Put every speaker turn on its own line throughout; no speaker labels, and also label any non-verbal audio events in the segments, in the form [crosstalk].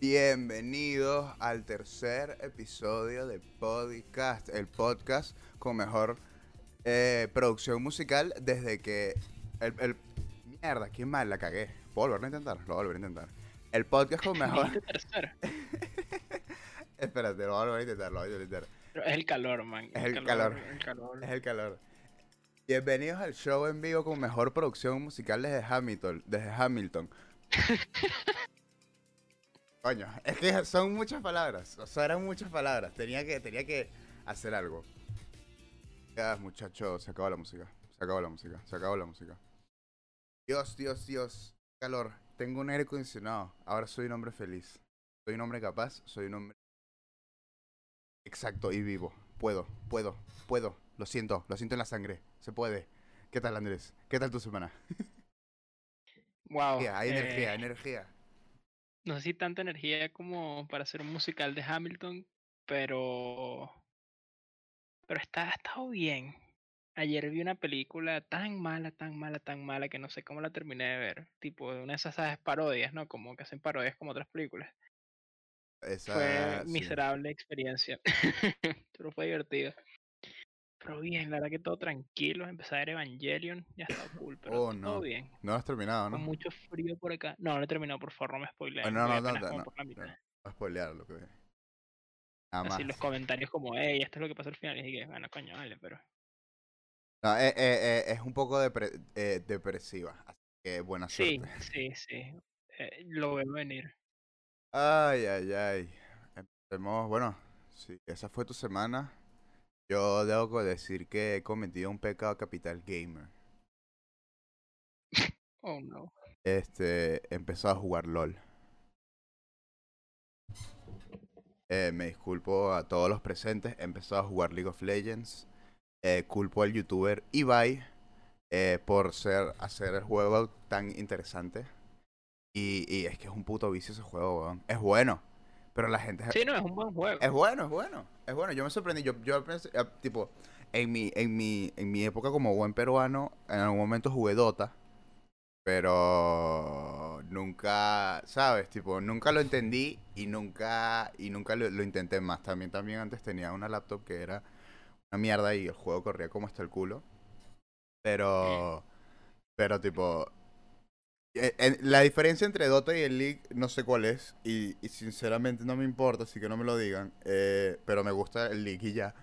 Bienvenidos al tercer episodio de Podcast, el podcast con mejor eh, producción musical desde que el, el- mierda, qué mal la cagué. ¿Puedo volver a intentar? Lo voy a volver a intentar. El podcast con mejor. [laughs] Espérate, lo voy a volver a intentar, lo voy a a intentar.
Pero es el calor, man.
Es el calor.
El calor.
Es el calor. Bienvenidos al show en vivo con mejor producción musical desde Hamilton. Desde Hamilton. [laughs] Coño, es que son muchas palabras. O sea, eran muchas palabras. Tenía que, tenía que hacer algo. Ya, muchachos, se acabó la música. Se acabó la música. Se acabó la música. Dios, Dios, Dios. Calor. Tengo un aire acondicionado. Ahora soy un hombre feliz. Soy un hombre capaz. Soy un hombre. Exacto y vivo. Puedo, puedo, puedo. Lo siento, lo siento en la sangre. Se puede. ¿Qué tal, Andrés? ¿Qué tal tu semana?
Wow. [laughs]
Energía, hay
eh,
energía, energía.
No sé si tanta energía como para hacer un musical de Hamilton, pero. Pero está, ha estado bien. Ayer vi una película tan mala, tan mala, tan mala que no sé cómo la terminé de ver. Tipo, una de esas ¿sabes? parodias, ¿no? Como que hacen parodias como otras películas.
Esa,
Fue
sí.
miserable experiencia. [laughs] pero fue divertido. Pero bien, la verdad que todo tranquilo. Empecé a ver Evangelion. Ya está cool, pero
Oh,
todo bien.
No lo has terminado, ¿no?
Con mucho frío por acá. No, no he terminado, por favor, no me spoileen.
Oh, no, no, no, no, no, spoilear lo que ve. Nada
Así los comentarios como, hey, esto es lo que pasa al final. Y dije, bueno, coño, vale, pero.
No, eh, eh, eh, es un poco depre- eh, depresiva. Así que buena
Sí,
suerte.
sí, sí. eh, lo veo venir.
Ay, ay, ay. Empecemos, bueno, si esa fue tu semana, yo debo decir que he cometido un pecado capital gamer.
Oh, no.
Este, empezó a jugar LOL. Eh, me disculpo a todos los presentes. Empezó a jugar League of Legends. Eh, culpo al youtuber Ibai eh, por ser, hacer el juego tan interesante. Y, y es que es un puto vicio ese juego, weón. Es bueno. Pero la gente...
Sí, no, es un buen juego.
Es bueno, es bueno. Es bueno. Yo me sorprendí. Yo, yo ah, tipo, en mi, en mi, en mi época como buen peruano, en algún momento jugué Dota. Pero nunca, ¿sabes? Tipo, nunca lo entendí y nunca, y nunca lo, lo intenté más. También, también antes tenía una laptop que era una mierda y el juego corría como hasta el culo. Pero, pero tipo, eh, la diferencia entre Dota y el League no sé cuál es y, y sinceramente no me importa, así que no me lo digan. eh, pero me gusta el League y ya.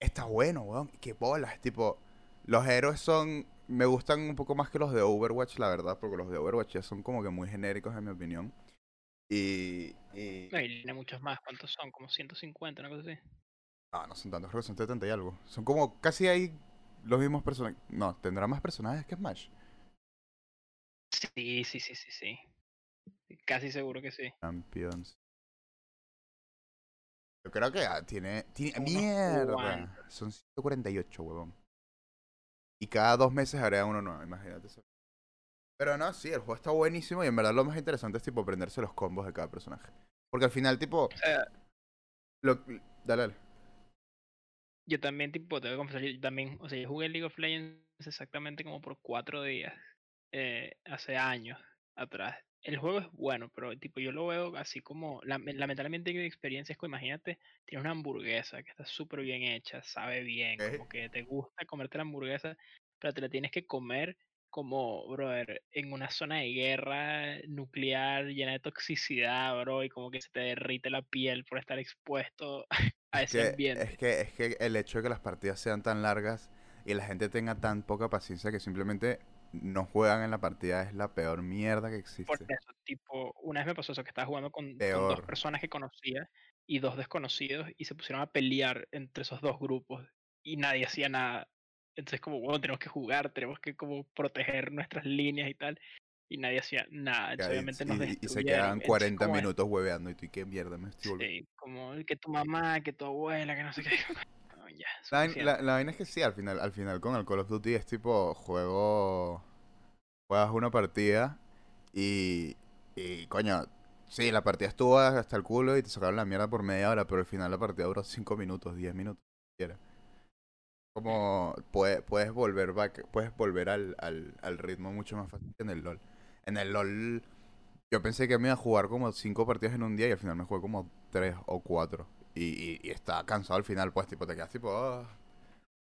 Está bueno, weón. Qué bolas. Tipo, los héroes son... Me gustan un poco más que los de Overwatch, la verdad, porque los de Overwatch ya son como que muy genéricos en mi opinión. Y... y...
No, y tiene muchos más. ¿Cuántos son? Como 150, una cosa así.
No, no son tantos, creo que son 70 y algo. Son como casi hay los mismos personajes. No, tendrá más personajes que Smash.
Sí, sí, sí, sí, sí. Casi seguro que sí.
Champions. Yo creo que ah, tiene. ¡Mierda! Son 148, huevón. Y cada dos meses haré uno nuevo, imagínate eso. Pero no, sí, el juego está buenísimo y en verdad lo más interesante es tipo aprenderse los combos de cada personaje. Porque al final, tipo.
O sea,
Lo... Dale, dale.
yo también, tipo, te voy a confesar, yo también, o sea, yo jugué League of Legends exactamente como por cuatro días. Eh, hace años atrás. El juego es bueno, pero tipo, yo lo veo así como, lame- lamentablemente mi experiencia es imagínate, tienes una hamburguesa que está súper bien hecha, sabe bien, como que te gusta comerte la hamburguesa, pero te la tienes que comer como, brother, en una zona de guerra nuclear llena de toxicidad, bro, y como que se te derrite la piel por estar expuesto [laughs] a ese
Que-
ambiente.
es, que, es que el hecho de que las partidas sean tan largas y la gente tenga tan poca paciencia que simplemente no juegan en la partida es la peor mierda que existe.
Por eso, tipo, una vez me pasó eso, que estaba jugando con, con dos personas que conocía y dos desconocidos y se pusieron a pelear entre esos dos grupos y nadie hacía nada. Entonces como, bueno, tenemos que jugar, tenemos que como proteger nuestras líneas y tal. Y nadie hacía nada. Entonces,
y-
obviamente nos
y, y se
Entonces,
40
como es-
minutos hueveando y tú, ¿y qué mierda me estoy volviendo?
Sí, como que tu mamá, que tu abuela, que no sé qué. Ya,
La, la- la vaina es que sí, al final, al final con el Call of Duty es tipo juego. Juegas una partida y. Y coño, sí, la partida estuvo hasta el culo y te sacaron la mierda por media hora, pero al final la partida duró 5 minutos, 10 minutos. si quieres. Como puedes, puedes volver back, puedes volver al, al, al ritmo mucho más fácil que en el LOL. En el LOL Yo pensé que me iba a jugar como cinco partidas en un día y al final me jugué como tres o cuatro. Y, y, y estaba cansado al final, pues, tipo, te quedas tipo... "Ah".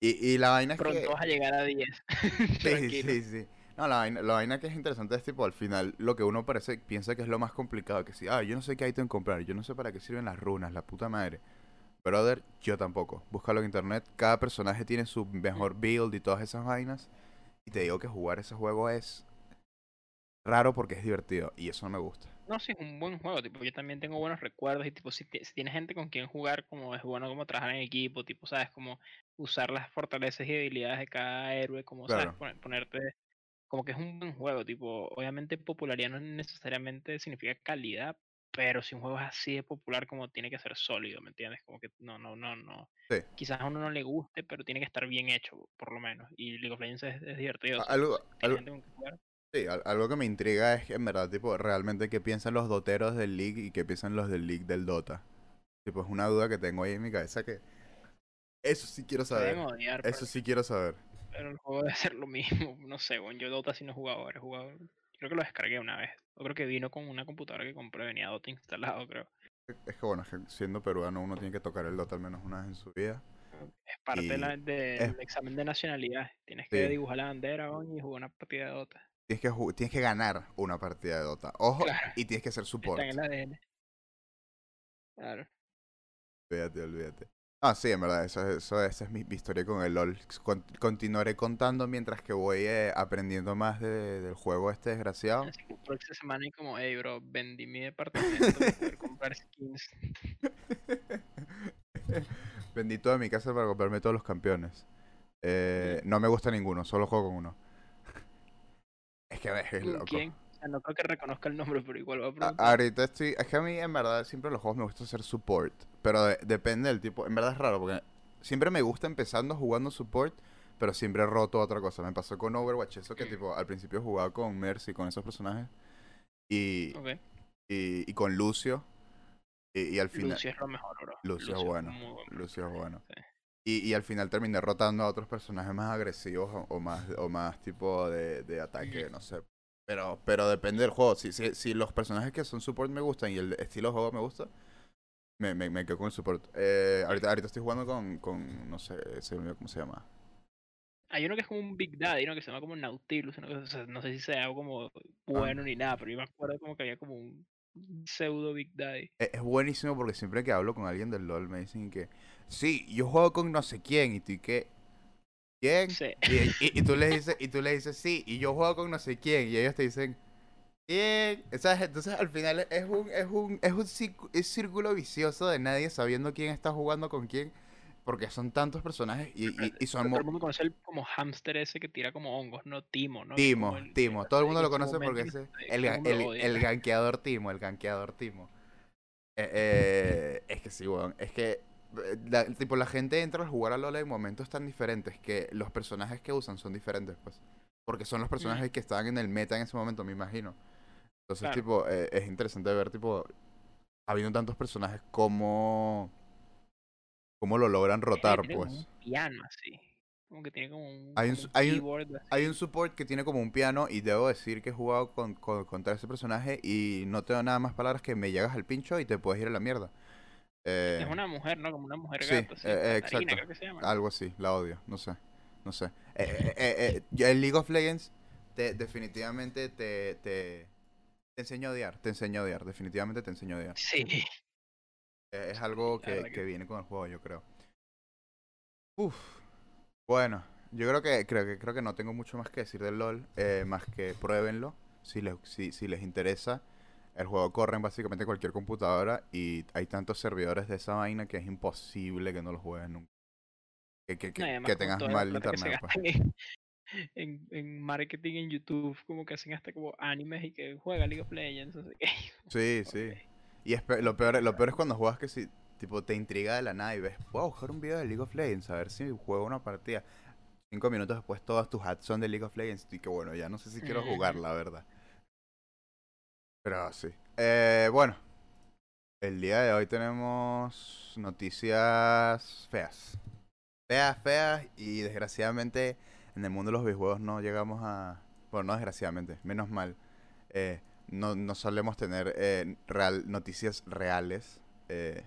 Y, y la vaina es
Pronto
que...
vas a llegar a 10. [laughs]
Sí, sí, sí. No, la vaina, la vaina que es interesante es tipo, al final, lo que uno parece, piensa que es lo más complicado, que si, ah, yo no sé qué ítem comprar, yo no sé para qué sirven las runas, la puta madre. Brother, yo tampoco. Búscalo en internet, cada personaje tiene su mejor build y todas esas vainas. Y te digo que jugar ese juego es raro porque es divertido, y eso no me gusta.
No, sí, es un buen juego, tipo, yo también tengo buenos recuerdos y tipo, si, ti- si tienes gente con quien jugar, como es bueno como trabajar en equipo, tipo, sabes, como usar las fortalezas y debilidades de cada héroe, como, sabes,
Claro.
Poner- ponerte, como que es un buen juego, tipo, obviamente popularidad no necesariamente significa calidad, pero si un juego es así de popular como tiene que ser sólido, ¿me entiendes? Como que no, no, no, no.
Sí.
Quizás a uno no le guste, pero tiene que estar bien hecho, por lo menos. Y League of Legends es, es divertido.
Algo- algo- Sí, al- algo que me intriga es que en verdad, tipo, realmente qué piensan los doteros del League y qué piensan los del League del Dota. Tipo, es una duda que tengo ahí en mi cabeza que... Eso sí quiero saber.
odiar,
Eso
pero-
sí quiero saber.
Pero el juego debe ser lo mismo. [laughs] No sé, bueno, yo Dota sí no he jugado ahora. Jugado. Creo que lo descargué una vez. O creo que vino con una computadora que compré, venía Dota instalado, creo.
Es que bueno, es que siendo peruano uno tiene que tocar el Dota al menos una vez en su vida.
Es parte de del examen de nacionalidad. Tienes que dibujar la bandera y jugar una partida de Dota.
Tienes que, tienes que ganar una partida de Dota. Ojo,
Claro.
y tienes que ser support.
Está en el ADN. Claro.
Olvídate, olvídate. Ah, sí, en verdad, eso, eso, esa es mi, mi historia con el LOL. Con- continuaré contando mientras que voy eh, aprendiendo más de- del juego este desgraciado.
Por esta semana y como, hey bro, vendí mi departamento para poder comprar skins. [laughs]
Vendí toda mi casa para comprarme todos los campeones. Eh, no me gusta ninguno, solo juego con uno. Es que es
¿Con
loco.
quién? No creo que reconozca el nombre, pero igual va a
A-
preguntar.
ahorita estoy. Es que a mí, en verdad, siempre los juegos me gusta hacer support. Pero de- depende del tipo. En verdad es raro porque siempre me gusta empezando jugando support. Pero siempre he roto otra cosa. Me pasó con Overwatch, eso que
Mm.
tipo al principio jugaba con Mercy, con esos personajes. Y,
Ok.
y, y con Lucio. Y, y al final.
Lucio es lo mejor, bro.
Lucio es bueno.
muy buen
Lucio es bueno.
Sí.
Y, y al final terminé rotando a otros personajes más agresivos o, o más o más tipo de, de ataque, no sé. Pero, pero depende del juego. Si, si, si los personajes que son support me gustan y el estilo de juego me gusta, me, me, me quedo con el support. Eh, ahorita, ahorita estoy jugando con, con no sé, cómo se llama.
Hay uno que es como un Big Daddy, ¿no? Que se llama como Nautilus. una cosa- o sea, no sé si sea algo como bueno ni nada, pero yo me acuerdo como que había como un pseudo Big Daddy.
Es, es buenísimo porque siempre que hablo con alguien del LOL me dicen que, sí, yo juego con no sé quién y tú y que, ¿quién?
Sí.
Y, y- y tú le dices, y tú le dices, sí, y yo juego con no sé quién, y ellos te dicen, ¿quién? ¿Sabes? Entonces al final es un, es un, es un es círculo vicioso de nadie sabiendo quién está jugando con quién, porque son tantos personajes y, y, y son
Todo el mundo conoce el como hámster ese que tira como hongos, ¿no? Timo, ¿no?
Timo,
el-
Timo,
el-
todo el mundo lo conoce porque ese, el,
el
ganqueador Timo, el ganqueador Timo. Eh, eh, es que sí, weón, es que la, tipo, la gente entra a jugar a LoL en momentos tan diferentes que los personajes que usan son diferentes, pues. Porque son los personajes que estaban en el meta en ese momento, me imagino. Entonces,
Claro.
tipo, eh, es interesante ver, tipo, habiendo tantos personajes, cómo, cómo lo logran rotar,
tiene como
pues.
un piano así. Como que tiene como un,
Hay un
como
s- hay un-
keyboard así.
Hay un support que tiene como un piano y debo decir que he jugado con, con- contra ese personaje y no tengo nada más palabras que me llegas al pincho y te puedes ir a la mierda. Eh,
Es una mujer, ¿no? Como una mujer
sí,
gato, así.
eh, eh, exacto.
creo que se llama.
algo así, la odio, no sé, no sé. Eh, eh, eh, eh, en League of Legends te, definitivamente te, te, te enseño a odiar, te enseño a odiar, definitivamente te enseño a odiar.
Sí. [laughs]
Eh, es algo que,
verdad
que
que-
viene con el juego, yo creo. Uf. Bueno, yo creo que creo que creo que no tengo mucho más que decir del LOL, eh, más que pruébenlo si les si, si les interesa. El juego corre en básicamente cualquier computadora y hay tantos servidores de esa vaina que es imposible que no lo jueguen nunca. Que, que, que,
No,
que tengas mal
que
internet, pues. [laughs]
en, en, marketing en YouTube, como que hacen hasta como animes y que juega League of Legends, sé qué. [laughs]
Sí, sí. Y es pe- lo peor, lo peor es cuando juegas que si tipo te intriga de la nada y ves, voy a buscar un video de League of Legends a ver si juego una partida. Cinco minutos después todas tus ads son de League of Legends y que bueno, ya no sé si quiero jugar, la verdad. Pero sí. Eh, bueno, el día de hoy tenemos noticias feas. Feas, feas y desgraciadamente en el mundo de los videojuegos no llegamos a... Bueno, no desgraciadamente, menos mal. Eh, no, no solemos tener eh, real, noticias reales. eh,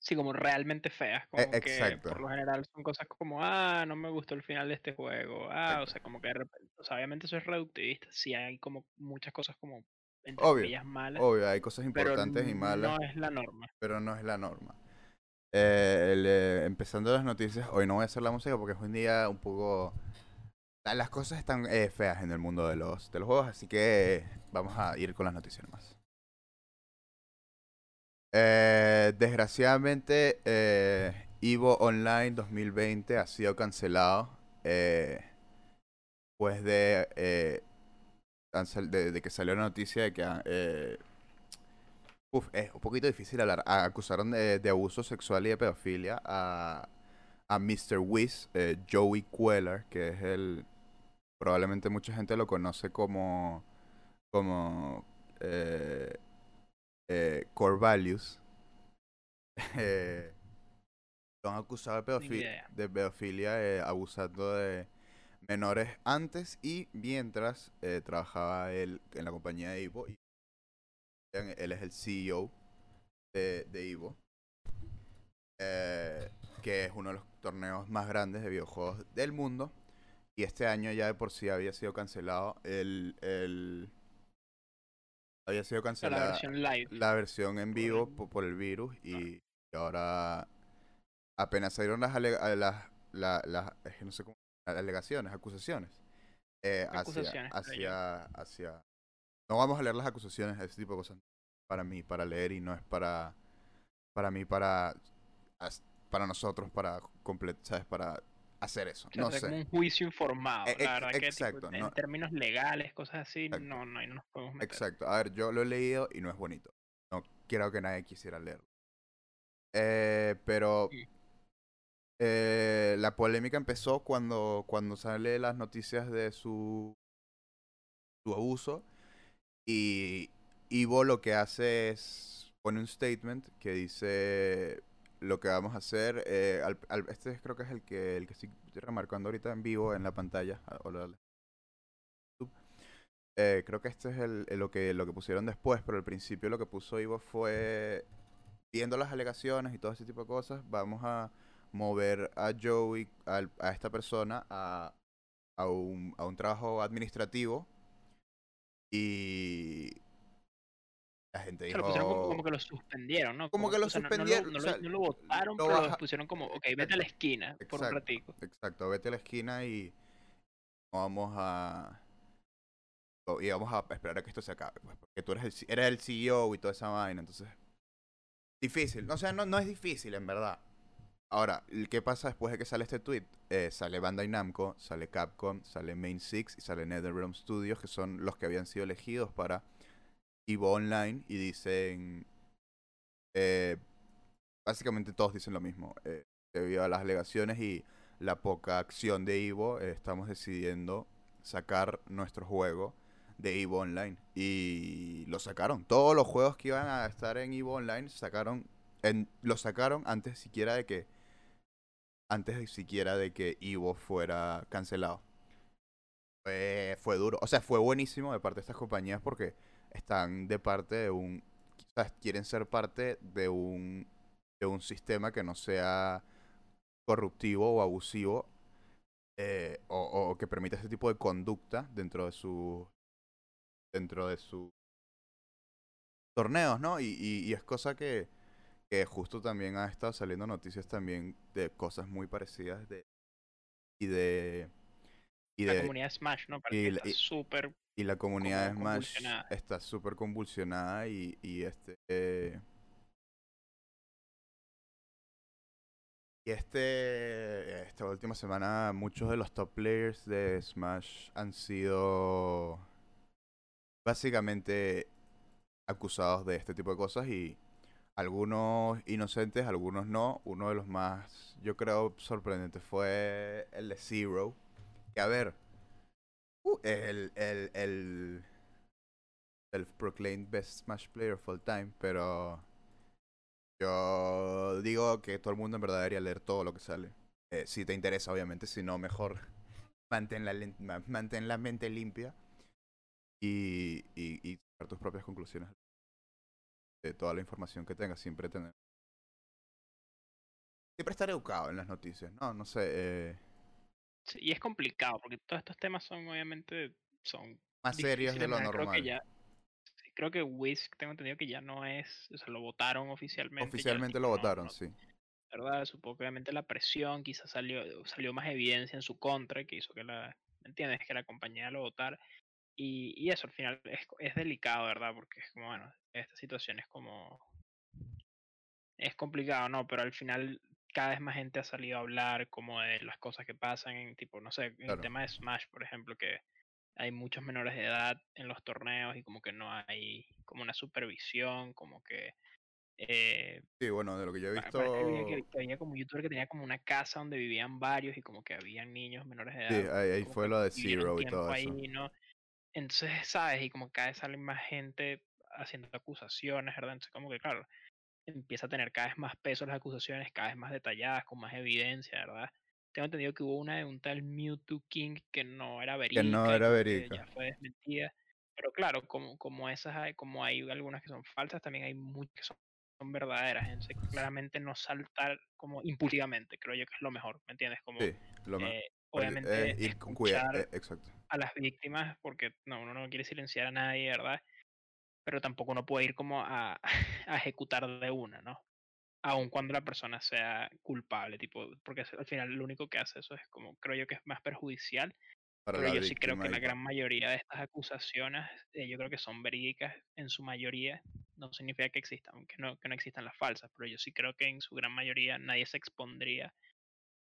Sí, como realmente feas.
E-
Como que
exacto.
por lo general son cosas como, ah, no me gustó el final de este juego. Ah, o sea, como que de repente, o sea, obviamente eso es reductivista. Sí hay como muchas cosas como, entre
obvio,
comillas, malas.
obvio, hay cosas
pero
importantes y malas,
no es la norma.
pero no es la norma. Eh, el, eh, empezando las noticias, hoy no voy a hacer la música porque es un día un poco... la- Las cosas están eh, feas en el mundo de los, de los juegos, así que vamos a ir con las noticias. Eh, desgraciadamente, Evo Online 2020 ha sido cancelado después de, de, de que salió la noticia de que ah, eh, uf, es un poquito difícil hablar. Ah, acusaron de, de abuso sexual y de pedofilia a, a Mr. Whiz, eh, Joey Queller, que es el probablemente mucha gente lo conoce como como eh, eh, Core Values. [laughs] Eh, lo han acusado de,
Ni
pedofi-
idea.
de pedofilia eh, abusando de menores antes y mientras eh, trabajaba él en la compañía de Evo. Y él es el CEO de, de Evo. eh, que es uno de los torneos más grandes de videojuegos del mundo. Y este año ya de por sí había sido cancelado el... el había sido
sea, la
cancelada
versión live.
la versión en
por
vivo
el-
po- por, el virus y, ahora apenas salieron las, las, la- las- no sé cómo, alegaciones, acusaciones, eh, hacia,
Acusaciones,
hacia, hacia, no vamos a leer las acusaciones, ese tipo de cosas, para mí, para leer y no es para, para mí, para, para nosotros, para completar, ¿sabes? Para hacer eso,
O sea,
no sé.
como un juicio informado.
E-
la que
exacto,
en
no-
términos legales, cosas así,
Exacto.
no, no, no nos podemos meter.
Exacto. A ver, yo lo he leído y no es bonito. No quiero que nadie quisiera leerlo. Eh, pero
Sí.
Eh, la polémica empezó cuando, cuando sale las noticias de su, su abuso y Ivo lo que hace es pone un statement que dice lo que vamos a hacer. eh, al- al- este creo que es el que el que estoy remarcando ahorita en vivo en la pantalla. Ah, hola, eh, creo que este es el, el- lo, que, lo que pusieron después, pero al principio lo que puso Ivo fue, viendo las alegaciones y todo ese tipo de cosas, vamos a mover a Joey, al- a esta persona, a, a, un, a un trabajo administrativo. Y la gente dijo...
lo pusieron como, como que lo suspendieron, ¿no?
Como que lo
o sea, no- no
suspendieron,
No,
o
lo,
sea,
no lo votaron,
lo
pero lo
baja-
pusieron como, ok, vete a
Exacto,
la esquina por un
exacto.
ratico.
Exacto, vete a la esquina y vamos a... Y vamos a esperar a que esto se acabe, pues, porque tú eres el, eres el CEO y toda esa vaina, entonces... Difícil, no, o sea, no, no es difícil en verdad. Ahora, ¿qué pasa después de que sale este tweet? Eh, sale Bandai Namco, sale Capcom, sale Main Six y sale NetherRealm Studios, que son los que habían sido elegidos para Evo Online y dicen... eh, básicamente todos dicen lo mismo. eh, debido a las alegaciones y la poca acción de Evo, eh, estamos decidiendo sacar nuestro juego de Evo Online. Y lo sacaron. Todos los juegos que iban a estar en Evo Online sacaron. En, lo sacaron antes siquiera de que. Antes de siquiera de que Evo fuera cancelado. Fue, fue duro. O sea, fue buenísimo de parte de estas compañías porque están de parte de un. Quizás quieren ser parte de un. de un sistema que no sea corruptivo o abusivo. eh, o, o que permita ese tipo de conducta dentro de su. dentro de su torneos, ¿no? Y, y es cosa que, que justo también ha estado saliendo noticias también de cosas muy parecidas de y de y
La
de
comunidad Smash, ¿no?
y
Parece
la-
está
y-
súper...
y la comunidad Smash está súper convulsionada y, y este eh, y este esta última semana muchos de los top players de Smash han sido básicamente acusados de este tipo de cosas y algunos inocentes, algunos no. Uno de los más, yo creo, sorprendentes fue el de Zero. Que a ver, uh, el, el, el, el proclaimed best Smash player of all time, pero yo digo que todo el mundo en verdad debería leer todo lo que sale. Eh, si te interesa, obviamente, si no, mejor [laughs] mantén la, mantén la mente limpia. y, y, y sacar tus propias conclusiones de toda la información que tengas. Siempre tener. Siempre estar educado en las noticias, ¿no? No sé. Eh,
Sí, y es complicado porque todos estos temas son obviamente son
más serios de lo
manejar. Creo que
normal.
ya creo que Wiz tengo entendido que ya no es, o sea, lo votaron oficialmente.
Oficialmente lo
no-
votaron,
no-
sí.
¿verdad? Supongo que obviamente la presión quizás salió, salió más evidencia en su contra que hizo que la, ¿me entiendes? Que la compañía lo votara. Y, y eso al final es, es delicado, ¿verdad? Porque es como, bueno, esta situación es como... Es complicado, ¿no? Pero al final cada vez más gente ha salido a hablar como de las cosas que pasan en tipo, no sé, en
Claro.
el tema de Smash, por ejemplo, que hay muchos menores de edad en los torneos y como que no hay como una supervisión, como que... Eh,
Sí, bueno, de lo que yo he
que había, que,
visto.
que había como un youtuber que tenía como una casa donde vivían varios y como que habían niños menores de edad.
Sí, ahí, ahí fue lo de Zero y todo eso.
ahí, ¿no? Entonces, ¿sabes? Y como cada vez salen más gente haciendo acusaciones, ¿verdad? Entonces, como que, claro, empieza a tener cada vez más peso las acusaciones, cada vez más detalladas, con más evidencia, ¿verdad? Tengo entendido que hubo una de un tal Mewtwo King que no era
Que
verídica.
no
y
era
que
verídica.
ya fue desmentida. Pero claro, como, como esas hay, como hay algunas que son falsas, también hay muchas que son, son verdaderas. Entonces, claramente no saltar como impulsivamente, creo yo que es lo mejor, ¿me entiendes? Como,
Sí, lo
eh, obviamente,
eh, ir
escuchar
exacto.
A las víctimas, porque no, uno no quiere silenciar a nadie, ¿verdad? Pero tampoco uno puede ir como a, [laughs] a ejecutar de una, ¿no? Aun cuando la persona sea culpable, tipo, porque al final lo único que hace eso es como, creo yo que es más perjudicial,
Para
pero yo sí creo que la gran mayoría de estas acusaciones, eh, yo creo que son verídicas en su mayoría, no significa que existan, que no, que no existan las falsas, pero yo sí creo que en su gran mayoría nadie se expondría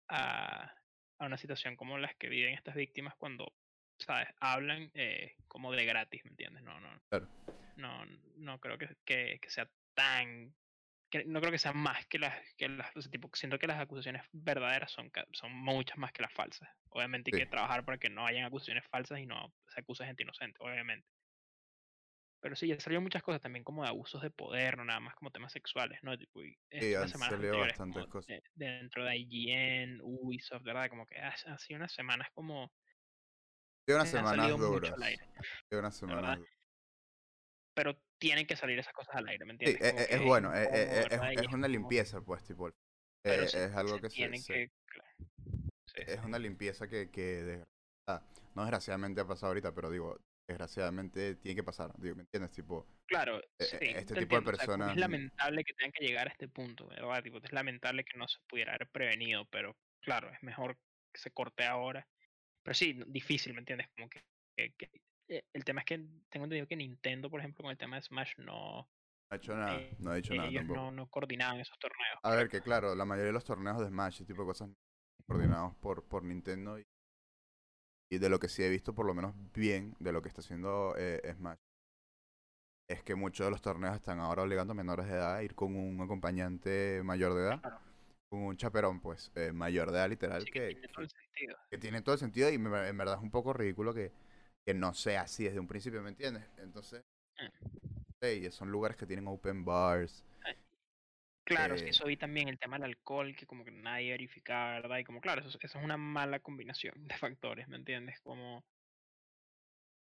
a, a una situación como las que viven estas víctimas cuando, ¿sabes? Hablan eh, como de gratis, ¿me entiendes? No, no,
Claro.
no, no creo que, que, que sea tan... que no creo que sea más que las... Que las o sea, tipo, siento que las acusaciones verdaderas son, son muchas más que las falsas. Obviamente hay
Sí.
que trabajar para que no hayan acusaciones falsas y no se acuse gente inocente, obviamente. Pero sí, ya salieron muchas cosas también como de abusos de poder, no nada más como temas sexuales, ¿no? Tipo, y
Sí, han salido bastantes
como
cosas.
de- dentro de IGN, Ubisoft, ¿verdad? Como que ha, han sido unas semanas como...
Sí, unas semanas duras. Sí, unas semanas duras.
pero tienen que salir esas cosas al aire, ¿me
Sí,
entiendes?
es,
Como
es-
que
es bueno, es, es- una limpieza, pues, tipo. eh,
se-
es algo
se
que se,
tienen
se-
que... claro. Sí,
es
sí.
una limpieza que, que ah, no desgraciadamente ha pasado ahorita, pero digo, desgraciadamente tiene que pasar, digo, ¿me entiendes? Tipo,
Claro,
eh,
sí,
este
te
tipo de
entiendo, o sea,
personas,
es lamentable que tengan que llegar a este punto, ¿verdad? Tipo, es lamentable que no se pudiera haber prevenido, pero claro, es mejor que se corte ahora. Pero sí, difícil, ¿me entiendes? Como que, que- que- eh, el tema es que tengo entendido que Nintendo, por ejemplo, con el tema de Smash, no,
ha hecho nada,
eh,
no ha dicho nada
ellos
tampoco.
no, no coordinaban esos torneos.
A ver, que claro, la mayoría de los torneos de Smash, ese tipo de cosas, coordinados por, por Nintendo y, y de lo que sí he visto, por lo menos bien, de lo que está haciendo eh, Smash, es que muchos de los torneos están ahora obligando a menores de edad a ir con un acompañante mayor de edad,
Claro,
un chaperón, pues, eh, mayor de edad literal,
sí que
que,
tiene todo el sentido.
que tiene todo el sentido y me- en verdad es un poco ridículo que, que no sea así desde un principio, ¿me entiendes? Entonces,
Mm.
sí, son lugares que tienen open bars.
Claro,
Eh,
eso vi también el tema del alcohol, que como que nadie verificaba, ¿verdad? Y como, claro, eso, es- eso es una mala combinación [laughs] de factores, ¿me entiendes? Como,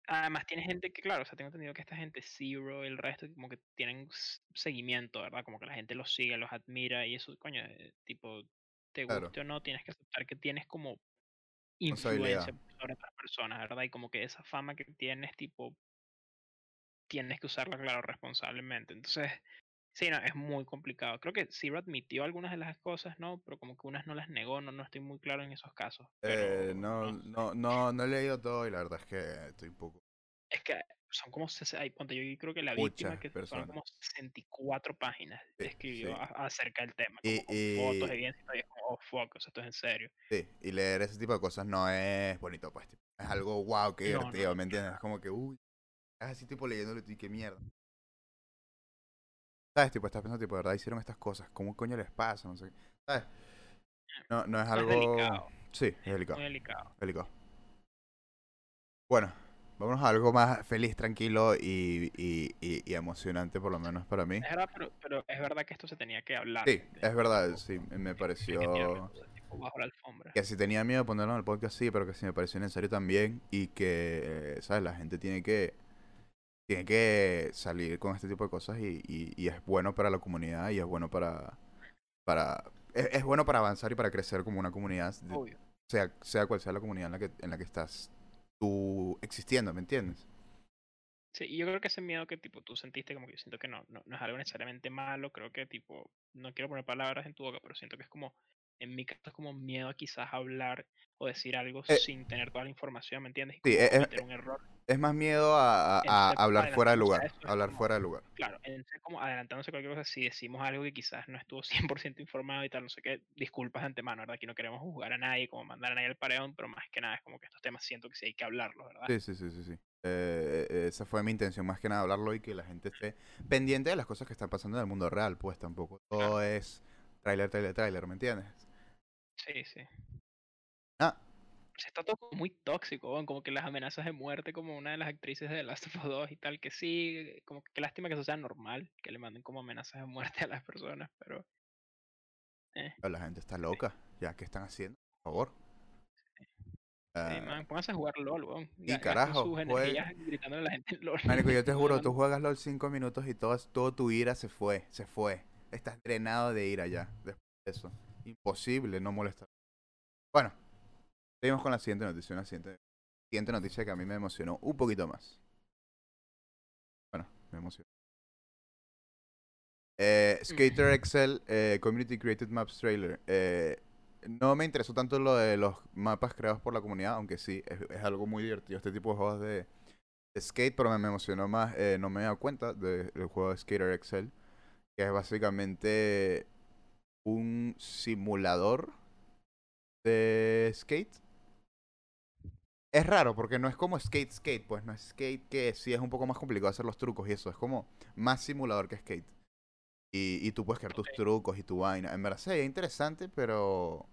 además tiene gente que, claro, o sea, tengo entendido que esta gente, Zero, el resto, como que tienen seguimiento, ¿verdad? Como que la gente los sigue, los admira y eso, coño, eh, tipo, te
Claro.
guste o no, tienes que aceptar que tienes como influencia sobre otras personas, ¿verdad? Y como que esa fama que tienes, tipo, tienes que usarla, claro, responsablemente. Entonces, sí, no, es muy complicado. Creo que Zero admitió algunas de las cosas, ¿no? Pero como que unas no las negó, no, no estoy muy claro en esos casos. Pero
Eh, no,
no
no, no, no he leído todo y la verdad es que estoy un poco...
Es que son como, sese- ay, ponte, yo creo que la víctima que
personas.
como 64 páginas
Sí,
escribió
sí.
acerca del tema,
Y-
como con fotos,
y-
evidencia, y y es como, oh, fuck, o sea, esto es en serio.
Sí, y leer ese tipo de cosas no es bonito, pues. tipo, es algo wow, qué
No, no,
divertido, ¿me entiendes? Es como que, uy, es así tipo leyéndolo y qué mierda. ¿Sabes? Tipo, estás pensando, tipo, de verdad hicieron estas cosas, ¿cómo coño les pasa? No sé. ¿Sabes? No, no es
No, es
algo...
delicado,
Sí, es delicado,
muy delicado.
delicado. Bueno, vámonos a algo más feliz, tranquilo y, y, y, y emocionante, por lo menos para mí.
Es verdad, pero, pero es verdad que esto se tenía que hablar.
Sí, es verdad, sí, me pareció...
tipo bajo la alfombra.
Que si tenía miedo de ponerlo en el podcast, sí, pero que si me pareció necesario también y que, eh, ¿sabes? La gente tiene que, tiene que salir con este tipo de cosas y, y- y es bueno para la comunidad y es bueno para, para es, es bueno para avanzar y para crecer como una comunidad, de- sea, sea cual sea la comunidad en la que, en la que estás tú existiendo, ¿me entiendes?
Sí, y yo creo que ese miedo que tipo tú sentiste, como que yo siento que no, no, no es algo necesariamente malo, creo que tipo, no quiero poner palabras en tu boca, pero siento que es como, en mi caso es como miedo a quizás hablar o decir algo
Eh,
sin tener toda la información, ¿me entiendes? Y
Sí, es, es-
cometer un error.
es más miedo a, a- a
Entonces,
hablar fuera de lugar, hablar
como,
fuera de lugar.
claro, entonces como adelantándose cualquier cosa, si decimos algo que quizás no estuvo [laughs] 100% informado y tal, no sé qué, disculpas de antemano, ¿verdad? Aquí no queremos juzgar a nadie, como mandar a nadie al pareón, pero más que nada es como que estos temas siento que sí hay que hablarlos, ¿verdad?
Sí, sí, sí, sí, sí. Eh, eh, esa fue mi intención, más que nada hablarlo y que la gente esté pendiente de las cosas que están pasando en el mundo real, pues tampoco todo
Claro.
es tráiler, tráiler, tráiler, ¿me entiendes?
Sí, sí.
Ah,
Se está todo muy tóxico, como que las amenazas de muerte, como una de las actrices de The Last of Us 2 y tal, que sí, como que qué lástima que eso sea normal, que le manden como amenazas de muerte a las personas, pero... Eh,
la gente está
sí,
loca, ya, ¿qué están haciendo? Por favor.
sí,
Ah,
man, pónganse a jugar LOL, weón.
y carajo,
sus
juega.
energías gritándole a la gente en LOL.
Marico, yo te [laughs] juro, tú juegas LOL 5 minutos y todo, todo tu ira se fue, se fue. Estás drenado de ira ya, después de eso. Imposible no molestar. Bueno, seguimos con la siguiente noticia, una siguiente, siguiente noticia que a mí me emocionó un poquito más. Bueno, me emocionó. Eh, Skater Excel eh, Community Created Maps Trailer. Eh, no me interesó tanto lo de los mapas creados por la comunidad, aunque sí, es, es algo muy divertido este tipo de juegos de, de skate, pero me, me emocionó más, eh, no me he dado cuenta de- del juego de Skater Excel, que es básicamente un simulador de skate. Es raro porque no es como skate skate, pues no es skate que sí es un poco más complicado hacer los trucos y eso, es como más simulador que skate. Y, y tú puedes crear tus trucos y tu vaina. En verdad sería interesante, pero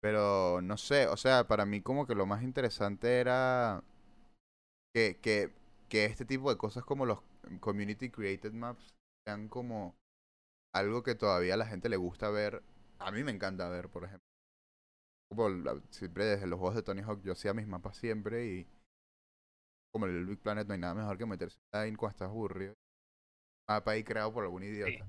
pero no sé, o sea, para mí como que lo más interesante era que, que, que este tipo de cosas como los community created maps sean como algo que todavía a la gente le gusta ver. A mí me encanta ver, por ejemplo. Como siempre desde los juegos de Tony Hawk yo hacía mis mapas siempre y como el Big Planet no hay nada mejor que meterse ahí cuando aburrido. Mapa ahí creado por algún
Sí.
idiota.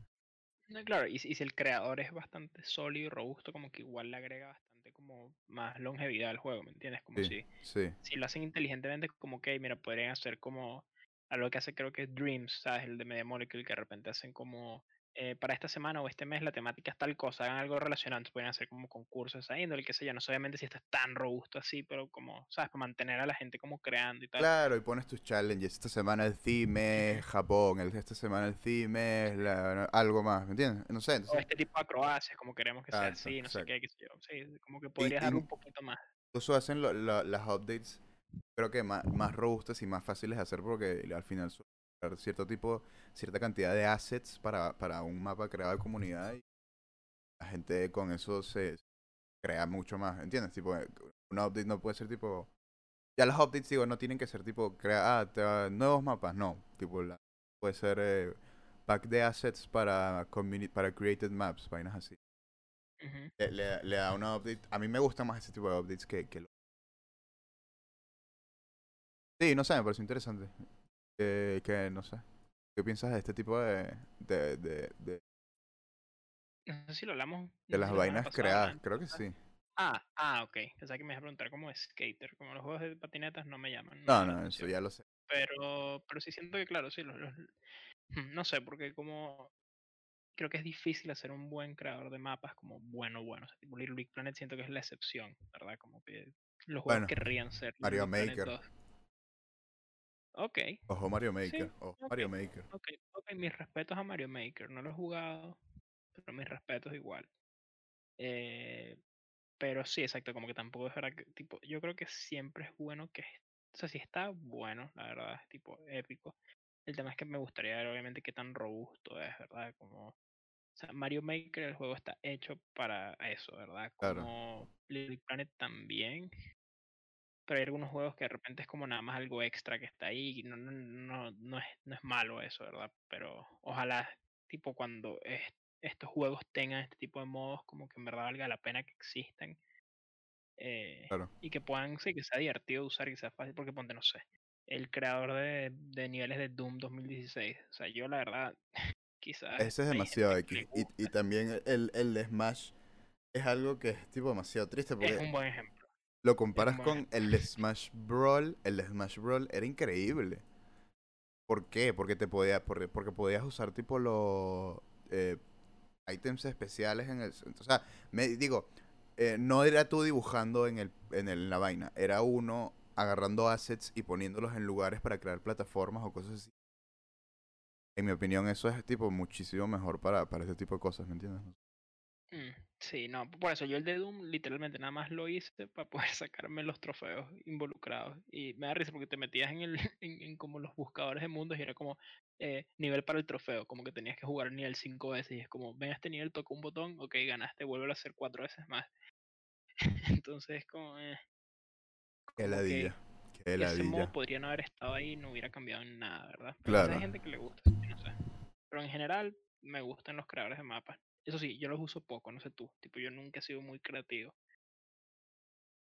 No, claro, y, si y si el creador es bastante sólido y robusto, como que igual le agrega bastante como más longevidad al juego, ¿me entiendes? Como
Sí,
si,
sí.
si lo hacen inteligentemente, como que, mira, podrían hacer como algo que hace creo que es Dreams, ¿sabes? El de Media Molecule, que de repente hacen como eh, para esta semana o este mes la temática es tal cosa, hagan algo relacionado, pueden hacer como concursos ahí, índole, qué sé yo, no sé obviamente si esto es tan robusto así, pero como, ¿sabes? Para mantener a la gente como creando y tal.
Claro, y pones tus challenges. Esta semana el es [laughs] Japón, el, esta semana el es la- algo más, ¿me entiendes? No sé,
O este tipo de acrobacias, como queremos que sea
Exacto,
así, no sé qué, qué sé yo. Sí, como que podrías
y
darle un poquito más.
incluso hacen lo- lo- las updates, creo que más, más robustas y más fáciles de hacer porque al final cierto tipo, cierta cantidad de assets para, para un mapa creado de comunidad y la gente con eso se crea mucho más, ¿entiendes? Tipo, eh, un update no puede ser tipo... Ya las updates, digo, no tienen que ser tipo, crea, ah, te va- nuevos mapas, no. Tipo, la- puede ser eh, pack de assets para, para created maps, vainas así.
Ujú.
Le, le- le da una update. A mí me gusta más ese tipo de updates que, que lo- Sí, no sé, me pareció interesante. Eh, que, no sé. ¿Qué piensas de este tipo de, de, de, de,
No sé si lo hablamos.
de
no
las vainas
pasada,
creadas? Creo que sí.
Ah, ah, ok. Pensaba que me ibas a preguntar como skater. Como los juegos de patinetas no me llaman.
No,
la
no, eso ya lo sé.
Pero, pero sí siento que, claro, sí, los, los- [laughs] no sé, porque como creo que es difícil hacer un buen creador de mapas como bueno, bueno. O sea, tipo Little Big Planet siento que es la excepción, ¿verdad? Como que los juegos
Bueno,
querrían ser
Mario Maker.
2. Ok,
Ojo Mario
sí,
Maker. Ojo
ok,
Mario Maker.
ok, ok. Mis respetos a Mario Maker. No lo he jugado, pero mis respetos igual. Eh, pero sí, exacto, como que tampoco es verdad que, tipo, yo creo que siempre es bueno que, o sea, si está bueno, la verdad, es tipo épico. El tema es que me gustaría ver, obviamente, qué tan robusto es, ¿verdad? Como, o sea, Mario Maker, el juego está hecho para eso, ¿verdad?
Claro.
Como Little Big Planet también. Pero hay algunos juegos que de repente es como nada más algo extra que está ahí. y No, no, no, no, es, no es malo eso, ¿verdad? Pero ojalá, tipo, cuando es- estos juegos tengan este tipo de modos, como que en verdad valga la pena que existan. eh,
Claro.
y que puedan, sí, que sea divertido de usar y que sea fácil, porque ponte, no sé. el creador de, de niveles de Doom 2016. O sea, yo la verdad, [laughs] quizás...
Ese es demasiado X. Y, y también el, el de Smash es algo que es tipo demasiado triste
Es
porque
un buen ejemplo.
Lo comparas con el Smash Brawl. El Smash Brawl era increíble. ¿Por qué? Porque te podía, porque, porque podías usar tipo los eh, ítems especiales en el... O sea, me digo, eh, no era tú dibujando en, el, en, el- en la vaina, era uno agarrando assets y poniéndolos en lugares para crear plataformas o cosas así. En mi opinión, eso es tipo muchísimo mejor para, para ese tipo de cosas, ¿me entiendes?
Mm, sí, no, por eso yo el de Doom literalmente nada más lo hice para poder [laughs] sacarme los trofeos involucrados. Y me da risa porque te metías en el [laughs] en, en como los buscadores de mundos y era como eh, nivel para el trofeo, como que tenías que jugar el nivel cinco veces y es como, ven a este nivel, toca un botón, ok, ganaste, vuelve a hacer cuatro veces más. [laughs] Entonces como, eh, como que ese modo podría no haber estado ahí y no hubiera cambiado en nada, ¿verdad? Pero
Claro.
hay gente que le gusta, no sé. Pero en general me gustan los creadores de mapas. Eso sí, yo los uso poco, no sé tú. Tipo, yo nunca he sido muy creativo.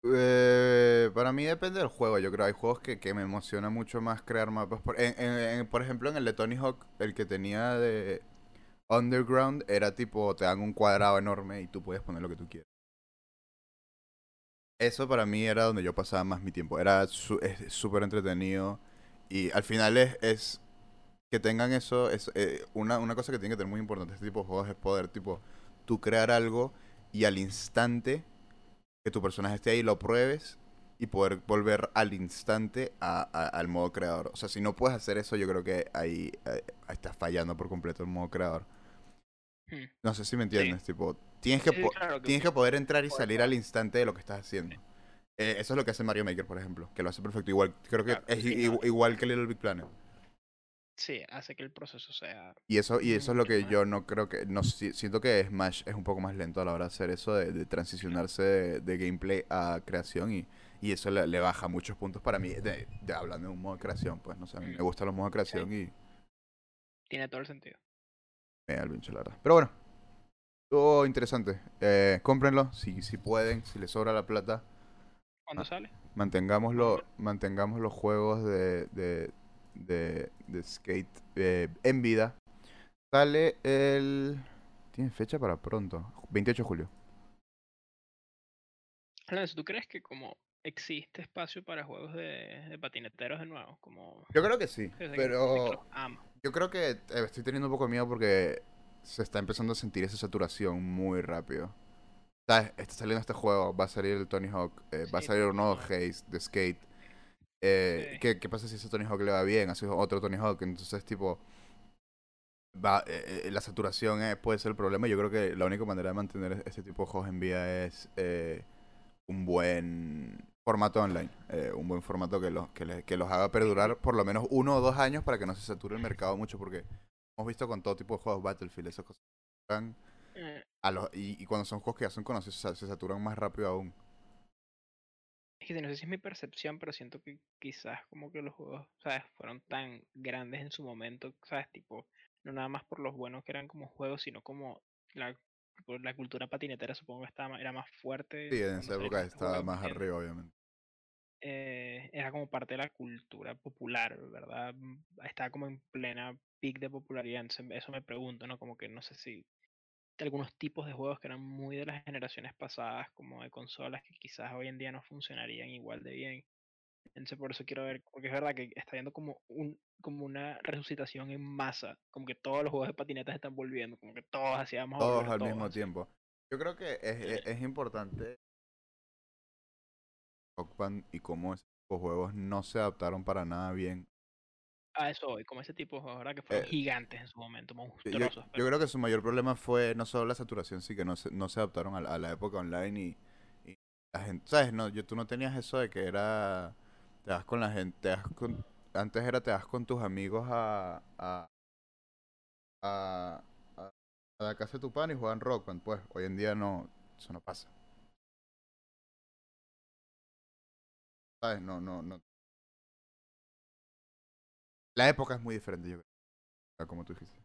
Eh, para mí depende del juego, yo creo. Hay juegos que, que me emociona mucho más crear mapas. Por, en- en- en- por ejemplo, en el de Tony Hawk, el que tenía de Underground era tipo, te dan un cuadrado enorme y tú puedes poner lo que tú quieras. Eso para mí era donde yo pasaba más mi tiempo. Era su- súper entretenido y al final es, es que tengan eso. Es, eh, una, una cosa que tiene que tener muy importante este tipo de juegos es poder, tipo, tú crear algo y al instante que tu personaje esté ahí, lo pruebes y poder volver al instante a- a- al modo creador. O sea, si no puedes hacer eso, yo creo que ahí, eh, ahí estás fallando por completo el modo creador.
Hmm.
No sé si me entiendes, tipo, tienes que,
Sí, sí,
po-
claro que
tienes que poder entrar y salir al instante de lo que estás haciendo. Eh, eso es lo que hace Mario Maker, por ejemplo, que lo hace perfecto. Igual, creo que
Claro,
es
sí,
i-
no.
igu- igual que Little Big Planet.
Sí, hace que el proceso sea.
Y eso, y eso es lo que
más-
yo no creo que. No, si- siento que Smash es un poco más lento a la hora de hacer eso, de, de transicionarse de, de gameplay a creación. Y, y eso le, le baja muchos puntos para mí. De, de- hablando de un modo de creación, pues no sé, a mí me
Mm.
gustan los modos de creación y
Tiene todo el sentido.
me da el pinche, la verdad. Pero bueno, todo interesante. Eh, cómprenlo si, si pueden, si les sobra la plata.
¿Cuándo
Ah.
sale?
Mantengámoslo, mantengamos los juegos de, de, de, de skate eh, en vida. Sale el... Tiene fecha para pronto. 28 de julio.
Alonso, ¿tú crees que como existe espacio para juegos de, de patineteros de nuevo? Como.
Yo creo que sí,
que-
pero yo creo que eh, estoy teniendo un poco de miedo porque se está empezando a sentir esa saturación muy rápido. ¿Sabes? Está saliendo este juego, va a salir el Tony Hawk, eh, va a salir un nuevo. Haze de Skate. Eh,
Sí.
¿qué, qué pasa si ese Tony Hawk le va bien? Hace otro Tony Hawk, entonces tipo... Va, eh, eh, la saturación eh, puede ser el problema. Yo creo que la única manera de mantener este tipo de juegos en vida es eh, un buen formato online. eh, un buen formato que los, que, le- que los haga perdurar por lo menos uno o dos años para que no se sature el mercado mucho. Porque hemos visto con todo tipo de juegos Battlefield, esas cosas. A los, y, y cuando son juegos que ya son conocidos, se, se saturan más rápido aún.
Es que no sé si es mi percepción, pero siento que quizás como que los juegos, ¿sabes? Fueron tan grandes en su momento, ¿sabes? Tipo, no nada más por los buenos que eran como juegos, sino como la, cultura patinetera supongo que estaba, era más fuerte.
Sí, en esa época estaba más arriba, obviamente.
eh, era como parte de la cultura popular, ¿verdad? Mm, Estaba como en plena peak de popularidad, eso me pregunto, ¿no? Como que no sé si algunos tipos de juegos que eran muy de las generaciones pasadas, como de consolas, que quizás hoy en día no funcionarían igual de bien. Entonces por eso quiero ver, porque es verdad que está viendo como un como una resucitación en masa, como que todos los juegos de patinetas están volviendo, como que todos hacíamos
Todos al
todos,
mismo tiempo. Yo creo que es,
Sí.
es, es importante y cómo esos juegos no se adaptaron para nada bien.
A eso hoy, como ese tipo de ¿verdad? Que fueron
Eh,
gigantes en su momento,
Yo, yo-
monstruosos.
yo
pero-
creo que su mayor problema fue no solo la saturación, sí que no se, no se adaptaron a, la- a la época online y, y la gente, ¿sabes? No, yo, tú no tenías eso de que era, te das con la gente, te das con, antes era te das con tus amigos a, a, a, a, a la casa de tu pan y juegan Rock Band, pues hoy en día no, eso no pasa. ¿Sabes? No, no, no. La época es muy diferente, yo creo, como tú dijiste.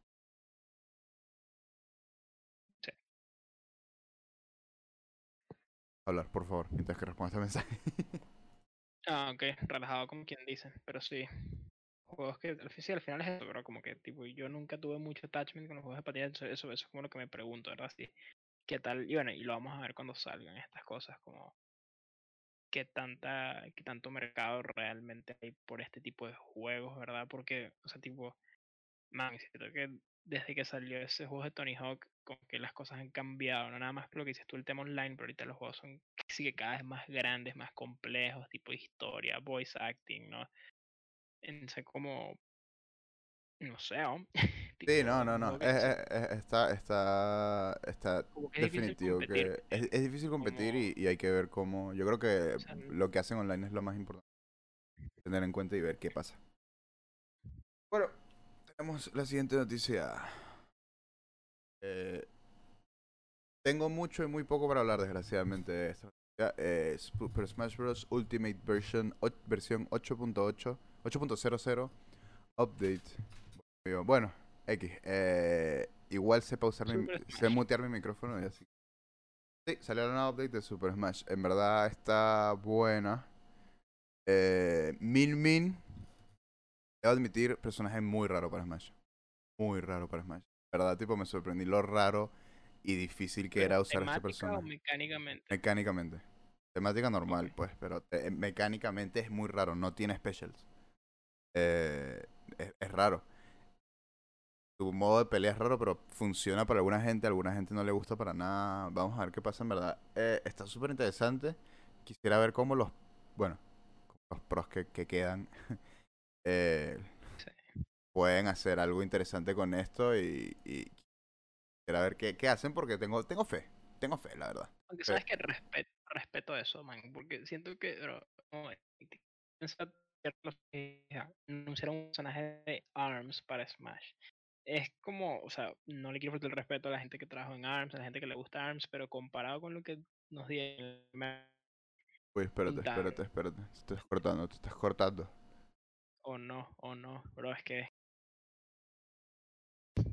Sí.
Hablar, por favor, mientras que responda este mensaje.
Ah, ok, relajado como quien dice, pero sí. Juegos que sí, al final es eso, pero como que tipo yo nunca tuve mucho attachment con los juegos de patineta, eso, eso, eso es como lo que me pregunto, ¿verdad? Sí. ¿Qué tal? Y bueno, y lo vamos a ver cuando salgan estas cosas, como qué tanta, tanto mercado realmente hay por este tipo de juegos, ¿verdad? Porque, o sea, tipo, man, siento que desde que salió ese juego de Tony Hawk, como que las cosas han cambiado, no nada más por lo que dices tú el tema online, pero ahorita los juegos son sí que cada vez más grandes, más complejos, tipo historia, voice acting, ¿no? Entonces como, no sé, ¿no? [laughs]
Sí, no, no, no. Es- es- es- está, está, está definitivo que es, es difícil competir
como,
y, y hay que ver cómo. Yo creo que
o sea,
lo que hacen online es lo más importante. Tener en cuenta y ver qué pasa. Bueno, tenemos la siguiente noticia. Eh, tengo mucho y muy poco para hablar, desgraciadamente, de esta noticia. Eh, Super Smash Bros. Ultimate Version, versión 8.8, 8.00, update. Bueno, X. eh, igual sé pausar mi, sé mutear mi micrófono y así. Sí, salió una update de Super Smash. En verdad está buena. Eh, Min Min, debo admitir, personaje muy raro para Smash. Muy raro para Smash. En verdad, tipo, me sorprendí lo raro y difícil que
pero
era usar este
temática o
personaje.
mecánicamente.
Mecánicamente. Temática normal, pues, pero te- mecánicamente es muy raro, no tiene specials. Eh, es, es raro. Su modo de pelea es raro, pero funciona para alguna gente, a alguna gente no le gusta para nada. Vamos a ver qué pasa en verdad. Eh, está súper interesante. Quisiera ver cómo los, bueno, los pros que, que quedan [laughs] eh,
Sí.
pueden hacer algo interesante con esto y, y quisiera ver qué, qué hacen porque tengo, tengo fe. Tengo fe, la verdad.
Aunque sabes que respeto, respeto eso, man, porque siento que no, eh, anunciaron un personaje de ARMS para Smash. Es como, o sea, no le quiero faltar el respeto a la gente que trabajó en ARMS, a la gente que le gusta ARMS, pero comparado con lo que nos dieron
Uy, espérate, espérate, espérate. Te estás cortando, te estás cortando.
o no, o no, bro, es que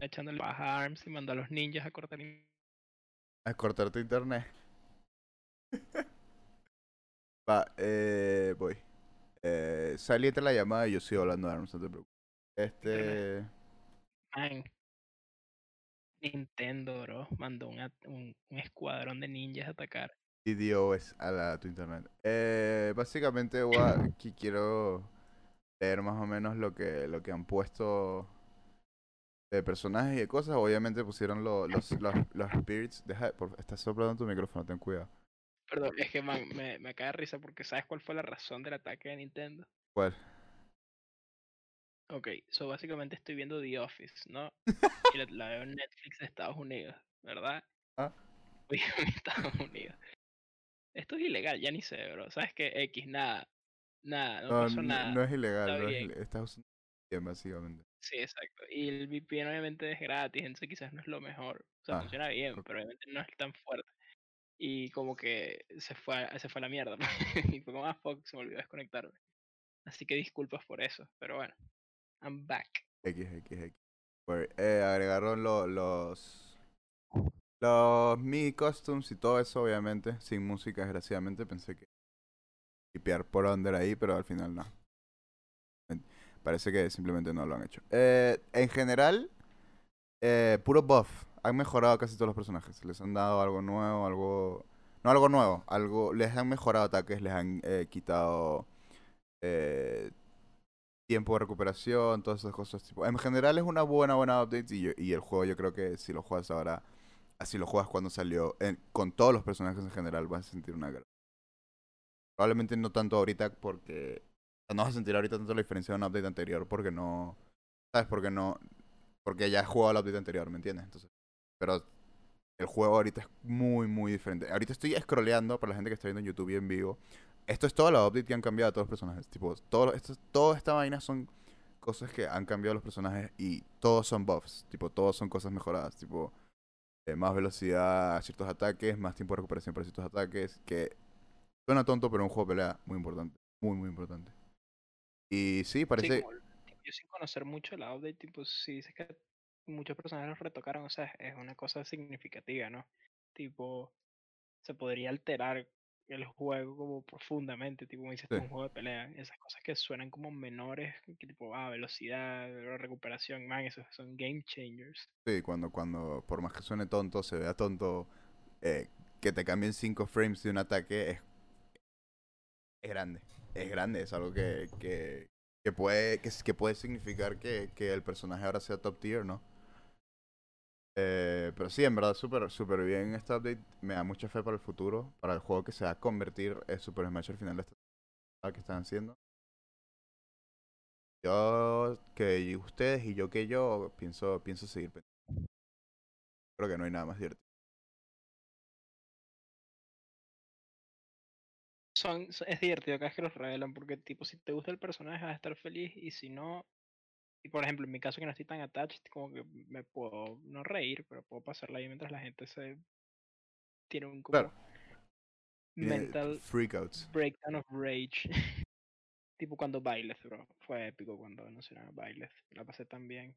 echándole baja a ARMS y mandó a los ninjas a cortar
A cortar tu internet. [laughs] Va, eh, voy. Eh, salí la llamada y yo sigo hablando de ARMS, no te preocupes. Este.
Man, Nintendo, bro, mandó una- un, un escuadrón de ninjas a atacar.
DDoS a la, tu internet. Eh, básicamente, a- [laughs] aquí quiero leer más o menos lo que, lo que han puesto de personajes y de cosas. Obviamente pusieron lo- los, los, los spirits. Deja, por, estás soplando tu micrófono, ten cuidado.
Perdón, es que man, me, me cae de risa porque ¿sabes cuál fue la razón del ataque de Nintendo?
¿Cuál?
Ok, so básicamente estoy viendo The Office, ¿no? Y la, la veo en Netflix de Estados Unidos, ¿verdad?
Ah. [laughs]
Voy a Estados Unidos. Esto es ilegal, ya ni sé, bro. ¿Sabes qué? X, nada. Nada, no,
No,
pasó nada.
no es ilegal,
está
no es estás usando bien, básicamente.
Sí, exacto. Y el VPN obviamente es gratis, entonces quizás no es lo mejor. O sea,
Ah,
funciona bien, pero obviamente no es tan fuerte. Y como que se fue, a- se fue a la mierda. [laughs] y fue como, ah, fuck, se me olvidó desconectarme. Así que disculpas por eso, pero bueno. I'm back.
X, X, X. Pues, eh, agregaron lo- los los mi costumes y todo eso, obviamente, sin música, desgraciadamente. Pensé que tipear por under ahí, pero al final no. Parece que simplemente no lo han hecho. Eh, en general, eh, puro buff. Han mejorado casi todos los personajes. Les han dado algo nuevo, algo. No algo nuevo, algo. Les han mejorado ataques, les han eh, quitado eh, tiempo de recuperación, todas esas cosas. Tipo, en general es una buena, buena update y, yo- y el juego yo creo que si lo juegas ahora, así lo juegas cuando salió, en- con todos los personajes en general vas a sentir una. Probablemente no tanto ahorita porque... No vas a sentir ahorita tanto la diferencia de un update anterior porque no... ¿Sabes? Porque no... Porque ya has jugado el update anterior, ¿me entiendes? Entonces... Pero el juego ahorita es muy, muy diferente. Ahorita estoy scrolleando para la gente que está viendo en YouTube y en vivo. Esto es toda la update que han cambiado a todos los personajes. Tipo, todo, esto, toda esta vaina son cosas que han cambiado los personajes y todos son buffs. Tipo, todos son cosas mejoradas. Tipo, eh, más velocidad a ciertos ataques, más tiempo de recuperación para ciertos ataques. Que suena tonto, pero un juego de pelea muy importante. Muy, muy importante. Y sí,
Sí,
parece...
como yo sin conocer mucho la update, tipo, si dices que muchos personajes los retocaron, o sea, es una cosa significativa, ¿no? Tipo, se podría alterar el juego como profundamente, tipo, como dices
Sí.
un juego de pelea. Esas cosas que suenan como menores, que tipo, ah, velocidad, recuperación, man, esos son game changers.
Sí, cuando, cuando, por más que suene tonto, se vea tonto, eh, que te cambien 5 frames de un ataque es, es grande. Es grande, es algo que, que, que puede, que, que puede significar que, que el personaje ahora sea top tier, ¿no? Eh, pero sí, en verdad, súper súper bien este update. Me da mucha fe para el futuro, para el juego que se va a convertir en Super Smash al final de esta temporada que están haciendo. Yo, que ustedes y yo que yo, pienso, pienso seguir. Creo que no hay nada más divertido.
Son- es divertido cada vez que los revelan, porque tipo, si te gusta el personaje vas a estar feliz, y si no, y por ejemplo, en mi caso que no estoy tan attached, como que me puedo no reír, pero puedo pasarla ahí mientras la gente se tiene un como
Claro.
Mental
freakouts.
breakdown of rage. [laughs] tipo cuando Byleth, bro. Fue épico cuando anunciaron Byleth. La pasé tan bien.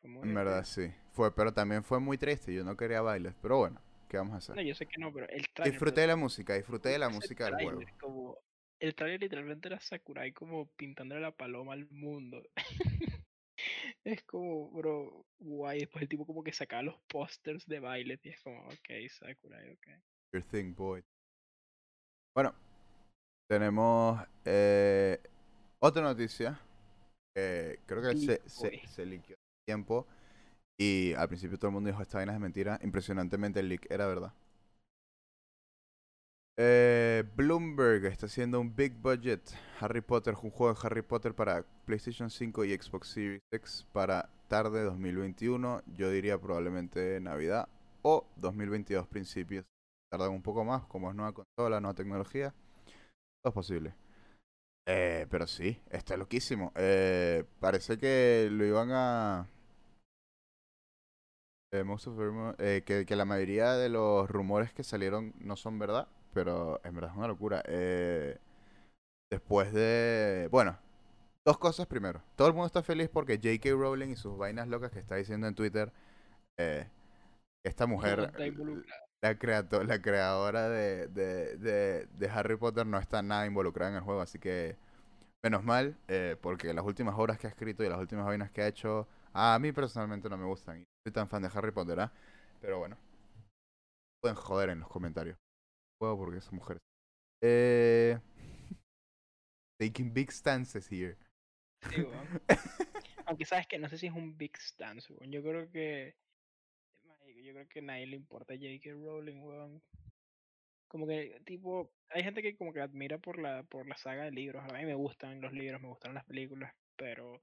Fue muy
En verdad, sí. Fue, pero también fue muy triste. Yo no quería bailes. Pero bueno, ¿qué vamos a
No,
hacer?
yo sé que no, pero el trailer.
Disfruté de la música, disfruté de la música del juego.
Como, el trailer literalmente era Sakurai como pintándole la paloma al mundo. [laughs] es como, bro, guay. Después el tipo como que sacaba los pósters de Byleth y es como, ok, Sakurai, ok.
Your thing, boy. Bueno, tenemos eh, otra noticia. que creo que se, se, se liqueó tiempo. Y al principio todo el mundo dijo esta vaina es mentira. Impresionantemente el leak era verdad. Eh, Bloomberg está haciendo un big budget Harry Potter, un juego de Harry Potter para PlayStation 5 y Xbox Series X para tarde 2021. Yo diría probablemente Navidad o 2022 principios. Tardan un poco más, como es nueva consola, nueva tecnología. Todo es posible. Eh, pero sí, está loquísimo. Eh, parece que lo iban a... eh, most of eh, que la mayoría de los rumores que salieron no son verdad, pero en verdad es una locura. Eh, después de... Bueno, dos cosas primero. Todo el mundo está feliz porque J.K. Rowling y sus vainas locas que está diciendo en Twitter, eh, esta mujer, la, creato- la creadora de, de, de, de Harry Potter no está nada involucrada en el juego, así que menos mal, eh, porque las últimas obras que ha escrito y las últimas vainas que ha hecho, a mí personalmente no me gustan. Y no soy tan fan de Harry Potter, ¿ah? Pero bueno, pueden joder en los comentarios. Porque son mujeres. Eh, taking big stances here.
Sí, weón. [laughs] Aunque sabes que no sé si es un big stance, weón. Yo creo que. Yo creo que a nadie le importa J.K. Rowling, weón. Como que, tipo, hay gente que como que admira por la, por la saga de libros. A mí me gustan los libros, me gustan las películas, pero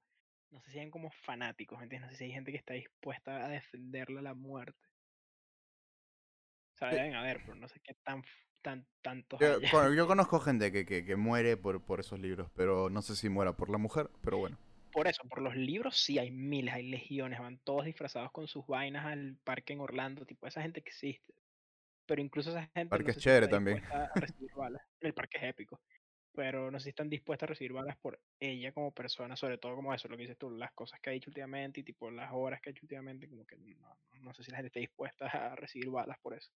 no sé si hay como fanáticos, ¿me entiendes? No sé si hay gente que está dispuesta a defenderla a la muerte. O sea,
Sí.
deben haber, pero no sé qué tan, tan tantos
Yo, con- yo [laughs] conozco gente que, que, que muere por, por esos libros, pero no sé si muera por la mujer, pero bueno.
Por eso, por los libros sí hay miles, hay legiones, van todos disfrazados con sus vainas al parque en Orlando, tipo, esa gente existe. Pero incluso esa gente
Parque
no
es
si
chévere
está
también.
dispuesta a recibir balas. El parque es épico. Pero no sé si están dispuestas a recibir balas por ella como persona, sobre todo como eso, lo que dices tú, las cosas que ha dicho últimamente y tipo las horas que ha hecho últimamente, como que no, no sé si la gente está dispuesta a recibir balas por eso.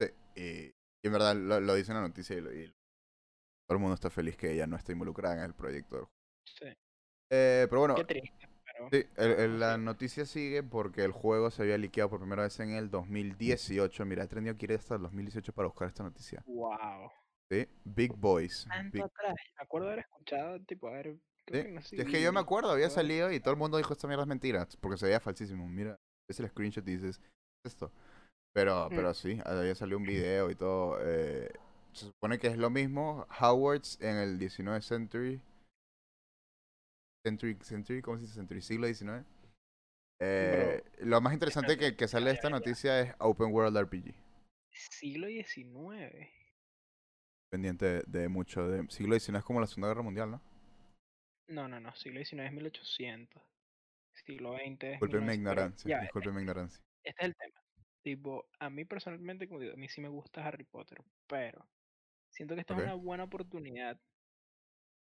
Sí, y, y en verdad lo, lo dice en la noticia y, lo- y todo el mundo está feliz que ella no esté involucrada en el proyecto. del juego.
Sí.
Eh, pero bueno,
Qué triste, pero
sí, el- el- la noticia sigue porque el juego se había liqueado por primera vez en el 2018. Mira, he tenido que ir hasta el 2018 para buscar esta noticia.
wow.
Sí, Big Boys. Big-
atrás, me acuerdo haber escuchado, tipo, a ver, creo
Sí,
que no sé
es que yo me acuerdo, había salido y todo el mundo dijo esta mierda es mentira, porque se veía falsísimo. Mira, ves el screenshot y dices, "¿Qué es esto. Pero,
Mm.
pero sí, había salido un video y todo. eh, se supone que es lo mismo. Howard's en el 19 century. Century, century, ¿cómo se dice? Century, siglo XIX. Eh, lo más interesante que, que sale de esta noticia es Open World RPG.
Siglo XIX.
Pendiente de, de mucho. De, siglo XIX es como la Segunda Guerra Mundial, ¿no?
No, no, no, siglo XIX es 1800. Siglo XX
Disculpen
1900,
mi ignorancia. Disculpen mi ignorancia.
este es el tema. Tipo, a mí personalmente, como digo, a mí sí me gusta Harry Potter, pero siento que esta es una buena oportunidad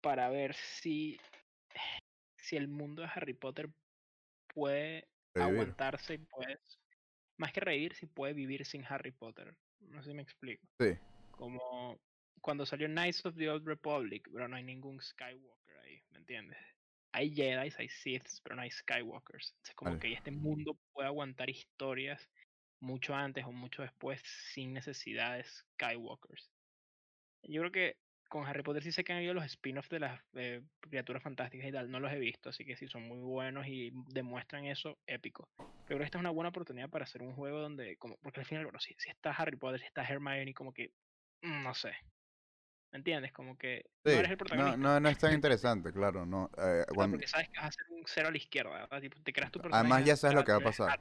para ver si, si el mundo de Harry Potter puede
Revivir.
aguantarse y puede, más que reír, si puede vivir sin Harry Potter. No sé si me explico.
Sí.
Como cuando salió Knights of the Old Republic, pero no hay ningún Skywalker ahí, ¿me entiendes? Hay Jedi, hay Siths, pero no hay Skywalkers. Es como
Vale.
que este mundo puede aguantar historias mucho antes o mucho después sin necesidad de Skywalkers. Yo creo que con Harry Potter sí sé que han habido los spin-offs de las eh, criaturas fantásticas y tal. No los he visto, así que sí son muy buenos y demuestran eso épico. Pero creo que esta es una buena oportunidad para hacer un juego donde, como, porque al final, bueno, si, si está Harry Potter, si está Hermione, como que, mm, no sé. ¿Me entiendes? Como que no eres el protagonista.
no, no es tan [laughs] interesante, claro, no. eh, cuando-
porque sabes que vas a hacer un cero a la izquierda, ¿verdad? Tipo, te creas tu personaje.
además ya sabes lo que va a pasar.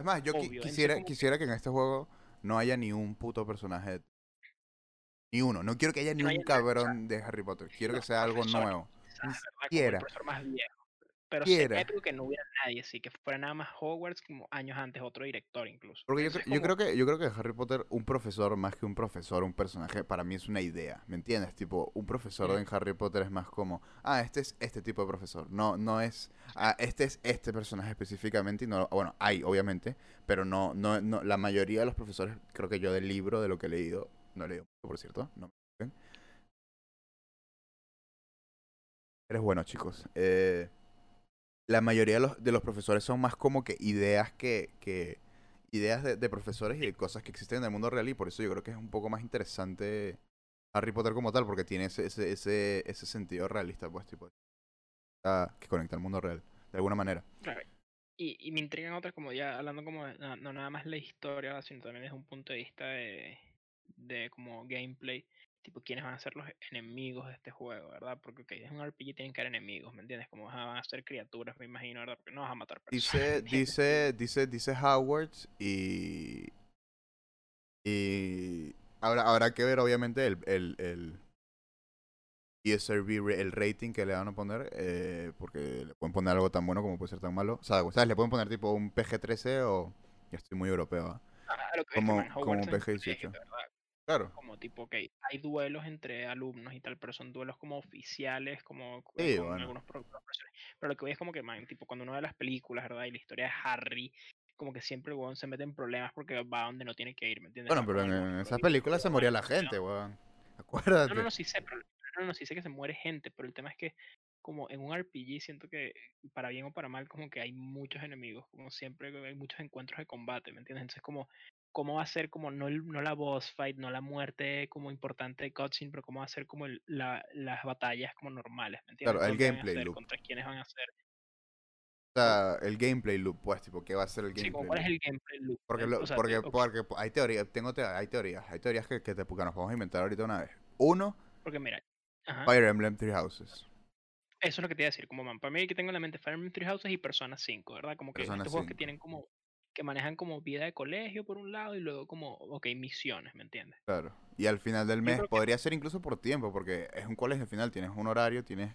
Es más, yo qui- quisiera,
como
quisiera que en este juego no haya ni un puto personaje. de- Ni uno. No quiero que haya ni un
haya nada,
cabrón de Harry Potter. Quiero que sea algo
profesor,
nuevo. Ni
más viejo. Pero
Siquiera.
sería épico que no hubiera nadie, sí, que fuera nada más Hogwarts como años antes, otro director incluso.
Porque yo, creo que yo creo que Harry Potter, un profesor más que un profesor, un personaje, para mí es una idea, ¿me entiendes? Tipo, un profesor
Ujú.
en Harry Potter es más como, ah, este es este tipo de profesor. No, no es, ah, este es este personaje específicamente y no, bueno, hay obviamente, pero no, no, no, la mayoría de los profesores, creo que yo del libro, de lo que he leído, no he leído mucho, por cierto, no me. Eres bueno, chicos. Eh, la mayoría de los, de los profesores son más como que ideas que, ideas de, profesores y de cosas que existen en el mundo real y por eso yo creo que es un poco más interesante Harry Potter como tal porque tiene ese, ese, ese, ese sentido realista pues tipo ah, que conecta al mundo real de alguna manera.
Y, y me intrigan otras, como ya hablando como de- no, no nada más la historia, sino también desde un punto de vista de, de como gameplay, tipo quiénes van a ser los enemigos de este juego, ¿verdad? Porque ok, es un RPG, tienen que haber enemigos, ¿me entiendes? Como van a ser criaturas, me imagino, ¿verdad? Porque no vas a matar personas.
dice dice dice dice Howard y y ahora habrá que ver obviamente el el, el ESRB, el rating que le van a poner, eh, porque le pueden poner algo tan bueno como puede ser tan malo. O sea, ¿sabes? Le pueden poner tipo un PG-13 o... Ya estoy muy europeo,
lo que ves que,
como- como un
es colegio,
PG-18. Claro.
como tipo, ok, hay duelos entre alumnos y tal, pero son duelos como oficiales, como co-
Sí,
con
bueno.
algunos pro- profesores. Pero lo que voy es como que, man, tipo, cuando uno ve las películas, ¿verdad? Y la historia de Harry, como que siempre el weón se mete en problemas porque va donde no tiene que ir, ¿me entiendes?
Bueno, pero en, en esas películas se moría la gente, [laughs]
no.
weón.
No,
Acuérdate.
no, no, sí sé, pero no, no, sí sé que se muere gente, pero el tema es que como en un RPG siento que para bien o para mal como que hay muchos enemigos, como siempre hay muchos encuentros de combate, ¿me entiendes? Entonces como cómo va a ser como no, el- no la boss fight, no la muerte como importante de cutscene, pero cómo va a ser como el- la, las batallas como normales, ¿me entiendes?
Claro, el
¿Dónde van a
gameplay loop.
¿Contra quiénes van a ser?
O sea, el gameplay loop, pues, tipo, ¿qué va a ser el
Sí, como
gameplay
cuál es el gameplay loop.
Porque, lo-
o sea,
porque, porque hay teorías, tengo te- hay teorías, hay teorías que, que, te, que nos podemos inventar ahorita una vez. Uno,
porque mira, ajá,
Fire Emblem Three Houses.
eso es lo que te iba a decir, como man, para mí que tengo en la mente Fire Emblem Three Houses y Persona 5, ¿verdad? Como que
Persona
estos juegos que
5.
tienen como que manejan como vida de colegio por un lado y luego como, ok, misiones, ¿me entiendes?
Claro. Y al final del mes
que-
podría ser incluso por tiempo, porque es un colegio al final, tienes un horario, tienes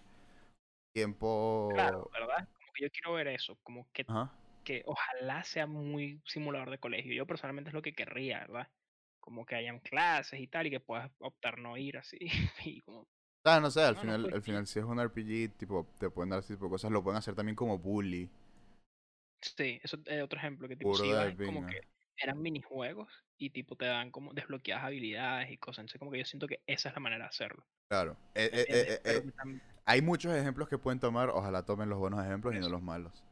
tiempo.
Claro, ¿verdad? Como que yo quiero ver eso, como que,
Ajá.
que ojalá sea muy simulador de colegio. Yo personalmente es lo que querría, ¿verdad? Como que hayan clases y tal y que puedas optar no ir así. [laughs] y como,
sea, no sé, al
No, no
final,
puedes
al final si es un RPG, tipo, te pueden dar ese tipo de cosas, lo pueden hacer también como bully.
Sí, eso es otro ejemplo, que tipo si
de
ibas como que eran minijuegos y tipo te dan como desbloqueadas habilidades y cosas. Entonces como que yo siento que esa es la manera de hacerlo.
Claro. Eh,
¿me
eh, eh, eh, hay muchos ejemplos que pueden tomar, ojalá tomen los buenos ejemplos y no los malos.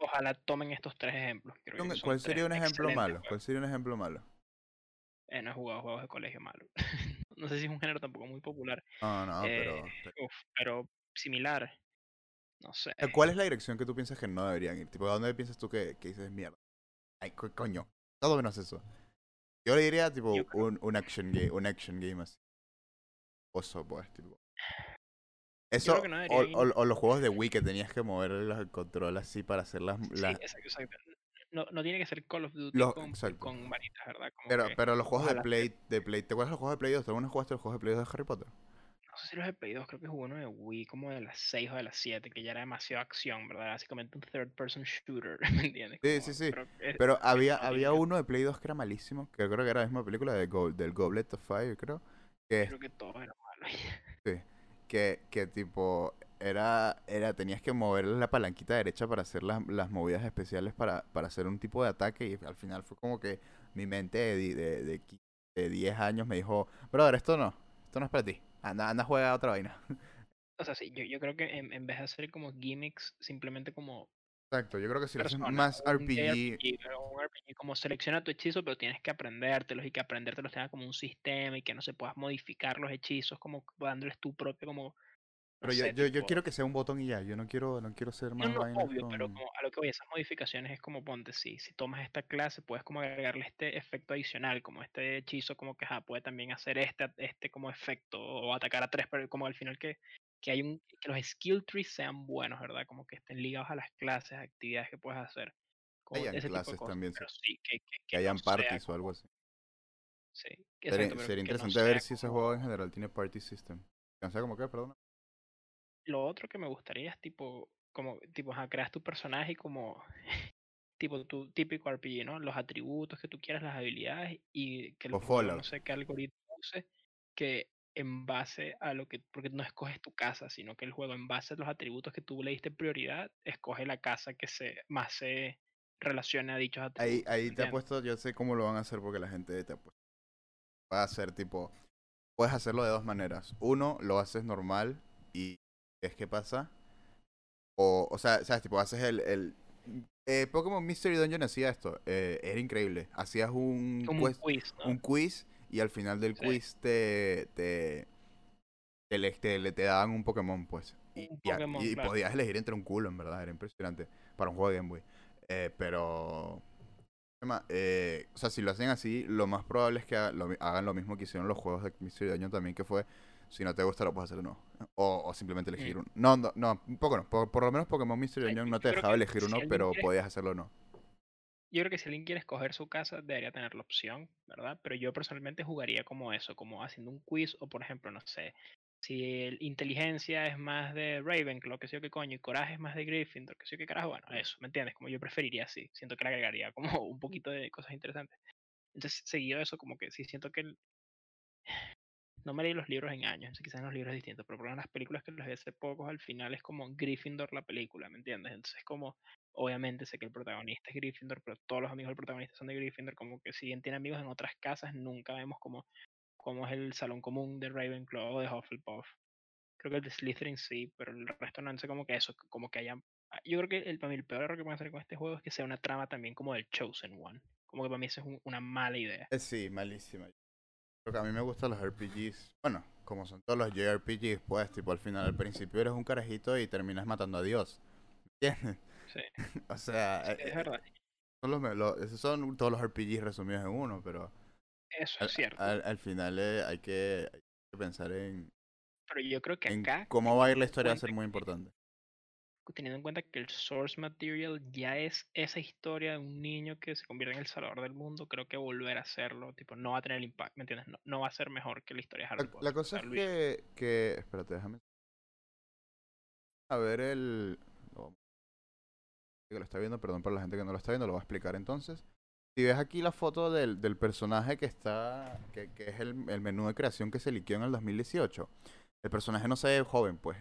ojalá tomen estos tres ejemplos. Creo que
¿Cuál sería un ejemplo malo?
juegos.
¿Cuál sería un ejemplo malo?
Eh, no he jugado juegos de colegio malo. [laughs] no sé si es un género tampoco muy popular.
No, no,
Eh,
pero...
uf, pero similar. No sé.
Eh, ¿Cuál es la dirección que tú piensas que no deberían ir? Tipo, ¿a dónde piensas tú que, que dices mierda? Ay, co- coño. Todo menos eso. Yo le diría, tipo, un, un action game, un action game así. Oso, pues, tipo. Eso,
no
o, o- o los juegos de Wii que tenías que mover el control así para hacer las...
Sí, exacto, exacto. No, no tiene que ser Call of Duty
Los-
con, con varitas, ¿verdad? Como
pero,
que-
pero los juegos de Play, de Play, ¿te acuerdas de los juegos de Play 2? ¿Tú alguna jugaste los juegos de Play 2 de Harry Potter?
Sé si los he pedido, creo que jugué uno de Wii, como de las 6 o de las 7, que ya era demasiado acción, ¿verdad? Básicamente un third person shooter, [laughs] ¿me entiendes?
Sí,
Como-
sí, sí.
Pero, es-
Pero había, había uno de Play 2 que era malísimo, que creo que era la misma película de Go- del Goblet of Fire, creo. Que,
creo que todo era malo. [laughs]
sí, que, que tipo, era, era, tenías que mover la palanquita derecha para hacer las, las movidas especiales para, para hacer un tipo de ataque y al final fue como que mi mente de, de, de de 10 años me dijo, brother, esto no, esto no es para ti. Anda, anda, juega otra vaina.
O sea, sí, yo, yo creo que en, en vez de hacer como gimmicks, simplemente como
Exacto, yo creo que si lo más
un
RPG,
pero un RPG como selecciona tu hechizo, pero tienes que aprendértelos y que aprendértelos tenga como un sistema y que no se puedas modificar los hechizos como dándoles tu propio como
pero yo, yo, yo quiero que sea un botón y ya, yo no quiero, no quiero ser
No,
más
no,
vainas
obvio, pero como a lo que voy, esas modificaciones es como ponte, si, si tomas esta clase, puedes como agregarle este efecto adicional, como este hechizo, como que ajá, puede también hacer este, este como efecto, o atacar a tres, pero como al final que, que hay un, que los skill trees sean buenos, ¿verdad? Como que estén ligados a las clases, actividades que puedes hacer, como
Hayan
ese tipo de
clases
cosas,
también, sí,
pero sí, que, que,
que
no
hayan parties o algo así.
sí,
Sería,
exacto,
sería
no
interesante ver si ese juego en general tiene party system. No sea como que, perdón.
Lo otro que me gustaría es tipo, como, tipo, ajá, creas tu personaje y como [laughs] tipo tu típico RPG, ¿no? Los atributos que tú quieras, las habilidades y que el no sé qué algoritmo use que en base a lo que, porque no escoges tu casa, sino que el juego en base a los atributos que tú le diste prioridad, escoge la casa que se más se relacione a dichos
Ahí,
atributos,
ahí te
¿entiendes?
apuesto, yo sé cómo lo van a hacer porque la gente te apuesta. Va a hacer tipo, puedes hacerlo de dos maneras. Uno, lo haces normal y es que pasa. O, o sea, sabes, tipo, haces el, el eh, Pokémon Mystery Dungeon hacía esto, eh, era increíble. Hacías un
Como un quiz, ¿no?
un quiz y al final del
Sí.
quiz te te, te, te, te daban un Pokémon, pues. Y,
Un
y a-
Pokémon,
y
claro.
podías elegir entre un culo, en verdad, era impresionante. Para un juego de Game Boy. Eh, pero... Eh, o sea, si lo hacen así, lo más probable es que hagan lo mismo que hicieron los juegos de Mystery Dungeon también, que fue, si no te gusta, lo puedes hacer o no. O, o simplemente elegir
Mm.
uno. No, no, no, un poco no. Por, por lo menos Pokémon Mystery
yo
no te dejaba elegir uno, pero
quiere
podías hacerlo o no.
Yo creo que si alguien quiere escoger su casa, debería tener la opción, ¿verdad? Pero yo personalmente jugaría como eso, como haciendo un quiz o, por ejemplo, no sé, si el inteligencia es más de Ravenclaw, que sé yo qué coño, y coraje es más de Gryffindor, que sé yo qué carajo, bueno, eso, ¿me entiendes? Como yo preferiría así, siento que le agregaría como [laughs] un poquito de cosas interesantes. Entonces, seguido eso, como que sí siento que el- no me leí los libros en años, quizás en los libros es distinto, pero por ejemplo, las películas que los vi hace pocos, al final es como Gryffindor la película, ¿me entiendes? Entonces, como, obviamente sé que el protagonista es Gryffindor, pero todos los amigos del protagonista son de Gryffindor, como que si bien tiene amigos en otras casas, nunca vemos como cómo es el salón común de Ravenclaw o de Hufflepuff. Creo que el de Slytherin sí, pero el resto no sé como que eso, como que haya... ah, Yo creo que el, para mí el peor error que pueden hacer con este juego es que sea una trama también como del Chosen One. Como que para mí eso es un- una mala idea.
Eh, sí, malísima. Porque a mí me gustan los RPGs. Bueno, como son todos los JRPGs, pues, tipo, al final, al principio eres un carajito y terminas matando a Dios. ¿Entiendes?
Sí, [laughs]
O sea,
sí,
eh,
es
eh,
verdad.
son, los, esos son todos los RPGs resumidos en uno, pero
Eso
al,
es cierto.
al- al final eh, hay, que, hay que pensar en,
Pero yo creo que acá,
cómo va a ir la historia, va a ser muy importante.
Teniendo en cuenta que el source material ya es esa historia de un niño que se convierte en el salvador del mundo, creo que volver a hacerlo, tipo, no va a tener el impacto, ¿me entiendes? No, no va a ser mejor que la historia de Harry
La,
Potter.
la cosa es que, que... Espérate, déjame... A ver el... lo- que lo está viendo, perdón para la gente que no lo está viendo, lo voy a explicar entonces. Si ves aquí la foto del, del personaje que está... Que, que es el, el menú de creación que se liqueó en el 2018. El personaje no se ve joven, pues.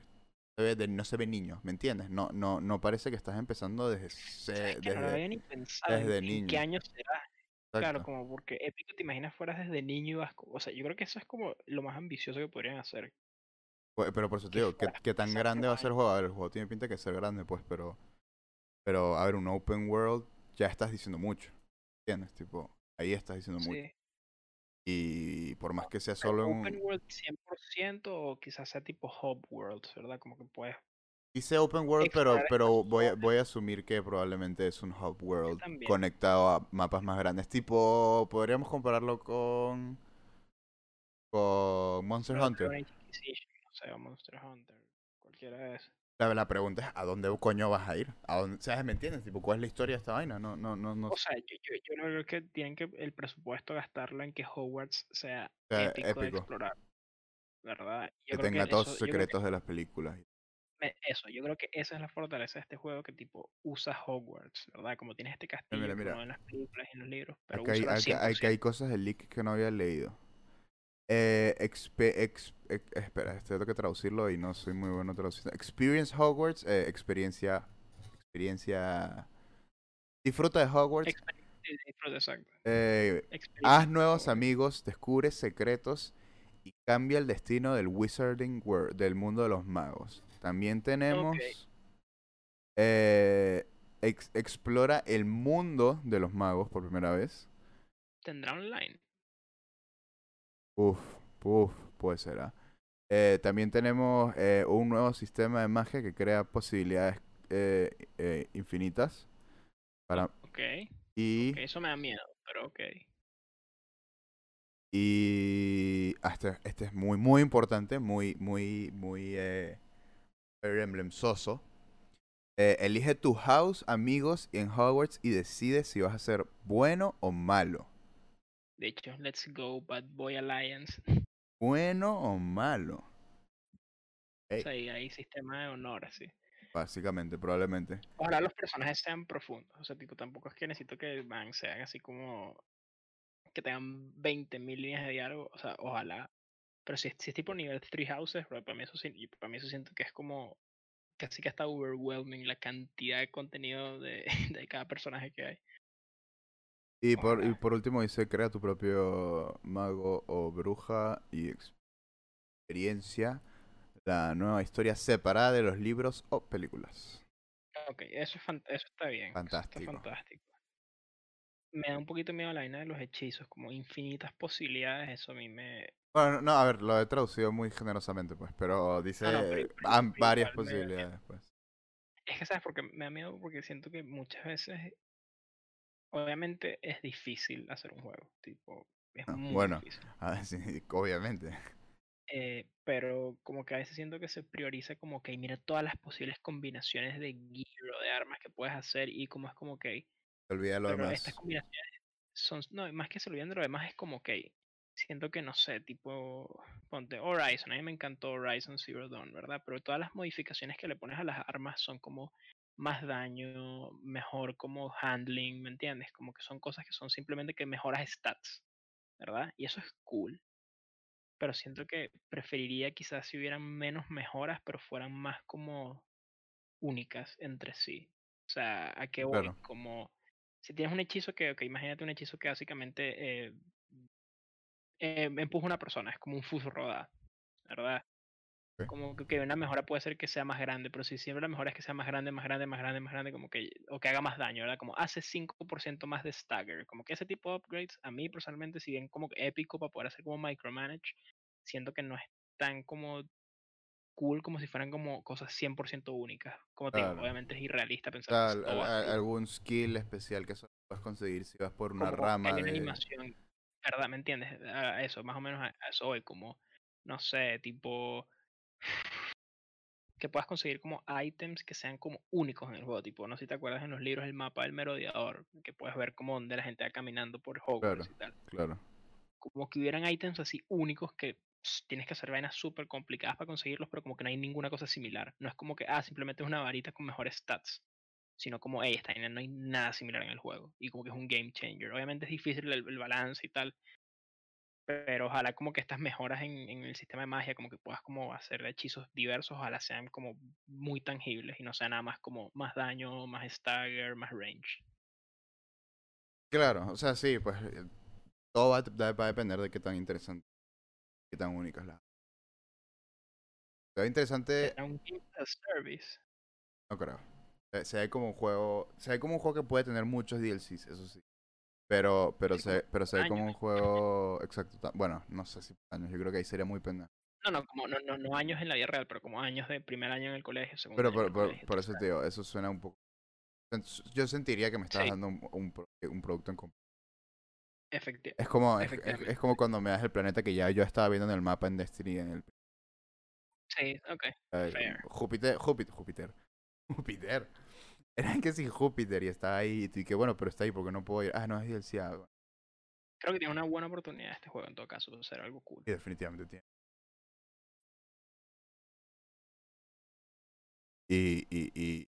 Se ve de- no se ve niño, ¿me entiendes? No, no, no parece que estás empezando desde... se-
¿sabes que no lo
desde
había ni pensado en-
desde
en,
niño.
qué año será. Claro, como porque épico te imaginas fueras desde niño y vas, o sea, yo creo que eso es como lo más ambicioso que podrían hacer.
Pues, Pero por eso te digo, ¿qué, tan grande va a ser el juego? A ver, el juego tiene pinta que ser grande, pues, pero... Pero, a ver, un open world ya estás diciendo mucho. ¿Entiendes? Tipo, ahí estás diciendo mucho. Y por más que sea solo en
Open
un...
World 100% o quizás sea tipo Hub Worlds, ¿verdad? Como que puedes
Dice open world, pero, pero voy, a, voy a asumir que probablemente es un hub world conectado a mapas más grandes. Tipo, podríamos compararlo con... Con Monster Hunter.
No sé, Monster Hunter, cualquiera de esos.
La, la pregunta es, ¿a dónde coño vas a ir? ¿A. ¿Me entiendes? Tipo, ¿cuál es la historia de esta vaina? No, no, no, no
O sea, yo, yo, yo no creo que tienen que el presupuesto gastarlo en que Hogwarts sea
sea
épico, de explorar, ¿verdad?
que
creo
tenga
que
todos
que
secretos de las películas.
eso, yo creo que esa es la fortaleza de este juego que tipo usa Hogwarts, ¿verdad? Como tienes este castillo
mira, mira.
ve en las películas y en los libros, pero
Acá hay, acá, acá hay
100%.
cosas del leak que no había leído. Eh, expe- ex- ex- espera, tengo que traducirlo y no soy muy bueno traduciendo. Experience Hogwarts, eh, experiencia, experiencia. Disfruta de Hogwarts
disfruta, exacto.
Eh, haz nuevos amigos, descubre secretos y cambia el destino del Wizarding World, del mundo de los magos. También tenemos... eh, ex- explora el mundo de los magos por primera vez.
Tendrá online.
Uf, uf, puede ser. ¿ah? Eh, también tenemos eh, un nuevo sistema de magia que crea posibilidades eh, infinitas. Para,
Ok.
y,
Eso me da miedo, pero ok.
y ah, este, este es muy, muy importante, muy, muy, muy eh, Fire Emblem soso. Eh, elige tu house, amigos en Hogwarts y decide si vas a ser bueno o malo.
De hecho, Let's Go Bad Boy Alliance.
Bueno o malo.
O
Ey,
sea, ahí hay sistema de honor, así.
básicamente, probablemente.
Ojalá los personajes sean profundos. O sea, tipo, tampoco es que necesito que van, sean así como. que tengan 20.000 líneas de diálogo. O sea, ojalá. Pero si, es- si es tipo nivel Three Houses, bro, para mí eso sí- para mí eso siento que es como. casi que está overwhelming la cantidad de contenido de, [laughs] de cada personaje que hay.
Y por, y por último dice, crea tu propio mago o bruja y experiencia la nueva historia separada de los libros o películas.
Ok, eso, es eso está bien.
Fantástico.
Está fantástico. Me da un poquito miedo la vaina de los hechizos, como infinitas posibilidades. Eso a mí me.
Bueno, no, a ver, lo he traducido muy generosamente, pues, pero dice
Ah, no, pero- pero
am-
igual
varias posibilidades, pues.
Es que, ¿sabes? Porque me da miedo porque siento que muchas veces, obviamente es difícil hacer un juego, tipo, es
Ah,
muy
bueno.
difícil. [laughs]
Ah, sí, [laughs] obviamente.
Eh, pero como que a veces siento que se prioriza como que mira todas las posibles combinaciones de gear o de armas que puedes hacer y como es como que,
olvida lo demás.
estas combinaciones son, no, más que se olviden de lo demás es como que siento que no sé, tipo, ponte Horizon, a mí me encantó Horizon Zero Dawn, ¿verdad? Pero todas las modificaciones que le pones a las armas son como más daño, mejor como handling, ¿me entiendes? Como que son cosas que son simplemente que mejoras stats, ¿verdad? Y eso es cool. Pero siento que preferiría quizás si hubieran menos mejoras, pero fueran más como únicas entre sí. O sea, ¿a qué voy?
Claro.
Como si tienes un hechizo que, ok, imagínate un hechizo que básicamente eh, eh, empuja a una persona, es como un fuso rodado, ¿verdad? Como que, una mejora puede ser que sea más grande, pero si siempre la mejora es que sea más grande, más grande, más grande, más grande, como que, o que haga más daño, ¿verdad? Como hace 5% más de stagger, como que ese tipo de upgrades, a mí personalmente, si bien como épico para poder hacer como micromanage, siento que no es tan como cool como si fueran como cosas 100% únicas. Como te digo,
Claro.
obviamente es irrealista pensar que
al- algún skill especial que solo puedes conseguir si vas por una
como
rama de...
animación, ¿verdad? ¿Me entiendes? A eso, más o menos a, eso voy, como, no sé, tipo, que puedas conseguir como items que sean como únicos en el juego, tipo, no sé si te acuerdas en los libros el mapa del merodeador, que puedes ver como donde la gente va caminando por Hogwarts
Claro.
y tal.
Claro.
Como que hubieran items así únicos que tienes que hacer vainas súper complicadas para conseguirlos, pero como que no hay ninguna cosa similar. No es como que, ah, simplemente es una varita con mejores stats sino como, hey, esta vaina no hay nada similar en el juego. Y como que es un game changer. Obviamente es difícil el, el balance y tal. Pero ojalá como que estas mejoras en, en el sistema de magia, como que puedas como hacer hechizos diversos, ojalá sean como muy tangibles y no sea nada más como más daño, más stagger, más range.
Claro, o sea, sí, pues eh, todo va, a- va- va a depender de qué tan interesante, qué tan única es la... Lo interesante,
un service.
no creo. Se, se ve como un juego, se ve como un juego que puede tener muchos DLCs, eso sí. Pero, pero se, pero se ve como un juego, exacto, bueno, no sé si años, yo creo que ahí sería muy pena.
No, no, como no, no, no años en la vida real, pero como años de primer año en el colegio, segundo
Pero
año en
por,
el
por,
colegio.
por eso te digo, eso suena un poco... Yo sentiría que me estás
Sí.
dando un, un, un producto en común.
Efecti-
Es como, es, es-
Efectivamente.
es como cuando me das el planeta que ya yo estaba viendo en el mapa en Destiny, en el
Sí, ok.
Eh,
Fair.
Júpiter, Júpiter, Júpiter. [laughs] Júpiter. Era que sí, Júpiter y está ahí. Y que bueno, pero está ahí porque no puedo ir. Ah, no, es DLC. ah, bueno,
Creo que tiene una buena oportunidad este juego en todo caso de ser algo cool.
sí, definitivamente tiene. Y, y, y,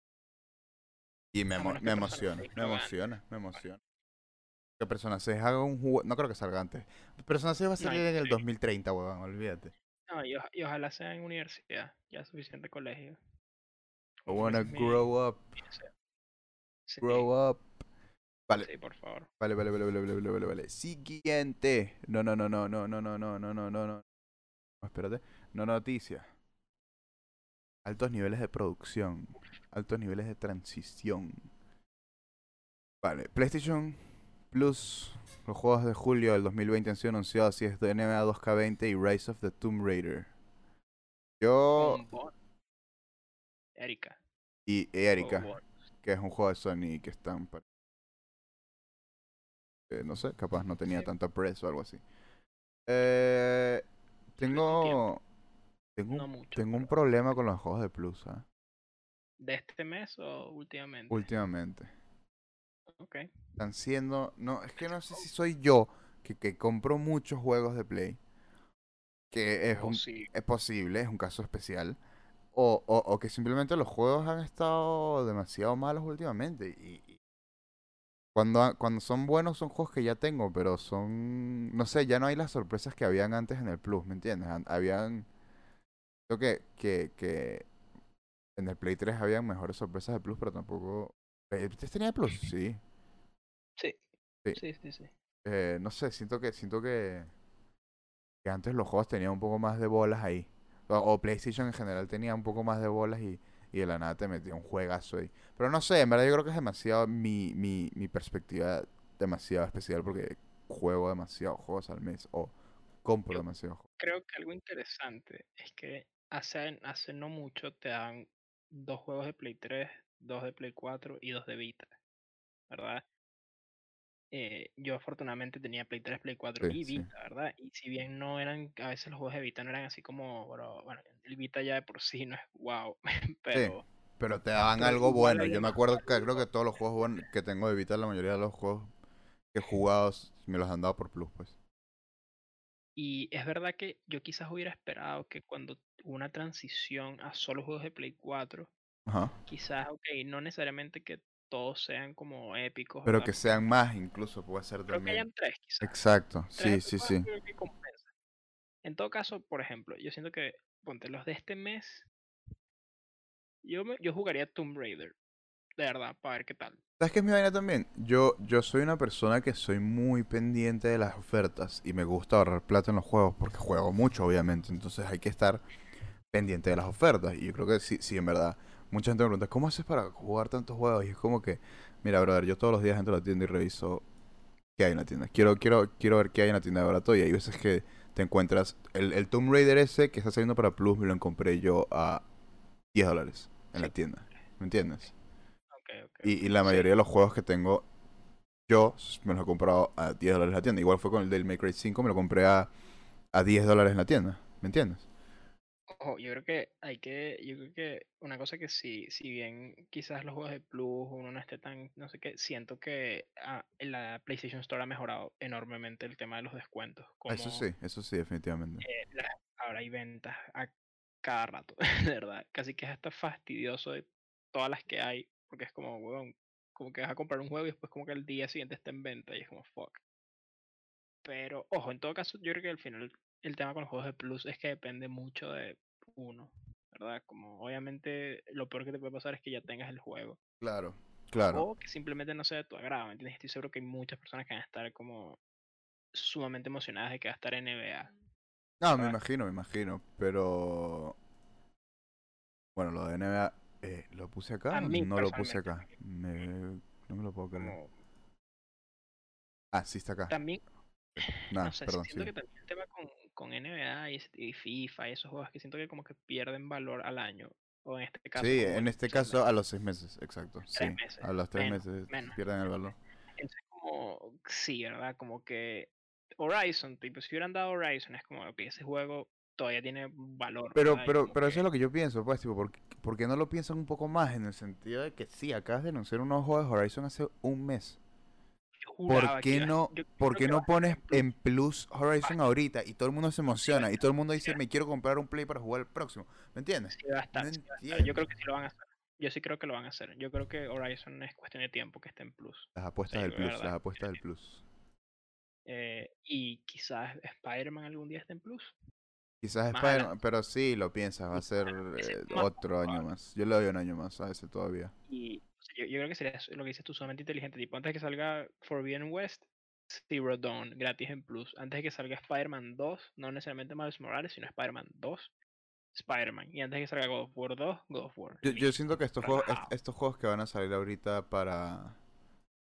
y me, emo- me emociona,
6
me emociona, me emociona. Que Persona 6 haga un juego. No creo que salga antes. Persona 6 va a
No,
salir en el
sí.
2030, huevón, olvídate.
No, y, y ojalá sea en universidad, ya suficiente colegio.
I wanna grow up.
Sí,
grow up. Vale.
Sí, por favor.
Vale, vale, vale, vale, vale, vale, vale. Siguiente. No, no, no, no, no, no, no, no, no, no, no, no. Espérate. No noticia. Altos niveles de producción. Altos niveles de transición. Vale. PlayStation Plus. Los juegos de julio del 2020 han sido anunciados. Así es de NBA 2K20 y Rise of the Tomb Raider. Yo
Erika.
Y Erika. Que es un juego de Sony que están pa- eh, no sé, capaz no tenía
Sí.
tanta press o algo así. Eh, tengo tengo
No
un,
mucho.
tengo un problema con los juegos de Plus, ¿ah?
¿De este mes o últimamente?
últimamente.
ok.
Están siendo, no, es que no sé si soy yo que, que compro muchos juegos de Play, que es
O
un,
sí.
es posible, es un caso especial. O, o, o que simplemente los juegos han estado demasiado malos últimamente. Y, y cuando, cuando son buenos son juegos que ya tengo, pero son... No sé, ya no hay las sorpresas que habían antes en el Plus, ¿me entiendes? An- Habían... Creo que, que, que en el Play 3 habían mejores sorpresas de Plus, pero tampoco... ¿El 3 tenía Plus? Sí.
Sí.
Sí.
Sí, sí, sí.
Eh, no sé, siento que siento que, que antes los juegos tenían un poco más de bolas ahí. O, PlayStation en general tenía un poco más de bolas y, y de la nada te metía un juegazo ahí. Pero no sé, en verdad yo creo que es demasiado mi, mi, mi perspectiva demasiado especial porque juego demasiados juegos al mes o compro
Yo-
demasiados juegos.
Creo que algo interesante es que hace, hace no mucho te dan dos juegos de Play 3, dos de Play 4 y dos de Vita, ¿verdad? Eh, yo afortunadamente tenía Play 3, Play 4
Sí,
y
sí.
Vita, ¿verdad? Y si bien no eran, a veces los juegos de Vita no eran así como, bro, bueno, el Vita ya de por sí no es wow, [laughs] pero
Pero te daban
Pero
algo bueno. Yo me acuerdo que creo que todos los juegos buenos que tengo de Vita, la mayoría de los juegos que he jugado me los han dado por Plus, pues.
Y es verdad que yo quizás hubiera esperado que cuando hubo una transición a solo juegos de Play 4,
Ajá.
quizás, ok, no necesariamente que todos sean como épicos,
Pero
¿verdad?
que sean más incluso, puede ser
Creo que
también.
hayan tres, quizás.
Exacto,
Tres
sí, sí, sí.
que. En todo caso, por ejemplo, yo siento que, ponte los de este mes, yo, me, yo jugaría Tomb Raider, de verdad, para ver qué tal.
¿Sabes qué es mi vaina también? Yo, yo soy una persona que soy muy pendiente de las ofertas y me gusta ahorrar plata en los juegos porque juego mucho, obviamente. Entonces hay que estar pendiente de las ofertas. Y yo creo que sí, sí, en verdad. Mucha gente me pregunta, ¿cómo haces para jugar tantos juegos? Y es como que, mira, brother, yo todos los días entro a la tienda y reviso qué hay en la tienda. Quiero, quiero, quiero ver qué hay en la tienda de barato y hay veces que te encuentras... El, el Tomb Raider ese que está saliendo para Plus me lo compré yo a 10 dólares en la tienda. ¿Me entiendes? Y, y la
Sí.
mayoría de los juegos que tengo, yo me los he comprado a 10 dólares en la tienda. Igual fue con el del Cry 5, me lo compré a, a 10 dólares en la tienda. ¿Me entiendes?
Ojo, yo creo que hay que, yo creo que una cosa que sí, si bien quizás los juegos de Plus uno no esté tan, no sé qué, siento que ah, en la PlayStation Store ha mejorado enormemente el tema de los descuentos. Como,
Eso sí, eso sí, definitivamente.
eh, la- ahora hay ventas a cada rato, [laughs] de verdad. Casi que es hasta fastidioso de todas las que hay, porque es como, weón, como que vas a comprar un juego y después como que el día siguiente está en venta y es como, fuck. Pero, ojo, en todo caso, yo creo que al final el tema con los juegos de Plus es que depende mucho de uno, ¿verdad? Como obviamente lo peor que te puede pasar es que ya tengas el juego.
Claro, claro.
O que simplemente no sea de tu agrado, ¿me entiendes? Estoy seguro que hay muchas personas que van a estar como sumamente emocionadas de que va a estar NBA.
No, me imagino, me imagino. Pero. Bueno, lo de NBA, eh, ¿lo puse acá? No lo puse acá. Me... No me lo puedo creer.
Como,
Ah, sí está acá.
también,
Nada,
no sé,
perdón,
siento
sí.
que también el tema con, con NBA y, FIFA y esos juegos que siento que como que pierden valor al año. O en este caso.
Sí, en este caso
meses.
a los seis meses, exacto. Sí,
Tres meses,
a los tres
menos,
meses
menos.
pierden el valor.
Entonces, como, sí, ¿verdad? Como que Horizon, tipo, si hubieran dado Horizon, es como, ok, ese juego todavía tiene valor.
Pero, pero, pero eso
que
es lo que yo pienso, pues, tipo, ¿por, qué- por qué no lo piensan un poco más? En el sentido de que sí, acabas de anunciar un juego de Horizon hace un mes.
Juraba
¿Por qué no,
yo-
por qué no pones en Plus Horizon ahorita y todo el mundo se emociona y todo el mundo dice, me quiero comprar un Play para jugar el próximo? ¿Me entiendes?
Sí
No.
Yo creo que sí lo van a hacer. Yo sí creo que lo van a hacer. Yo creo que Horizon es cuestión de tiempo que esté en Plus.
Las apuestas
Sí,
del
de
Plus,
verdad.
las apuestas del Plus.
Eh, y quizás Spider-Man algún día esté en Plus.
Quizás
Más
Spider
adelante.
pero sí, lo piensas, va a ser eh, otro año más. Yo le doy un año más a ese todavía.
Y, Yo, yo creo que sería lo que dices tú, sumamente inteligente. Tipo, antes de que salga Forbidden West, Zero Dawn, gratis en Plus. Antes de que salga Spider-Man 2, no necesariamente Miles Morales, sino Spider-Man 2, Spider-Man. Y antes de que salga God of War 2, God of War.
Yo, yo siento que estos juegos, est- estos juegos que van a salir ahorita para,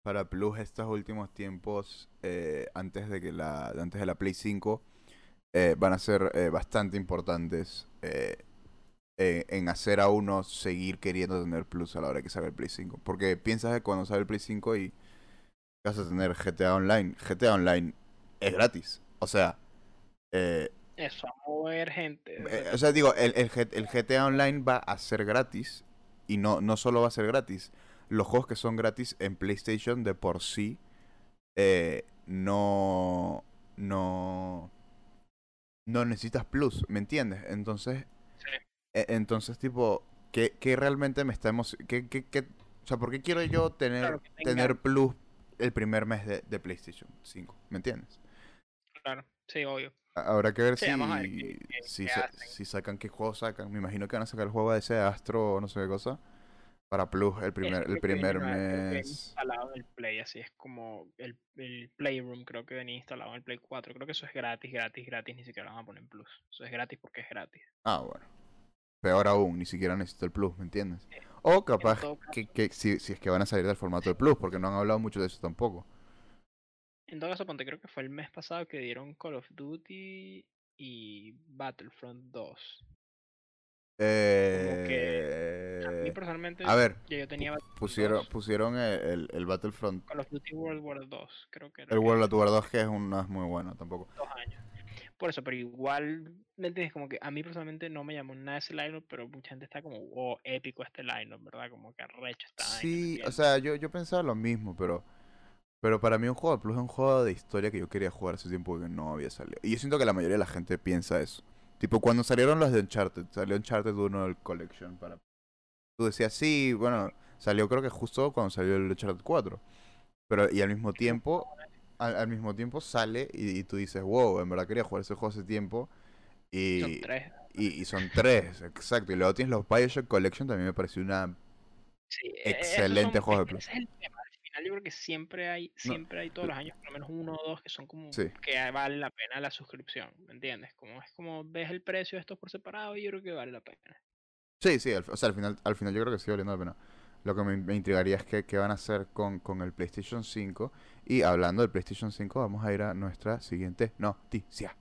para Plus estos últimos tiempos, eh, antes de que la, antes de la Play 5, eh, van a ser eh, bastante importantes eh, eh, en hacer a uno seguir queriendo tener Plus a la hora que salga el Play 5. Porque piensas que cuando sale el Play 5 y vas a tener GTA Online, GTA Online es gratis. O sea, eh,
Eso, a mover gente.
eh, o sea, digo, el, el, el GTA Online va a ser gratis. Y no, no solo va a ser gratis. Los juegos que son gratis en PlayStation de por sí no. No. No necesitas plus, ¿me entiendes? Entonces. E- entonces, tipo, ¿qué, qué realmente me está emocionando? ¿Qué, qué, qué- o sea, ¿por qué quiero yo tener,
Claro,
tener plus el primer mes de, de PlayStation 5? ¿Me entiendes?
Claro, sí, obvio.
Habrá que ver
Sí,
si,
ver qué- qué-
si,
qué
sa-
hacen.
si sacan qué juego sacan. Me imagino que van a sacar el juego de ese Astro o no sé qué cosa. Para Plus el primer, el primer mes.
instalado en el Play, así es como el, el Playroom, creo que venía instalado en el Play 4. Creo que eso es gratis, gratis, gratis, ni siquiera lo van a poner en Plus. Eso es gratis porque es gratis.
Ah, bueno. Peor aún, ni siquiera necesito el Plus, ¿me entiendes? O capaz que, que si, si es que van a salir del formato de Plus, porque no han hablado mucho de eso tampoco.
En todo caso, ponte, creo que fue el mes pasado que dieron Call of Duty y Battlefront 2. A mí
Eh,
personalmente,
a ver,
yo tenía
pusieron,
2,
pusieron el, el, Battlefront,
Call of Duty World War 2, creo que era
el
que
World War 2, que es un, no es muy bueno tampoco.
dos años. Por eso, pero igual, ¿me entiendes? Como que a mí personalmente no me llamó nada ese lineup, pero mucha gente está como, oh, épico este lineup, ¿verdad? Como que arrecho está.
Sí, o sea, yo, yo pensaba lo mismo, pero pero para mí un juego de Plus es un juego de historia que yo quería jugar hace tiempo que no había salido. Y yo siento que la mayoría de la gente piensa eso. Tipo, cuando salieron los de Uncharted, salió Uncharted 1 del Collection para... Tú decías, sí, bueno, salió creo que justo cuando salió el Uncharted 4. Pero, y al mismo tiempo, al, al mismo tiempo sale y, y tú dices, wow, en verdad quería jugar ese juego hace tiempo. Y,
Son tres.
y, y son tres, exacto. Y luego tienes los Bioshock Collection, también me pareció una
Sí, e-
excelente
son-
juego de
es-
Plus.
Ese es el tema. Al final yo creo que siempre hay, siempre hay todos los años por lo menos uno o dos que son como
Sí.
que vale la pena la suscripción, ¿me entiendes? Como es como ves el precio de estos por separado y yo creo que vale la pena.
Sí, sí, al, o sea, al final, al final yo creo que sí valiendo la pena. Lo que me, me intrigaría es que, qué van a hacer con, con el PlayStation 5. Y hablando del PlayStation 5, vamos a ir a nuestra siguiente noticia.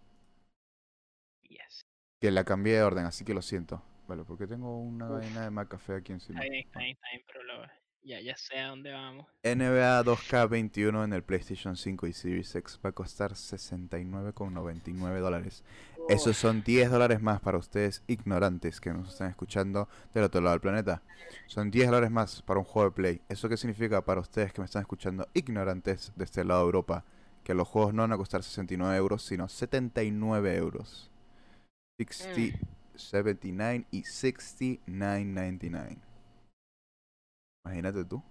Yes.
Que la cambié de orden, así que lo siento. Vale, porque tengo una vaina de McAfee aquí encima.
Está bien, está bien, está bien, pero lo- ya, ya sé a dónde vamos.
NBA 2K21 en el PlayStation 5 y Series X va a costar 69,99 dólares. Esos
Uf,
son 10 dólares más para ustedes ignorantes que nos están escuchando del otro lado del planeta. Son 10 dólares más para un juego de Play. ¿Eso qué significa para ustedes que me están escuchando ignorantes de este lado de Europa? Que los juegos no van a costar 69 euros, sino 79 euros. 60, 79 y 69.99. Imagínate tú.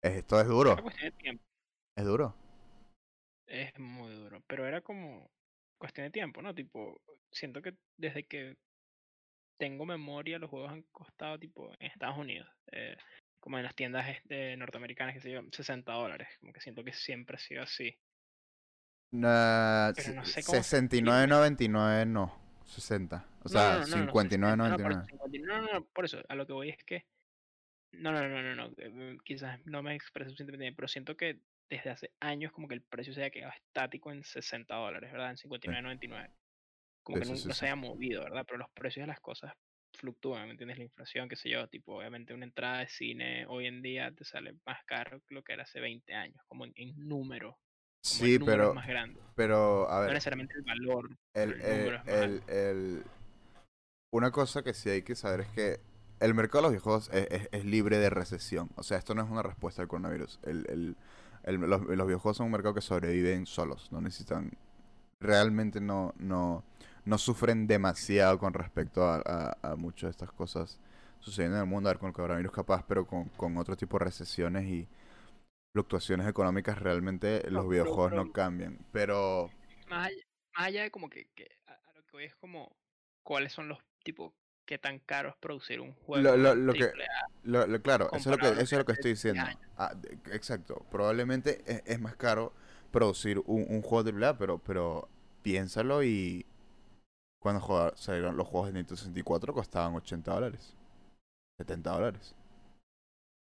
Es- Esto es duro. Es duro.
Es muy duro, pero era como cuestión de tiempo, ¿no? Tipo, siento que desde que tengo memoria los juegos han costado tipo en Estados Unidos, eh, como en las tiendas este, norteamericanas, que se yo, 60 dólares, como que siento que siempre ha sido así.
Nah,
Pero no sé cómo se
69.99 no. 60. O sea,
no, no, no, no,
59.99.
60, no, por, 59, no, no, no, por eso, a lo que voy es que, no, no, no, no, no, eh, mm, quizás no me expreso suficientemente bien, pero siento que desde hace años como que el precio se haya quedado estático en 60 dólares, ¿verdad? En 59.99. Como que nun-
sí,
no se haya movido, ¿verdad? Pero los precios de las cosas fluctúan, ¿me entiendes? La inflación, qué sé yo, tipo, obviamente una entrada de cine hoy en día te sale más caro que lo que era hace 20 años, como en, en número, como
Sí,
el número
pero,
más grande,
pero, a
no
ver,
necesariamente el valor,
el,
el número
el,
es más
el, el- una cosa que sí hay que saber es que el mercado de los videojuegos es, es- es libre de recesión. O sea, esto no es una respuesta al coronavirus. El, el- el- los, los videojuegos son un mercado que sobreviven solos. No necesitan. Realmente no, no, no sufren demasiado con respecto a, a- a muchas de estas cosas sucediendo en el mundo. A ver, con el coronavirus capaz, pero con, con otro tipo de recesiones y fluctuaciones económicas, realmente los videojuegos no
pero-
cambian. Pero.
más allá, más allá de como que, que a, a lo que voy es como cuáles son los tipo qué tan caro es producir un juego.
Lo, lo, lo que, claro, eso es lo que, eso es lo que estoy
hace 10
diciendo. Ah, exacto. Probablemente es, es más caro producir un, un juego de AAA, pero, pero piénsalo y cuando juega- salieron los juegos de Nintendo 64 costaban 80 dólares, 70 dólares.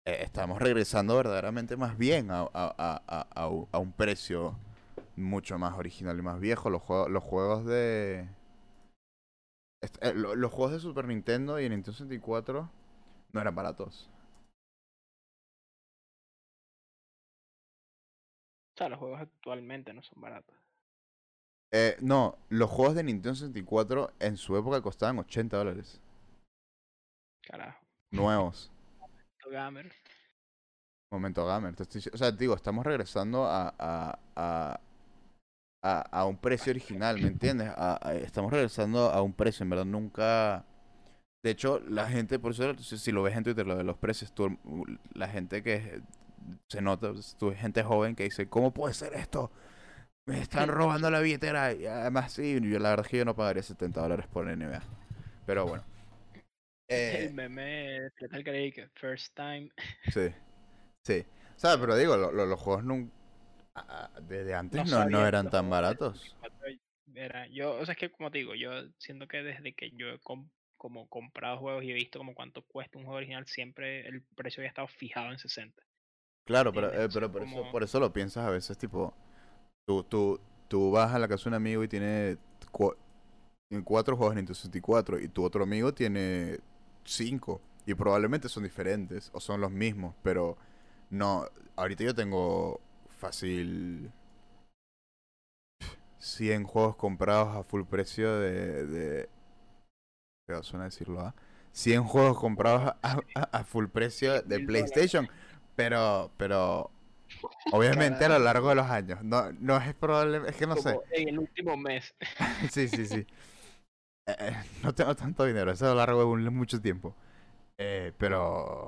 Eh, estamos regresando verdaderamente más bien a, a- a- a un precio mucho más original y más viejo. Los juegos, los juegos de... eh, lo- los juegos de Super Nintendo y Nintendo 64 no eran baratos.
O sea, los juegos actualmente no son baratos.
Eh, no, los juegos de Nintendo 64 en su época costaban 80 dólares.
Carajo.
Nuevos. [laughs]
Gamer.
Momento gamer. estoy dic- o sea, digo, estamos regresando a, a, a, a, a un precio original, ¿me entiendes? A- a- estamos regresando a un precio, en verdad, nunca... De hecho, la gente, por eso, si, si lo ves en Twitter, lo de los precios, tú- la gente que se nota, pues, tú, gente joven que dice, ¿cómo puede ser esto? Me están robando la billetera. Y además, sí, yo, la verdad es que yo no pagaría 70 dólares por NBA. Pero bueno. Eh,
El meme del Caribe que first time.
Sí, sí. ¿Sabes? Pero digo, lo- lo- los juegos nun- desde antes no, no,
que
eran tan baratos.
64 Era, yo, o sea, es que como te digo, yo siento que desde que yo he com- como comprado juegos y he visto como cuánto cuesta un juego original, siempre el precio había estado fijado en 60.
Claro, pero, eh, pero por, eso,
como-
por eso lo piensas a veces, tipo, tú, tú, tú vas a la casa de un amigo y tiene, tiene cuatro juegos Nintendo 64 y tu otro amigo tiene cinco y probablemente son diferentes o son los mismos, pero no, ahorita yo tengo fácil 100 juegos comprados a full precio de... de feo suena decirlo, ¿ah? 100 juegos comprados a, a- a full precio de PlayStation, pero, pero obviamente a lo largo de los años, no, no es probable, es que no sé,
en el último mes. [laughs]
sí, sí, sí. Eh, eh, no tengo tanto dinero, eso a lo largo de un- mucho tiempo. Eh, pero,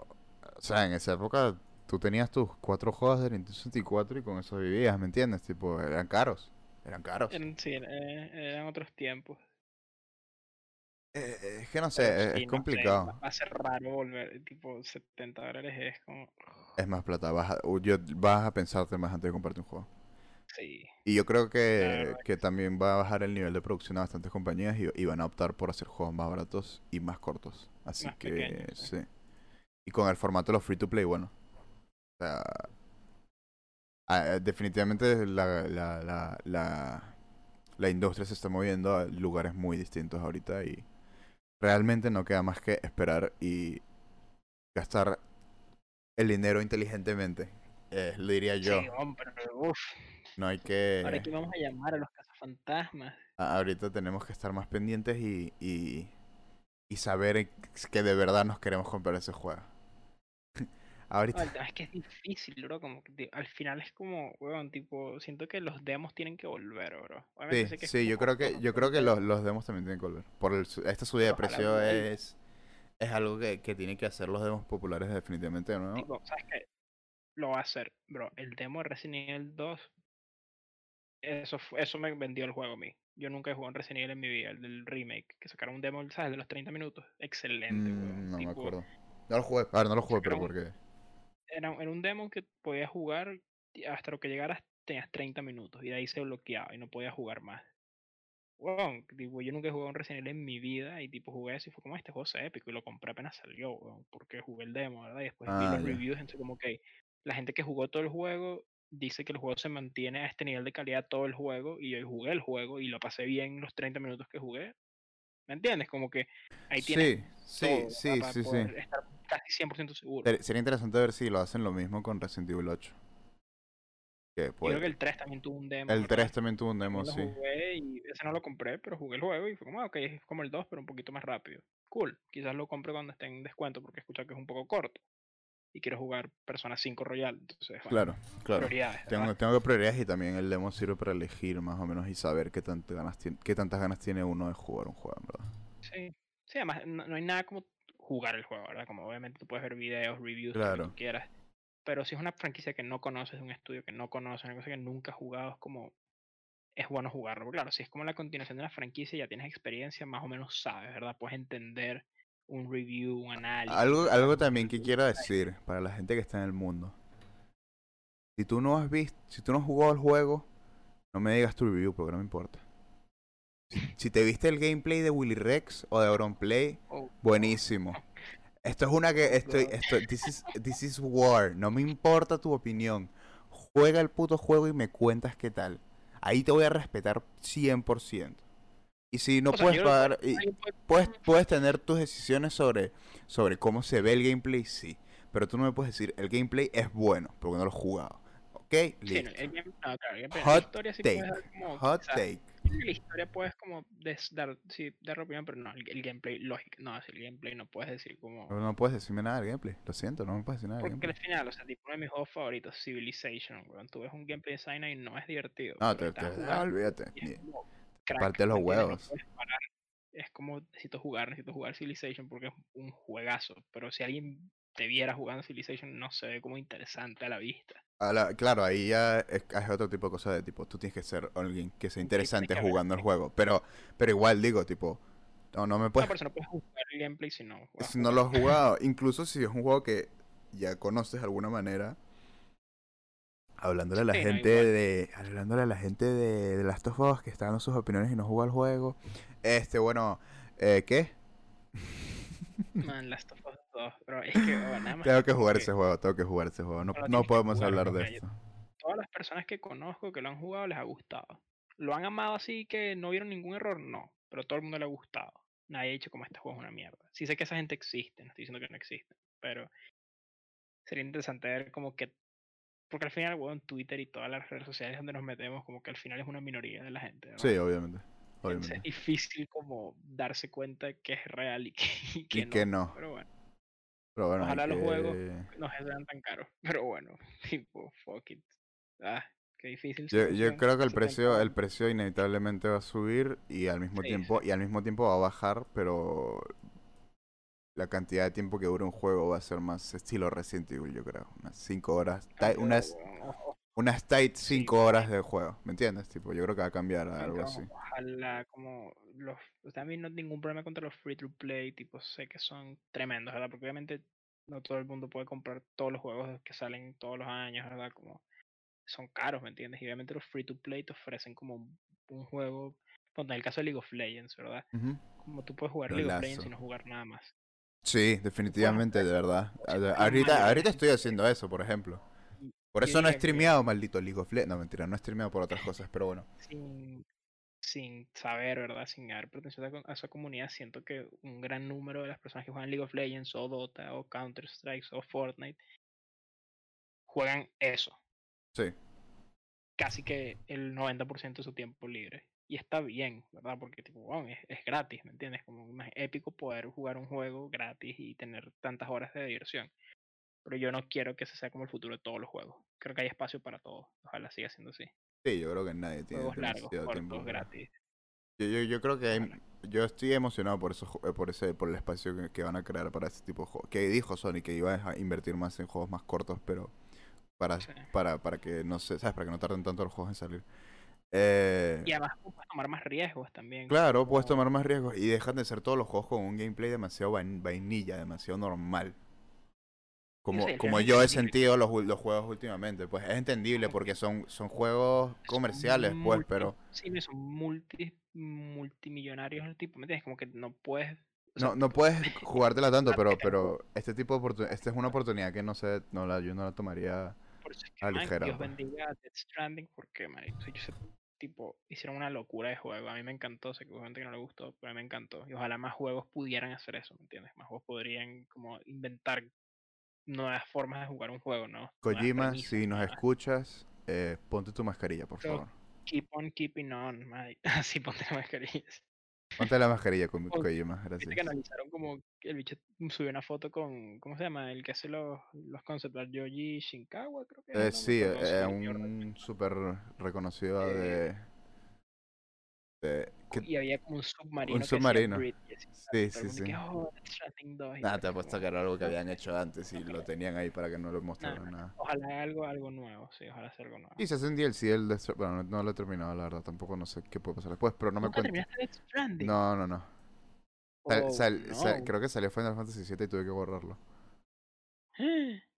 o sea, en esa época tú tenías tus cuatro juegos de Nintendo 64 y con eso vivías, ¿me entiendes? Tipo, eran caros, eran caros.
Sí, eh, eran otros tiempos.
Eh, eh, es que no sé,
Pero
es,
sí,
es
no sé,
complicado.
va- va a ser raro volver, tipo 70 dólares es como...
Es más plata, vas a, yo, vas a pensarte más antes de comprarte un juego.
Sí.
Y yo creo que, que también va a bajar el nivel de producción a bastantes compañías y, y van a optar por hacer juegos más baratos y más cortos. Así
Más
que
pequeños,
sí. Y con el formato de los free to play, bueno. O sea, ah, eh, definitivamente la, la, la, la, la industria se está moviendo a lugares muy distintos ahorita y realmente no queda más que esperar y gastar el dinero inteligentemente. Eh, lo diría yo.
Sí, hombre, pero uf.
No hay que...
Ahora que vamos a llamar a los cazafantasmas.
Ahorita tenemos que estar más pendientes y, y, y saber que de verdad nos queremos comprar ese juego.
No,
Ahorita,
tema es que es difícil, bro. Como que al final es como, weón, tipo, siento que los demos tienen que volver, bro. Obviamente
sí,
que
sí, yo creo que yo creo que los, los demos también tienen que volver. Por el esta subida de precio es, es algo que, que tienen que hacer los demos populares definitivamente de nuevo.
Tipo, ¿sabes qué? Lo va a hacer, bro. El demo de Resident Evil 2, eso, eso me vendió el juego a mí. Yo nunca he jugado en Resident Evil en mi vida, el del remake, que sacaron un demo, ¿sabes? De los 30 minutos. Excelente,
Mm,
weón.
no me acuerdo. No lo jugué. A ver, no lo jugué, pero porque...
Era, era un demo que podías jugar hasta lo que llegaras tenías 30 minutos y de ahí se bloqueaba y no podías jugar más. Weón, tipo, yo nunca he jugado un Resident Evil en mi vida y tipo jugué eso y fue como este juego es épico y lo compré apenas salió, weón, porque jugué el demo, ¿verdad? Y después vi
Ah,
los
ya.
reviews, entonces como que la gente que jugó todo el juego dice que el juego se mantiene a este nivel de calidad todo el juego y yo jugué el juego y lo pasé bien los 30 minutos que jugué. ¿Me entiendes? Como que ahí tienes
Sí, sí,
todo,
sí, sí, sí.
estar casi 100% seguro.
Ser- Sería interesante ver si lo hacen lo mismo con Resident Evil 8. Que puede-
creo que el 3 también tuvo un demo.
el
¿verdad?
3 también tuvo un demo, sí.
jugué y ese no lo compré, pero jugué el juego y fue como, ah, ok, es como el 2, pero un poquito más rápido. Cool, quizás lo compre cuando esté en descuento porque he escuchado que es un poco corto. Y quiero jugar Persona 5 Royal, entonces, bueno,
Claro, claro.
prioridades.
Tengo, que prioridades y también el demo sirve para elegir más o menos y saber qué, tantas ganas tiene, qué tantas ganas tiene uno de jugar un juego, en verdad.
Sí, sí, además no, no hay nada como jugar el juego, ¿verdad? Como obviamente tú puedes ver videos, reviews, lo que quieras. Pero si es una franquicia que no conoces, un estudio que no conoces, una cosa que nunca has jugado, es como es bueno jugarlo. Claro, si es como la continuación de la franquicia, ya tienes experiencia, más o menos sabes, ¿verdad? Puedes entender un review, un análisis.
Algo, algo también que quiero decir para la gente que está en el mundo. Si tú no has visto, si tú no has jugado el juego, no me digas tu review porque no me importa. Si, te viste el gameplay de Willy Rex o de Auronplay,
Oh,
buenísimo. Esto es una que estoy, esto, this is, this is war. No me importa tu opinión. Juega el puto juego y me cuentas qué tal. Ahí te voy a respetar 100%. Y si no
o sea,
puedes pagar, y- puedes, puedes tener tus decisiones sobre, sobre cómo se ve el gameplay, sí. Pero tú no me puedes decir, el gameplay es bueno, porque no lo he jugado. ¿Ok?
Sí, no,
Listo.
game- no, claro,
Hot
historia sí
take.
como,
Hot take.
La historia puedes como des- dar, sí, dar opinión, pero no, el, el gameplay, lógico, no, el gameplay no puedes decir como...
No, no puedes decirme nada del gameplay. Lo siento, no me puedes decir nada del
Porque
gameplay.
al final, o sea, tipo uno de mis juegos favoritos, Civilization, weón, tú ves un gameplay de Cyanide y no es divertido.
No, te, te- ah, olvídate.
crack,
parte los.
No
huevos.
Es como, necesito jugar, necesito jugar Civilization porque es un juegazo. Pero si alguien te viera jugando Civilization, no se ve como interesante a la vista.
A la- claro, ahí ya es, es otro tipo de cosa de tipo, tú tienes que ser alguien que sea interesante jugando el juego. Pero, pero igual digo, tipo, no, no me puedes,
persona puede jugar el gameplay si no.
si no lo has jugado, incluso si es un juego que ya conoces de alguna manera, hablándole a la
Sí, no,
gente de, hablándole a la gente de, de Last of Us que está dando sus opiniones y no juega el juego, este, bueno, eh, ¿qué?
Man, Last of Us 2, pero es que oh, nada [laughs] más.
Tengo que jugar ese juego, tengo que jugar ese juego, no, no podemos
jugar,
hablar de esto.
Todas las personas que conozco que lo han jugado les ha gustado. ¿Lo han amado así que no vieron ningún error? No. Pero todo el mundo le ha gustado. Nadie ha dicho como este juego es una mierda. Sí sé que esa gente existe, no estoy diciendo que no existe. Pero sería interesante ver como que. Porque al final, weón, Twitter y todas las redes sociales donde nos metemos, como que al final es una minoría de la gente.
Sí, obviamente.
Entonces
obviamente.
es difícil como darse cuenta que es real y que, y que
Y
no.
que no.
Pero bueno,
Pero bueno, hay
ojalá los juegos
que-
no sean tan caros. [laughs] Pero bueno, tipo, fuck it. Ah, qué difícil.
Yo, yo creo que el precio, el precio inevitablemente va a subir y al mismo
Sí,
tiempo,
sí.
y al mismo tiempo va a bajar, pero la cantidad de tiempo que dura un juego va a ser más estilo Resident Evil, yo creo. Unas 5 horas.
Ah, pero,
unas unas tight
Sí,
5 horas de juego, ¿me entiendes? Tipo, yo creo que va a cambiar a algo así.
Ojalá, como los. Mí no tengo ningún problema contra los free to play, tipo, sé que son tremendos, ¿verdad? Porque obviamente no todo el mundo puede comprar todos los juegos que salen todos los años, ¿verdad? Como son caros, ¿me entiendes? Y obviamente los free to play te ofrecen como un, juego. Ponte, en el caso de League of Legends, ¿verdad? Como tú puedes jugar League of Legends y no jugar nada más.
Sí, definitivamente, de verdad.
Sí,
de-
está
Ahorita, ahorita
¿verdad?
estoy haciendo eso, por ejemplo. Por eso no he
que-
streameado, maldito League of Legends. No, mentira, no he streameado por otras cosas, pero bueno.
sin, sin saber, ¿verdad? Sin dar pertenecer a, esa comunidad, siento que un gran número de las personas que juegan League of Legends o Dota o Counter Strike o Fortnite juegan eso,
Sí.
casi que el 90% de su tiempo libre. Y está bien, ¿verdad? Porque tipo, wow, es, es gratis, ¿me entiendes? Como más épico poder jugar un juego gratis y tener tantas horas de diversión. Pero yo no quiero que ese sea como el futuro de todos los juegos. Creo que hay espacio para todos. Ojalá siga siendo así.
Sí, yo creo que nadie tiene
Juegos largos,
tiempo.
cortos, gratis.
Yo, yo, yo creo que hay- yo estoy emocionado por eso, ju- eh, por ese, por el espacio que, que van a crear para ese tipo de juegos. Que dijo Sony que iba a invertir más en juegos más cortos, pero para,
Sí.
para, para que no se, ¿sabes? Para que no tarden tanto los juegos en salir. Eh,
Y además puedes tomar más riesgos también.
claro, puedes
como-
tomar más riesgos y dejan de ser todos los juegos con un gameplay demasiado vain- vainilla, demasiado normal. Como,
sí,
como yo he sentido los, los juegos últimamente. Pues es entendible porque son, son juegos
son
comerciales, pues,
multi-
pero
Sí, son multi, multimillonarios el tipo, ¿me entiendes? Como que no puedes... o sea,
No, no puedes [laughs] jugártela tanto, pero, pero este tipo de esta es una oportunidad que no sé, no la, yo no la tomaría.
por eso es que,
a
man,
ligera,
Dios
pues.
bendiga a Death Stranding porque, yo sé, tipo, hicieron una locura de juego. A mí me encantó, sé que hubo gente que no le gustó, pero a mí me encantó. Y ojalá más juegos pudieran hacer eso, ¿me entiendes? Más juegos podrían como inventar nuevas formas de jugar un juego, ¿no?
Kojima, si nos escuchas, eh, ponte tu mascarilla, por favor.
Keep on keeping on, marico. [laughs] Así ponte la mascarilla.
Ponte la mascarilla con Kojima, gracias.
que analizaron como el bicho subió una foto con, ¿cómo se llama? El que hace los, los concept art, Yoji Shinkawa, creo que es
Eh, sí, eh,
recuerdo.
un súper reconocido
Eh,
de, de- que-
Y había como un submarino. decía
submarino.
Así,
Sí, sí,
que,
sí.
oh, Death Stranding 2. y
Nada, te apuesto que era algo que
"No,
habían hecho antes y lo
creo".
tenían ahí para que no lo mostraran nada.
Ojalá algo, algo nuevo, sí, ojalá sea algo nuevo.
Y se hace un DLC el de... Bueno, no, lo he terminado, la verdad. Tampoco no sé qué puede pasar después, pero no me
¿Nunca
cuentes.
terminaste Death Stranding?
No, no, no. Sal-
Oh,
sal- sal-
no.
creo que salió Final Fantasy VII y tuve que borrarlo.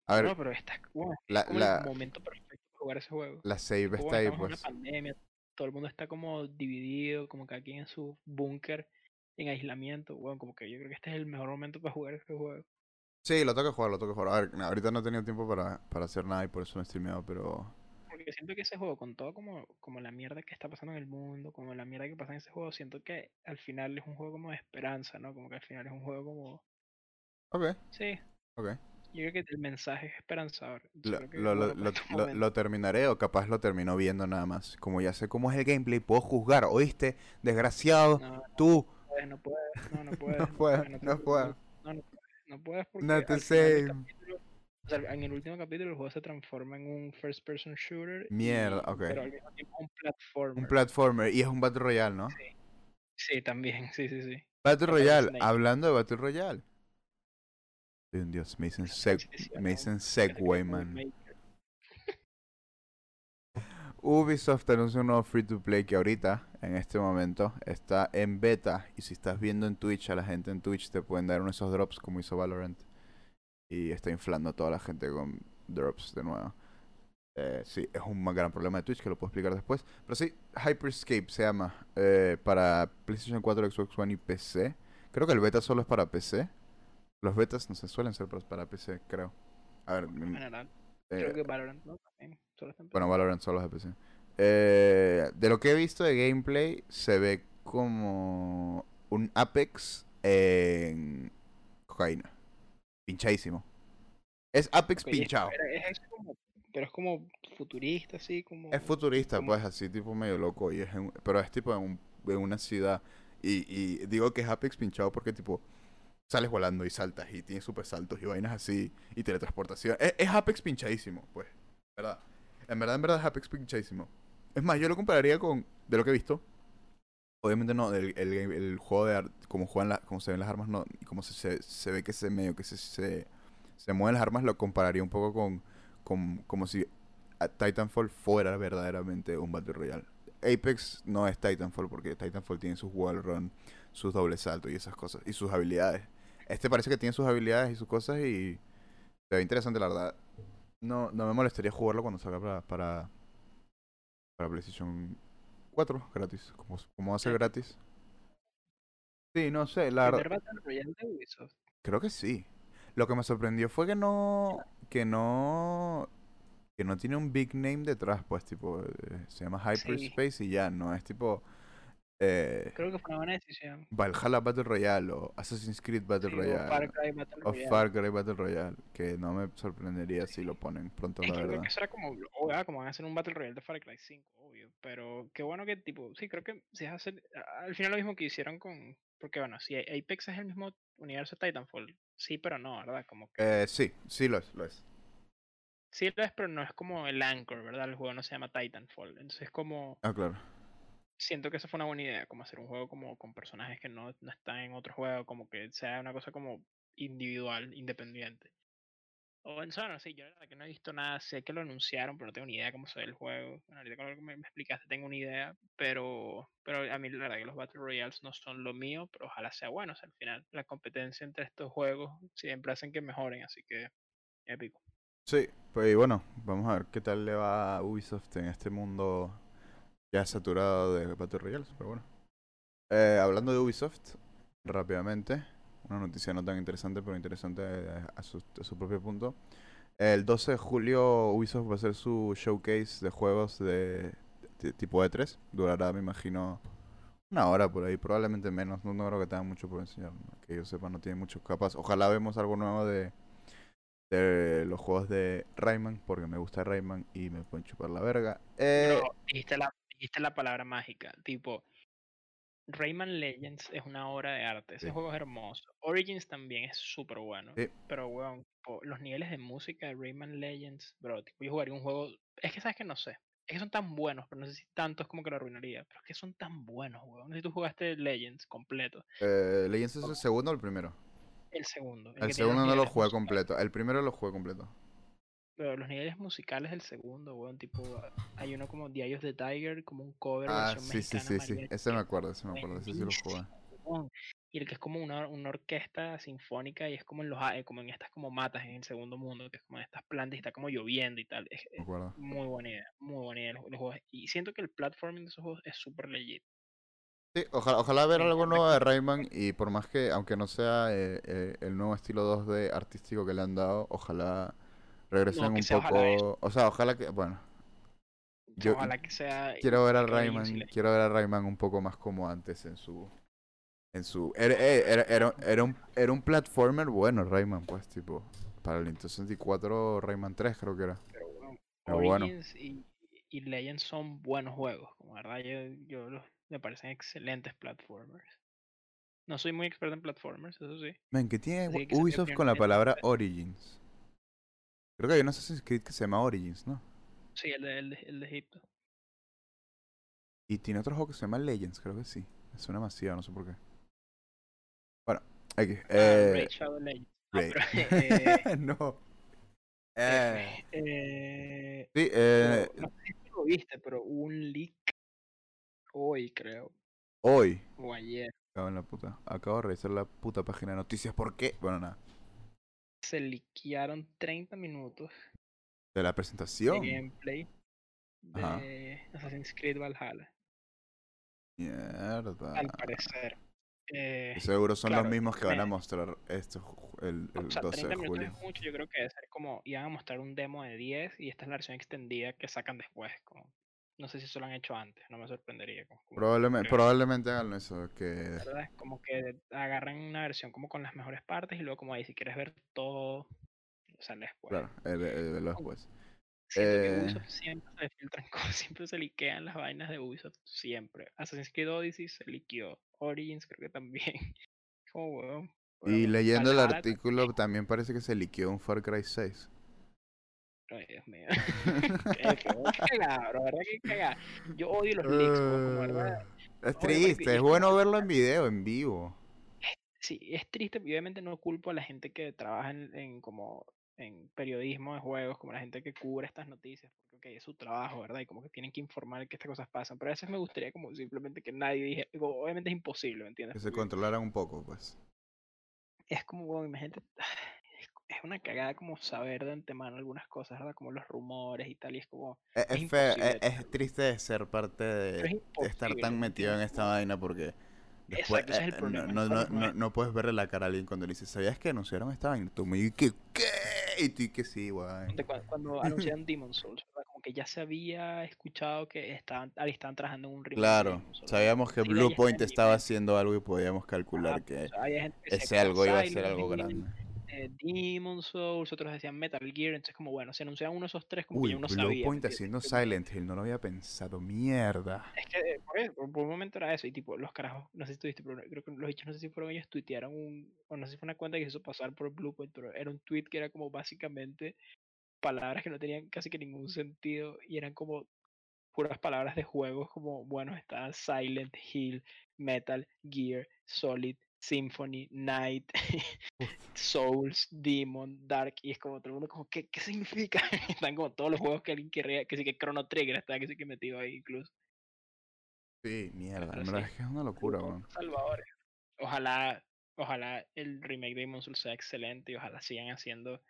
A ver,
No, pero está es
la-
como
la-
el momento perfecto para jugar ese juego.
la save está ahí, pues.
una pandemia, todo el mundo está como dividido, como que aquí en su búnker, en aislamiento. Bueno, como que yo creo que este es el mejor momento para jugar este juego.
Sí, lo tengo que jugar, lo tengo que jugar. A ver, ahorita no he tenido tiempo para, para hacer nada y por eso no he streameado, pero...
Porque siento que ese juego, con todo como, como la mierda que está pasando en el mundo, como la mierda que pasa en ese juego, siento que al final es un juego como de esperanza, ¿no? Como que al final es un juego como...
Ok,
Sí,
ok.
Yo creo que el mensaje es esperanzador.
Lo, lo- lo- lo- terminaré o capaz lo termino viendo nada más. Como ya sé cómo es el gameplay, puedo juzgar. ¿Oíste? Desgraciado,
No,
tú.
no puedes, no, no [laughs] puedes.
No
puedes, te
no
puedes. No, no puedes, no puedes porque del
same.
capítulo- o sea, en el último capítulo el juego se transforma en un first person shooter. y-
Mierda, ok.
Pero al mismo tiempo un platformer.
Un platformer y es un Battle Royale, ¿no?
Sí, sí, también, [laughs] sí, sí, sí.
Battle Royale, hablando de Battle Royale. Dios, me dicen, seg- me dicen Segway, man. [laughs] Ubisoft anuncia un nuevo free to play que ahorita, en este momento, está en beta. Y si estás viendo en Twitch, a la gente en Twitch te pueden dar uno de esos drops como hizo Valorant. Y está inflando a toda la gente con drops de nuevo. Eh, sí, es un gran problema de Twitch que lo puedo explicar después. Pero sí, Hyperscape se llama. eh, para PlayStation 4, Xbox One y PC. Creo que el beta solo es para PC. Los betas no se suelen ser para- PC, creo. A ver,
En
mm,
general,
eh,
creo que Valorant, ¿no? También, solo está en
bueno. Valorant solo es de PC. Eh, de lo que he visto de gameplay, se ve como un Apex en cocaína. Pinchadísimo. Es Apex pinchado.
pero es, es como, pero es como futurista, así como...
Es futurista,
como-
pues, así tipo medio loco. Y es en- pero es tipo en, un- en una ciudad. Y, y digo que es Apex pinchado porque tipo sales volando y saltas y tienes super saltos y vainas así y teletransportación. Es, es Apex pinchadísimo, pues. ¿Verdad? En verdad, en verdad es Apex pinchadísimo. Es más, yo lo compararía con, de lo que he visto, obviamente no, el, game- el juego de ar- como juegan la- como se ven las armas, no, y como se, se, se ve que se medio que se, se, mueven las armas, lo compararía un poco con, con como si Titanfall fuera verdaderamente un Battle Royale. Apex no es Titanfall porque Titanfall tiene sus wall run, sus doble saltos y esas cosas, y sus habilidades. Este parece que tiene sus habilidades y sus cosas y se ve interesante, la verdad. No, no me molestaría jugarlo cuando salga para, para, para PlayStation 4 gratis. Como, como va a ser
Sí.
gratis. Sí, no sé, la verdad. Creo que sí. Lo que me sorprendió fue que no. Que no. Que no tiene un big name detrás, pues, tipo. eh, se llama Hyperspace y ya, no es tipo. Eh,
Creo que fue una buena decisión.
Valhalla Battle Royale o Assassin's Creed Battle
Sí, o
Royale.
Far Cry Battle
o
Royale.
Far Cry Battle Royale. Que no me sorprendería si lo ponen pronto,
Es
la
que creo
verdad.
que eso era como, oh, ah, como van a hacer un Battle Royale de Far Cry 5, obvio. Pero qué bueno que, tipo, sí, creo que si es hacer, al final lo mismo que hicieron con, porque bueno, si Apex es el mismo universo de Titanfall, sí, pero no, ¿verdad? Como que,
Eh, sí, sí lo es, lo es.
sí lo es, pero no es como el Anchor, ¿verdad? El juego no se llama Titanfall. Entonces es como,
Ah, claro.
Siento que esa fue una buena idea, como hacer un juego como con personajes que no, no están en otro juego, como que sea una cosa como individual, independiente. O en Sono, sí, yo la verdad que no he visto nada, sé que lo anunciaron, pero no tengo ni idea cómo se ve el juego. Ahorita con lo que me, explicaste tengo una idea, pero, pero a mí la verdad que los Battle Royales no son lo mío, pero ojalá sea bueno, o sea, al final la competencia entre estos juegos siempre hacen que mejoren, así que épico.
Sí, pues bueno, vamos a ver qué tal le va a Ubisoft en este mundo ya saturado de Battle Royales, pero bueno. Eh, hablando de Ubisoft, rápidamente, una noticia no tan interesante, pero interesante eh, a su, a su propio punto. El 12 de julio Ubisoft va a hacer su showcase de juegos de, tipo E3. Durará, me imagino, una hora por ahí, probablemente menos. No, creo que tengan mucho por enseñar. Que yo sepa, no tienen mucho capaz. Ojalá vemos algo nuevo de, de los juegos de Rayman, porque me gusta Rayman y me pueden chupar la verga. Eh,
Bro, la, dijiste la palabra mágica, tipo, Rayman Legends es una obra de arte, ese
Sí.
juego es hermoso. Origins también es súper bueno,
Sí.
pero weón, tipo, los niveles de música de Rayman Legends, bro, tipo, yo jugaría un juego, es que sabes que no sé, Es que son tan buenos, pero no sé si tanto es como que lo arruinaría. Pero es que son tan buenos, weón. No sé si tú jugaste Legends completo.
Eh, ¿Legends es el segundo o el primero?
El segundo.
El,
los
segundo no lo jugué completo. El primero lo jugué completo.
Pero los niveles musicales del segundo, weón. Tipo, hay uno como of the Tiger, como un cover
Ah,
versión
sí, sí,
mexicana
sí, sí. Ese me acuerdo, ese me acuerdo. Ese sí lo jugué.
Y el que es como una, una orquesta sinfónica y es como en los eh, como en estas como matas en el segundo mundo, que es como en estas plantas y está como lloviendo y tal. Es,
Me
es
acuerdo.
muy buena idea, muy buena idea los, los juegos. Y siento que el platforming de esos juegos es súper legit.
Sí, ojalá, ojalá ver algo nuevo de Rayman y por más que, aunque no sea eh, eh, el nuevo estilo 2D artístico que le han dado, ojalá regresen
No,
un poco... O sea, ojalá que, bueno, Yo
Ojalá que sea.
quiero ver a Rayman, quiero ver a Rayman un poco más como antes en su... En su... Era, eh, era, era, era un, era un platformer bueno Rayman, pues, tipo... Para el Nintendo 64, Rayman 3 creo que era.
Pero bueno,
Pero bueno.
Origins y, y Legends son buenos juegos. Como verdad, yo, yo los, me parecen excelentes platformers. No soy muy experto en platformers, eso sí.
Men, ¿qué tiene
que mi
Ubisoft con la palabra. Origins? Creo que hay un Assassin's Creed que se llama Origins, ¿no?
Sí, el de, el de, el de Egipto.
Y tiene otro juego que se llama Legends, creo que sí. Me suena demasiado, no sé por qué. Bueno, aquí.
Ah,
Eh,
Raid Shadow Legends. Ah, pero, eh, [laughs]
no.
eh,
sí, eh,
no sé si lo viste, pero hubo un leak hoy, creo,
hoy.
o ayer.
Cago en la puta. Acabo de revisar la puta página de noticias. ¿Por qué? Bueno, nada.
Se liquearon 30 minutos
De la
de
presentación.
gameplay
Ajá.
de Assassin's Creed Valhalla.
Mierda.
Al parecer. Eh,
seguro son
claro,
los mismos que van a mostrar esto ju- el, el
o sea,
12
30
de
minutos
julio.
es mucho, yo creo que debe ser como, iban a mostrar un demo de 10 y esta es la versión extendida que sacan después. Como, no sé si eso lo han hecho antes, no me sorprendería. Como, como-
Probablemente, probablemente hagan eso. Que
¿verdad? Es como que agarran una versión como con las mejores partes y luego como ahí si quieres ver todo, sale después.
Claro, el, el- el- después.
Siento
Eh,
que Ubisoft siempre se filtran [laughs] cosas, siempre se liquean las vainas de Ubisoft, siempre. Assassin's Creed Odyssey se liqueó, Origins creo que también. [laughs] Como.
Y
Bueno,
leyendo el artículo también parece que se liqueó un Far Cry 6.
Ay, Dios mío. [laughs] bro, ¿verdad? Cagada. Yo odio los leaks, weón, como verdad.
Es triste, es
es
bueno verlo en video, en vivo.
Sí, es triste, obviamente no culpo a la gente que trabaja en, en como en periodismo de juegos, como la gente que cubre estas noticias, porque es su trabajo, ¿verdad? Y como que tienen que informar que estas cosas pasan. Pero a veces me gustaría como simplemente que nadie dije, digo, obviamente es imposible, ¿me entiendes?
Que se controlaran un poco, pues.
es como, bueno, imagínate, es, una cagada como saber de antemano algunas cosas, ¿verdad? Como los rumores y tal, y es como,
Es,
Es
es feo,
imposible
es, es triste de ser parte de, estar tan
¿me
metido en esta vaina porque después
Exacto, ese es el
eh,
problema,
no, no, no, no, puedes verle la cara a alguien cuando le dices, ¿sabías que anunciaron esta vaina? Y tú me dices, ¿qué? ¿Qué? Y tú, que sí, guay.
Ponte cua- Cuando [laughs] anunciaron Demon Souls, ¿verdad? Como que ya se había escuchado que estaban, ahí estaban trabajando en un remake
Claro, sabíamos que Blue Point estaba haciendo algo y podíamos calcular que
o sea, que
ese
que
algo iba a ser algo grande.
Eh, Demon Souls, otros decían Metal Gear, entonces como bueno, si anunciaban uno de esos tres, como
Uy,
que yo no
Blue
sabía. ¿me
Point haciendo Silent Hill, no lo había pensado, mierda.
Es que eh, por, eso, por, por un momento era eso, y tipo, los carajos, no sé si tuviste, pero creo que los dichos, no sé si fueron ellos, tuitearon un, o no sé si fue una cuenta que se hizo pasar por Bluepoint, pero era un tweet que era como básicamente palabras que no tenían casi que ningún sentido, y eran como puras palabras de juegos, como, bueno, está Silent Hill, Metal Gear, Solid, Symphony, Night, [laughs] Souls, Demon, Dark, y es como todo el mundo como, ¿qué, qué significa? [laughs] Están como todos los juegos que alguien querría, que sí que Chrono Trigger está que sí que metido ahí incluso.
Sí, mierda, en verdad
sí,
es que es una locura, weón.
Salvadores. Ojalá, ojalá el remake de Demon Souls sea excelente y ojalá sigan haciendo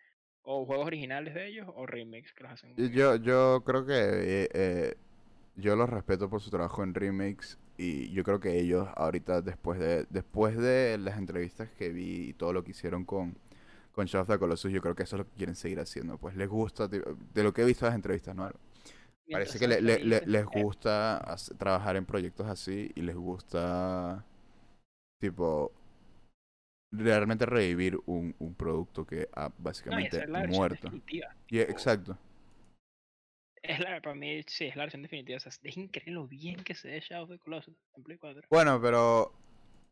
o juegos originales de ellos o remakes que los hacen bien.
Yo, yo creo que eh, eh, yo los respeto por su trabajo en remakes y yo creo que ellos ahorita después de después de las entrevistas que vi y todo lo que hicieron con con Shadow of the Colossus, yo creo que eso es lo que quieren seguir haciendo. Pues les gusta, de lo que he visto en las entrevistas, ¿no?
Mientras
Parece que le-
sean
le- le-
felices,
les gusta trabajar en proyectos así y les gusta, tipo, realmente revivir un, un producto que ha
no, y
básicamente muerto. Y, exacto.
Es la, para mí, sí, es la versión definitiva. O sea, es increíble lo bien que se ve Shadow of the Colossus en Play 4.
Bueno, pero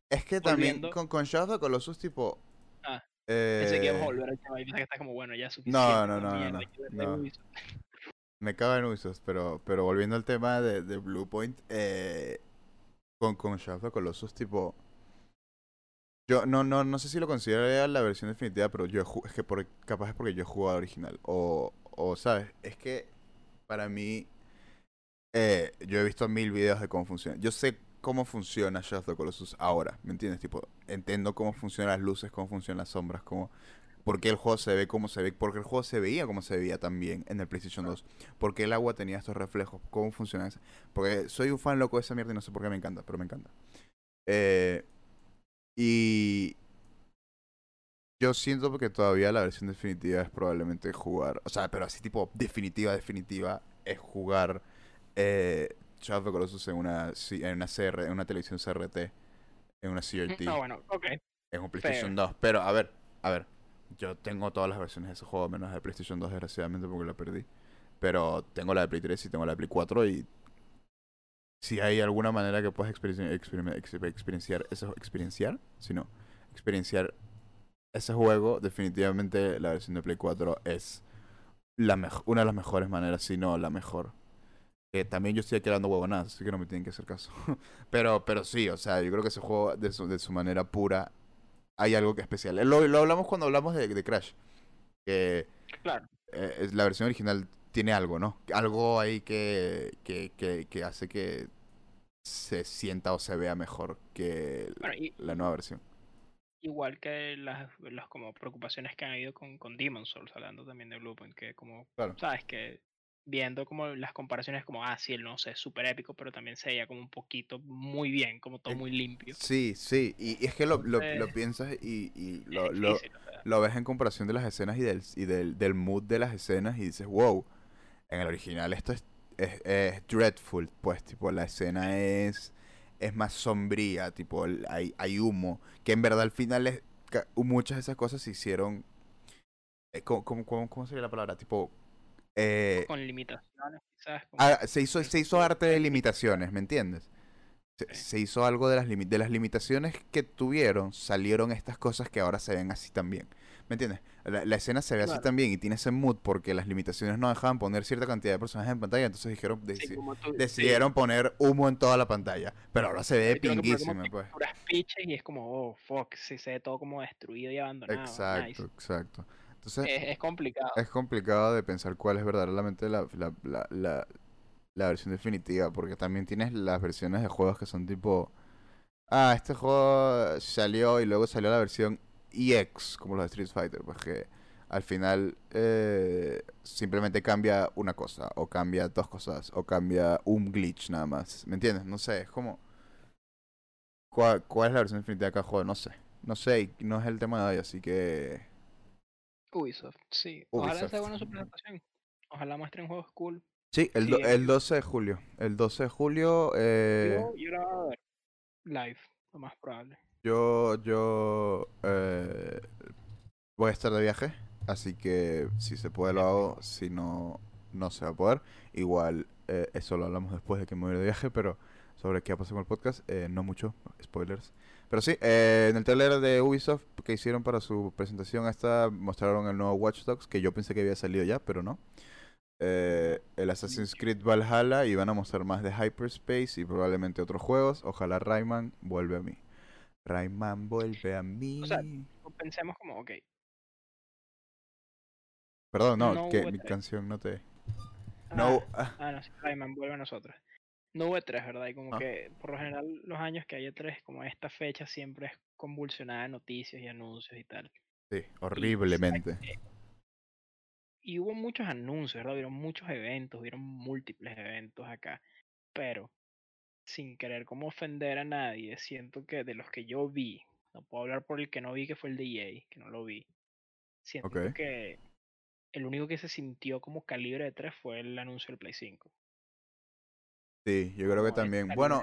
es que también
Volviendo-
con, con Shadow of the Colossus, tipo...
Ah, Pensé que íbamos a
eh,
volver al tema y pensé que está como bueno, ya suficiente.
No, no, no, no. [laughs] Me cago en Ubisoft, pero, pero volviendo al tema de, de Bluepoint, eh, con, con Shadow of the Colossus, tipo... Yo no, no, no sé si lo consideraría la versión definitiva, pero yo es que por, capaz es porque yo he jugado original. O, o, ¿sabes? Es que para mí, eh, yo he visto mil videos de cómo funciona. Yo sé cómo funciona Shadow of the Colossus ahora, ¿me entiendes? Tipo, entiendo cómo funcionan las luces, cómo funcionan las sombras, cómo... Por qué el juego se ve como se ve, porque el juego se veía como se veía también en el PlayStation 2. Porque el agua tenía estos reflejos, cómo funciona eso. Porque soy un fan loco de esa mierda y no sé por qué me encanta, pero me encanta. Eh, y yo siento que todavía la versión definitiva es probablemente jugar, o sea, pero así tipo definitiva, definitiva, es jugar eh, Shadow of the Colossus en una, en una CR, en una televisión CRT, en una CRT,
Ah, bueno, ok.
en un PlayStation
fair.
2. Pero a ver, a ver, yo tengo todas las versiones de ese juego, menos la de PlayStation 2, desgraciadamente, porque la perdí. Pero tengo la de Play 3 y tengo la de Play 4 y si hay alguna manera que puedas experienciar, experienciar ese experienciar, si no, experienciar ese juego, definitivamente la versión de Play 4 es la una de las mejores maneras, si no la mejor. Que también yo estoy aquí hablando huevonadas, así que no me tienen que hacer caso. [laughs] pero, pero sí, o sea, yo creo que ese juego de su, de su manera pura hay algo que es especial. Eh, Lo, lo hablamos cuando hablamos de, de Crash. Que
Claro.
eh, es- la versión original tiene algo, ¿no? Algo ahí que, que, que, que hace que se sienta o se vea mejor que
Bueno, y,
la nueva versión.
Igual que las, las como preocupaciones que han habido con, con Demon's Souls, hablando también de Bluepoint, que como,
Claro.
sabes, que viendo como las comparaciones como, ah, sí, el no sé, es súper épico, pero también se veía como un poquito muy bien, como todo muy limpio.
Sí, sí, y, y es que lo, lo, piensas y, y lo, lo,
difícil, o sea,
lo ves en comparación de las escenas y del, y del, del mood de las escenas y dices, wow, en el original esto es, es, es dreadful, pues, tipo, la escena es, es más sombría, tipo, el- hay, hay humo, que en verdad al final es, muchas de esas cosas se hicieron, eh, ¿cómo, cómo, cómo- sería la palabra? Tipo, eh,
con limitaciones, quizás. como-
ah, se hizo, se hizo arte de limitaciones, ¿me entiendes? Se, se hizo algo de las, de las limitaciones que tuvieron, salieron estas cosas que ahora se ven así también. ¿Me entiendes? La, la escena se ve así también y tiene ese mood porque las limitaciones no dejaban poner cierta cantidad de personajes en pantalla, entonces dijeron,
Sí,
deci-
como tú- sí,
decidieron poner humo en toda la pantalla. Pero ahora se ve
como
pinguísima, pues.
pitches y es como, oh, fuck, sí se ve todo como destruido y abandonado.
Exacto,
nice.
exacto. Entonces,
Es, es complicado.
es complicado de pensar cuál es verdaderamente la, la, la, la, la versión definitiva, porque también tienes las versiones de juegos que son tipo, ah, este juego salió y luego salió la versión EX, como los de Street Fighter, pues que al final eh, simplemente cambia una cosa, o cambia dos cosas, o cambia un glitch nada más, ¿me entiendes? No sé, es como, ¿cuál, cuál es la versión definitiva de cada juego? No sé, no sé, no es el tema de hoy, así que...
Ubisoft, sí. Ojalá sea buena su presentación. Ojalá muestren juegos cool.
Sí, el, do- el 12 de julio. El 12 de julio, eh,
Yo, yo la voy a ver live, lo más probable.
Yo, yo eh, voy a estar de viaje, así que si se puede lo hago, si no, no se va a poder. Igual, eh, eso lo hablamos después de que me voy de viaje, pero sobre qué ha pasado el podcast, eh, no mucho, spoilers. Pero sí, en el trailer de Ubisoft que hicieron para su presentación esta, mostraron el nuevo Watch Dogs, que yo pensé que había salido ya, pero no. El Assassin's Creed Valhalla y van a mostrar más de Hyperspace y probablemente otros juegos. Ojalá Rayman vuelve a mí. Rayman vuelve a mí.
sea, Pensemos como, ok,
Perdón, no,
no
que mi canción no te.
ah,
No, ah,
ah, no, sí, Rayman vuelve a nosotros. No hubo tres, ¿verdad? Y como
Ah.
que por lo general los años que hay tres, como esta fecha siempre es convulsionada de noticias y anuncios y tal.
sí,
Y, ¿sabes
horriblemente.
qué? Y hubo muchos anuncios, ¿verdad? Hubieron muchos eventos, hubieron múltiples eventos acá. Pero, sin querer como ofender a nadie, siento que de los que yo vi, no puedo hablar por el que no vi, que fue el EA, que no lo vi. Siento que el único que se sintió como calibre de 3 fue el anuncio del Play 5.
Sí, yo creo que
el
también. Bueno,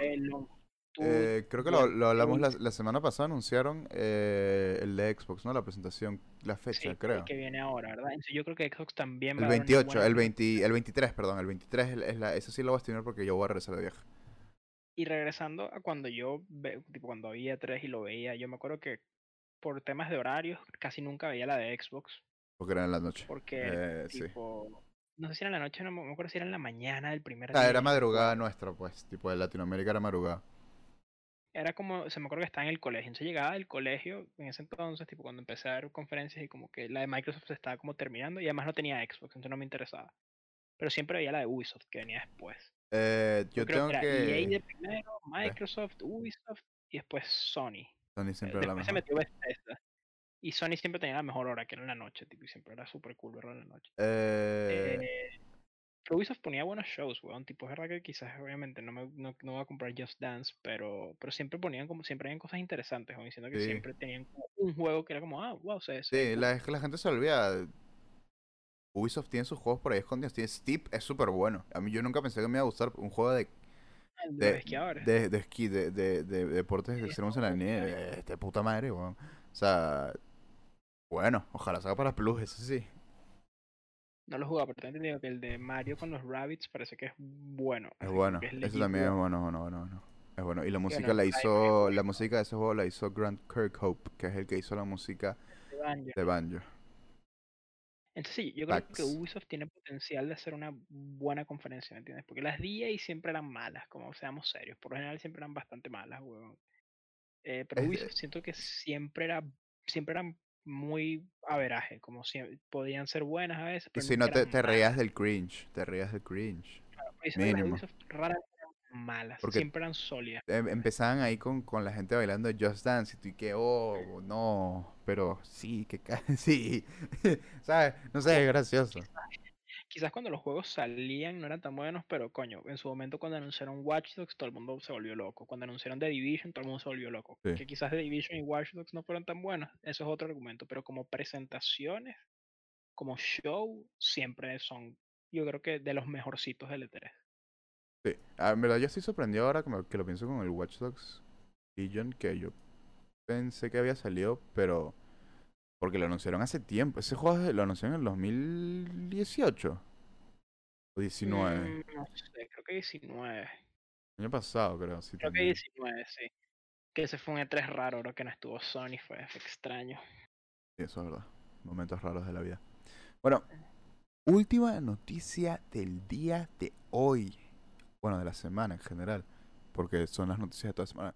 eh, creo que lo, lo hablamos la, la semana pasada. Anunciaron eh, el de Xbox, ¿no? La presentación, la fecha,
Sí, el
creo.
que viene ahora, ¿verdad? Entonces yo creo que Xbox también
El
va a dar una
28,
buena
el,
presentación.
20, el 23, perdón. El 23 es, la, ese sí lo voy a estimar porque yo voy a regresar de viaje.
Y regresando a cuando yo, ve- tipo cuando había 3 y lo veía, yo me acuerdo que por temas de horarios casi nunca veía la de Xbox,
Porque era en la noche.
porque
Eh, sí.
tipo no sé si era en la noche, no me me acuerdo si era en la mañana del primer
sea,
día.
era madrugada nuestra, pues, tipo de Latinoamérica era madrugada.
Era como, se me acuerdo que estaba en el colegio. Entonces llegaba del colegio en ese entonces, tipo cuando empecé a dar conferencias y como que la de Microsoft se estaba como terminando y además no tenía Xbox, entonces no me interesaba. Pero siempre veía la de Ubisoft que venía después.
Eh,
Yo
yo
creo
tengo
que era EA de primero, Microsoft, Ubisoft y después Sony.
Sony
Eh,
siempre era la
Después se
mejor.
metió Bethesda. Y Sony siempre tenía la mejor hora, que era en la noche, tipo, y siempre era súper cool verlo en la noche.
Eh,
Eh, Ubisoft ponía buenos shows, weón. Tipo, es verdad que quizás, obviamente, no me no, no voy a comprar Just Dance, pero, pero siempre ponían como, siempre habían cosas interesantes, weón. Diciendo que
Sí.
siempre tenían como un juego que era como, ah, wow, se, se
sí, la, es que la gente se olvida. Ubisoft tiene sus juegos por ahí escondidos. Tiene Steep, es súper bueno. A mí yo nunca pensé que me iba a gustar un juego de,
de
de,
esquiadores.
de, de esquí, de, de, de- de deportes extremos en la nieve. De puta madre, weón. O sea, bueno, ojalá salga para Plus, eso sí.
No lo he jugado, pero también te digo que el de Mario con los Rabbits parece que es bueno.
Es bueno,
es
eso también es
bueno.
bueno, bueno, bueno. Es bueno. Y la música
bueno,
la hizo, la música de ese juego la hizo Grant Kirkhope, que es el que hizo la música
de Banjo.
de Banjo.
Entonces sí, yo creo que. Ubisoft tiene potencial de hacer una buena conferencia, ¿me entiendes? Porque las DA siempre eran malas, como seamos serios. Por lo general siempre eran bastante malas, weón. Eh, pero Ubisoft siento que siempre era, siempre eran muy averaje, como si podían ser buenas a veces,
Y si no te, te reías del cringe, te reías del cringe.
Claro, pero. Ubisoft eran malas,
Porque
siempre eran sólidas.
em- empezaban ahí con, con la gente bailando Just Dance y tú y que, oh, no, pero sí, que [laughs] sí, [laughs] ¿sabes? No sé, es gracioso.
Quizás cuando los juegos salían no eran tan buenos, pero coño, en su momento cuando anunciaron Watch Dogs todo el mundo se volvió loco. Cuando anunciaron The Division todo el mundo se volvió loco.
Sí.
Que quizás The Division y Watch Dogs no fueron tan buenos, eso es otro argumento, pero como presentaciones, como show, siempre son, yo creo que de los mejorcitos del E3.
Sí, ah, en verdad yo estoy sorprendido ahora que, me- que lo pienso con el Watch Dogs Legion, que yo pensé que había salido, pero porque lo anunciaron hace tiempo. Ese juego lo anunciaron en el 2018 o 19,
Mm, no sé, creo que 19.
año pasado creo, sí
Creo que
también.
19, sí. Que ese fue un E3 raro, creo que no estuvo Sony, fue, fue extraño.
Sí, eso es verdad. Momentos raros de la vida. Bueno, última noticia del día de hoy. Bueno, de la semana en general. Porque son las noticias de toda semana.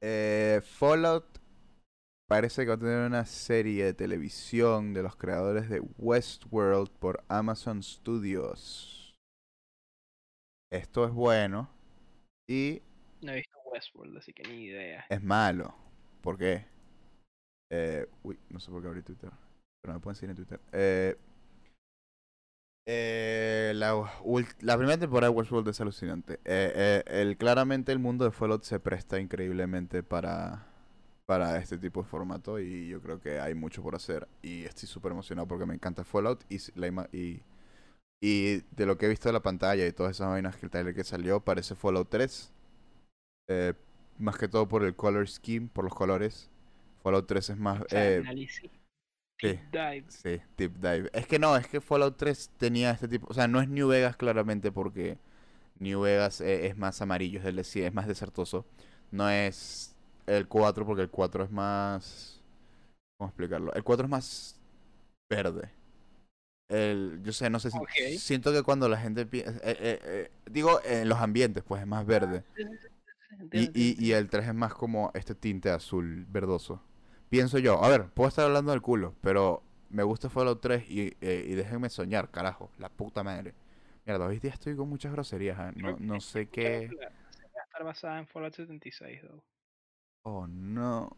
Eh, Fallout parece que va a tener una serie de televisión de los creadores de Westworld por Amazon Studios. Esto es bueno y
No he visto Westworld, así que ni idea.
es malo. ¿Por qué? Eh, uy, no sé por qué abrí Twitter. Pero me pueden seguir en Twitter. Eh, eh, la, primera temporada de Westworld es alucinante. Eh, eh, el, claramente el mundo de Fallout se presta increíblemente para, para este tipo de formato y yo creo que hay mucho por hacer. Y estoy súper emocionado porque me encanta Fallout y, s- la ima- y, y de lo que he visto de la pantalla y todas esas vainas que el trailer que salió parece Fallout 3. Eh, más que todo por el color scheme, por los colores. Fallout 3 es más...
O sea,
eh. Sí.
Deep dive.
Sí, Deep Dive. Es que no, es que Fallout 3 tenía este tipo. O sea, no es New Vegas claramente porque New Vegas eh, es más amarillo, es, desi- es más desertoso. No es el 4 porque el 4 es más. ¿Cómo explicarlo? El 4 es más verde. El, yo sé, no sé si. Siento que cuando la gente. eh, eh, eh, digo, en los ambientes, pues es más verde.
Sí,
Y, y, y el 3 es más como este tinte azul verdoso. Pienso yo, a ver, puedo estar hablando del culo, pero me gusta Fallout 3 y, eh, y déjenme soñar, carajo, la puta madre. Mierda, hoy día estoy con muchas groserías, ¿eh? No, no sé qué...
va a estar basada en Fallout 76, though.
Oh, no.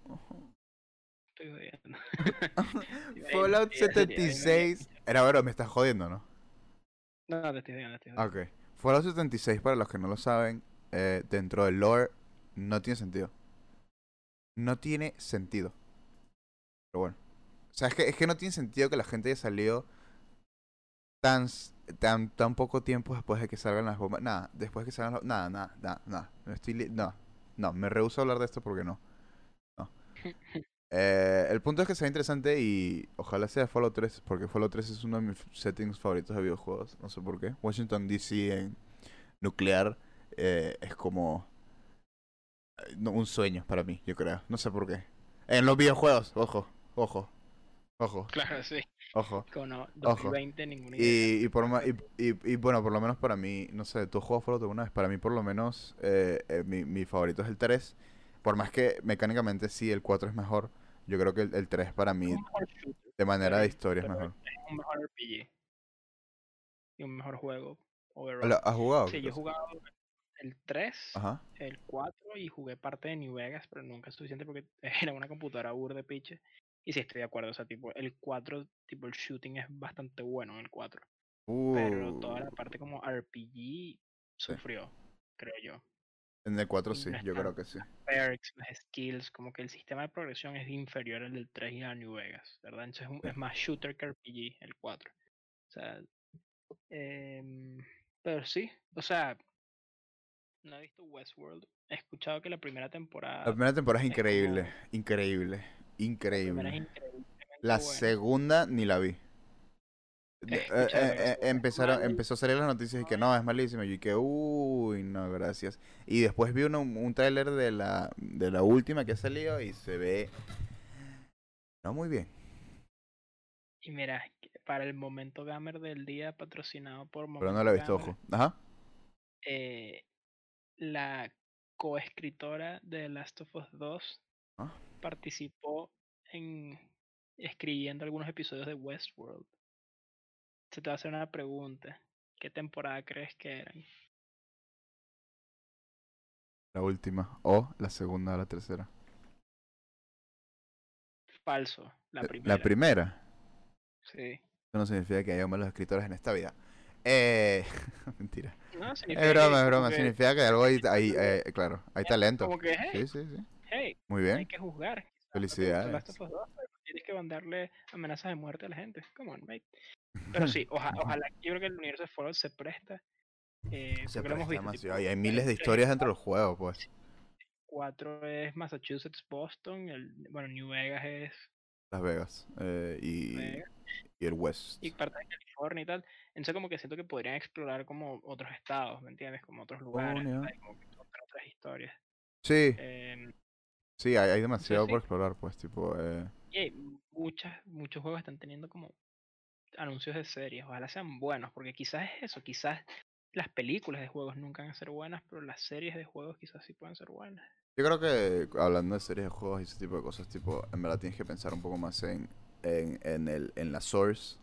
Estoy jodiendo. [laughs] [laughs]
Fallout
sí, sí, sí,
76... Era, bueno, me estás jodiendo, ¿no?
No, no, te estoy jodiendo, te estoy jodiendo.
Ok. Fallout 76, para los que no lo saben, eh, dentro del lore, no tiene sentido. No tiene sentido. Pero bueno. O sea, es que, es que no tiene sentido que la gente haya salido tan, tan, tan poco tiempo después de que salgan las bombas. Nada, después de que salgan las... Nada, nada, nada, nada. No, estoy li- no, no, me rehuso a hablar de esto porque no. No. [laughs] Eh, el punto es que sea interesante y ojalá sea Fallout 3, porque Fallout 3 es uno de mis settings favoritos de videojuegos. No sé por qué. Washington DC en nuclear eh, es como eh, no, un sueño para mí, yo creo. No sé por qué. En los videojuegos, ojo, ojo. Ojo,
Claro, sí.
ojo.
Como no,
Ojo.
2020, ninguna idea.
Y, y, por y, y- y bueno, por lo menos para mí, no sé, tú jugado Fallout alguna vez, para mí por lo menos eh, eh, mi, mi favorito es el 3. Por más que mecánicamente sí, el 4 es mejor, yo creo que el, el 3 para mí,
shooter,
de manera de historia, es mejor.
es un mejor RPG. Y un mejor juego overall.
¿Lo- ¿Has jugado?
Sí, yo he jugado el 3,
Ajá.
el 4 y jugué parte de New Vegas, pero nunca es suficiente porque [laughs] era una computadora burde piche. Y sí estoy de acuerdo, o sea, tipo, el 4, tipo, el shooting es bastante bueno en el 4. Pero toda la
Uh,
parte como RPG sufrió, creo yo.
en el 4
y
sí,
no
yo creo que sí.
Perks, las skills, como que el sistema de progresión es inferior al del 3 y al New Vegas, ¿verdad? Entonces es, un-
Sí.
es más shooter que RPG, el 4. O sea, em, pero sí, o sea, no he visto Westworld. He escuchado que la primera temporada,
La primera temporada es
es
increíble,
como-
increíble,
la
increíble. La segunda ni la vi. Eh, eh, eh, empezaron, empezó a salir las noticias y que no, es malísimo. Y que, uy, no, gracias. Y después vi uno- un tráiler de la, de la última que ha salido y se ve no muy bien.
Y mira, para el momento gamer del día, patrocinado por
Pero no la he visto,
Gamer,
ojo. Ajá.
la coescritora de Last of Us 2
Ah.
participó en escribiendo algunos episodios de Westworld. Se te va a hacer una pregunta. ¿Qué temporada crees que eran?
La última. O la segunda o la tercera.
Falso, la
Eh,
primera.
La primera.
Sí.
Eso no significa que haya malos escritores en esta vida. Eh, [laughs] mentira.
No,
Es broma, es broma.
que-
Significa que algo ahí, [laughs] ahí, eh, claro, hay talento.
Como que, hey,
Sí, sí, sí.
Hey,
Muy
no hay
bien.
que juzgar. no
Felicidades.
Last of Us 2, pero no tienes que mandarle amenazas de muerte a la gente. Come on, mate. Pero sí, oja- [laughs] ojalá, yo creo que el universo de Fallout se presta. Eh,
Se presta
visto.
demasiado,
tipo,
y hay miles de historias dentro del juego, pues.
4 es Massachusetts, Boston, el, bueno, New Vegas es
Las Vegas eh, y,
Vegas
y el West.
y parte de California y tal. Entonces como que siento que podrían explorar como otros estados, ¿me entiendes? Como otros lugares, como que otras historias.
Sí,
Em,
sí, hay, hay demasiado
sí.
por explorar, pues, tipo, eh,
y hay muchas, muchos juegos están teniendo como anuncios de series. Ojalá sean buenos, porque quizás es eso, quizás las películas de juegos nunca van a ser buenas, pero las series de juegos quizás sí pueden ser buenas.
Yo creo que hablando de series de juegos y ese tipo de cosas, tipo, en verdad tienes que pensar un poco más en, en, en, el, en la source,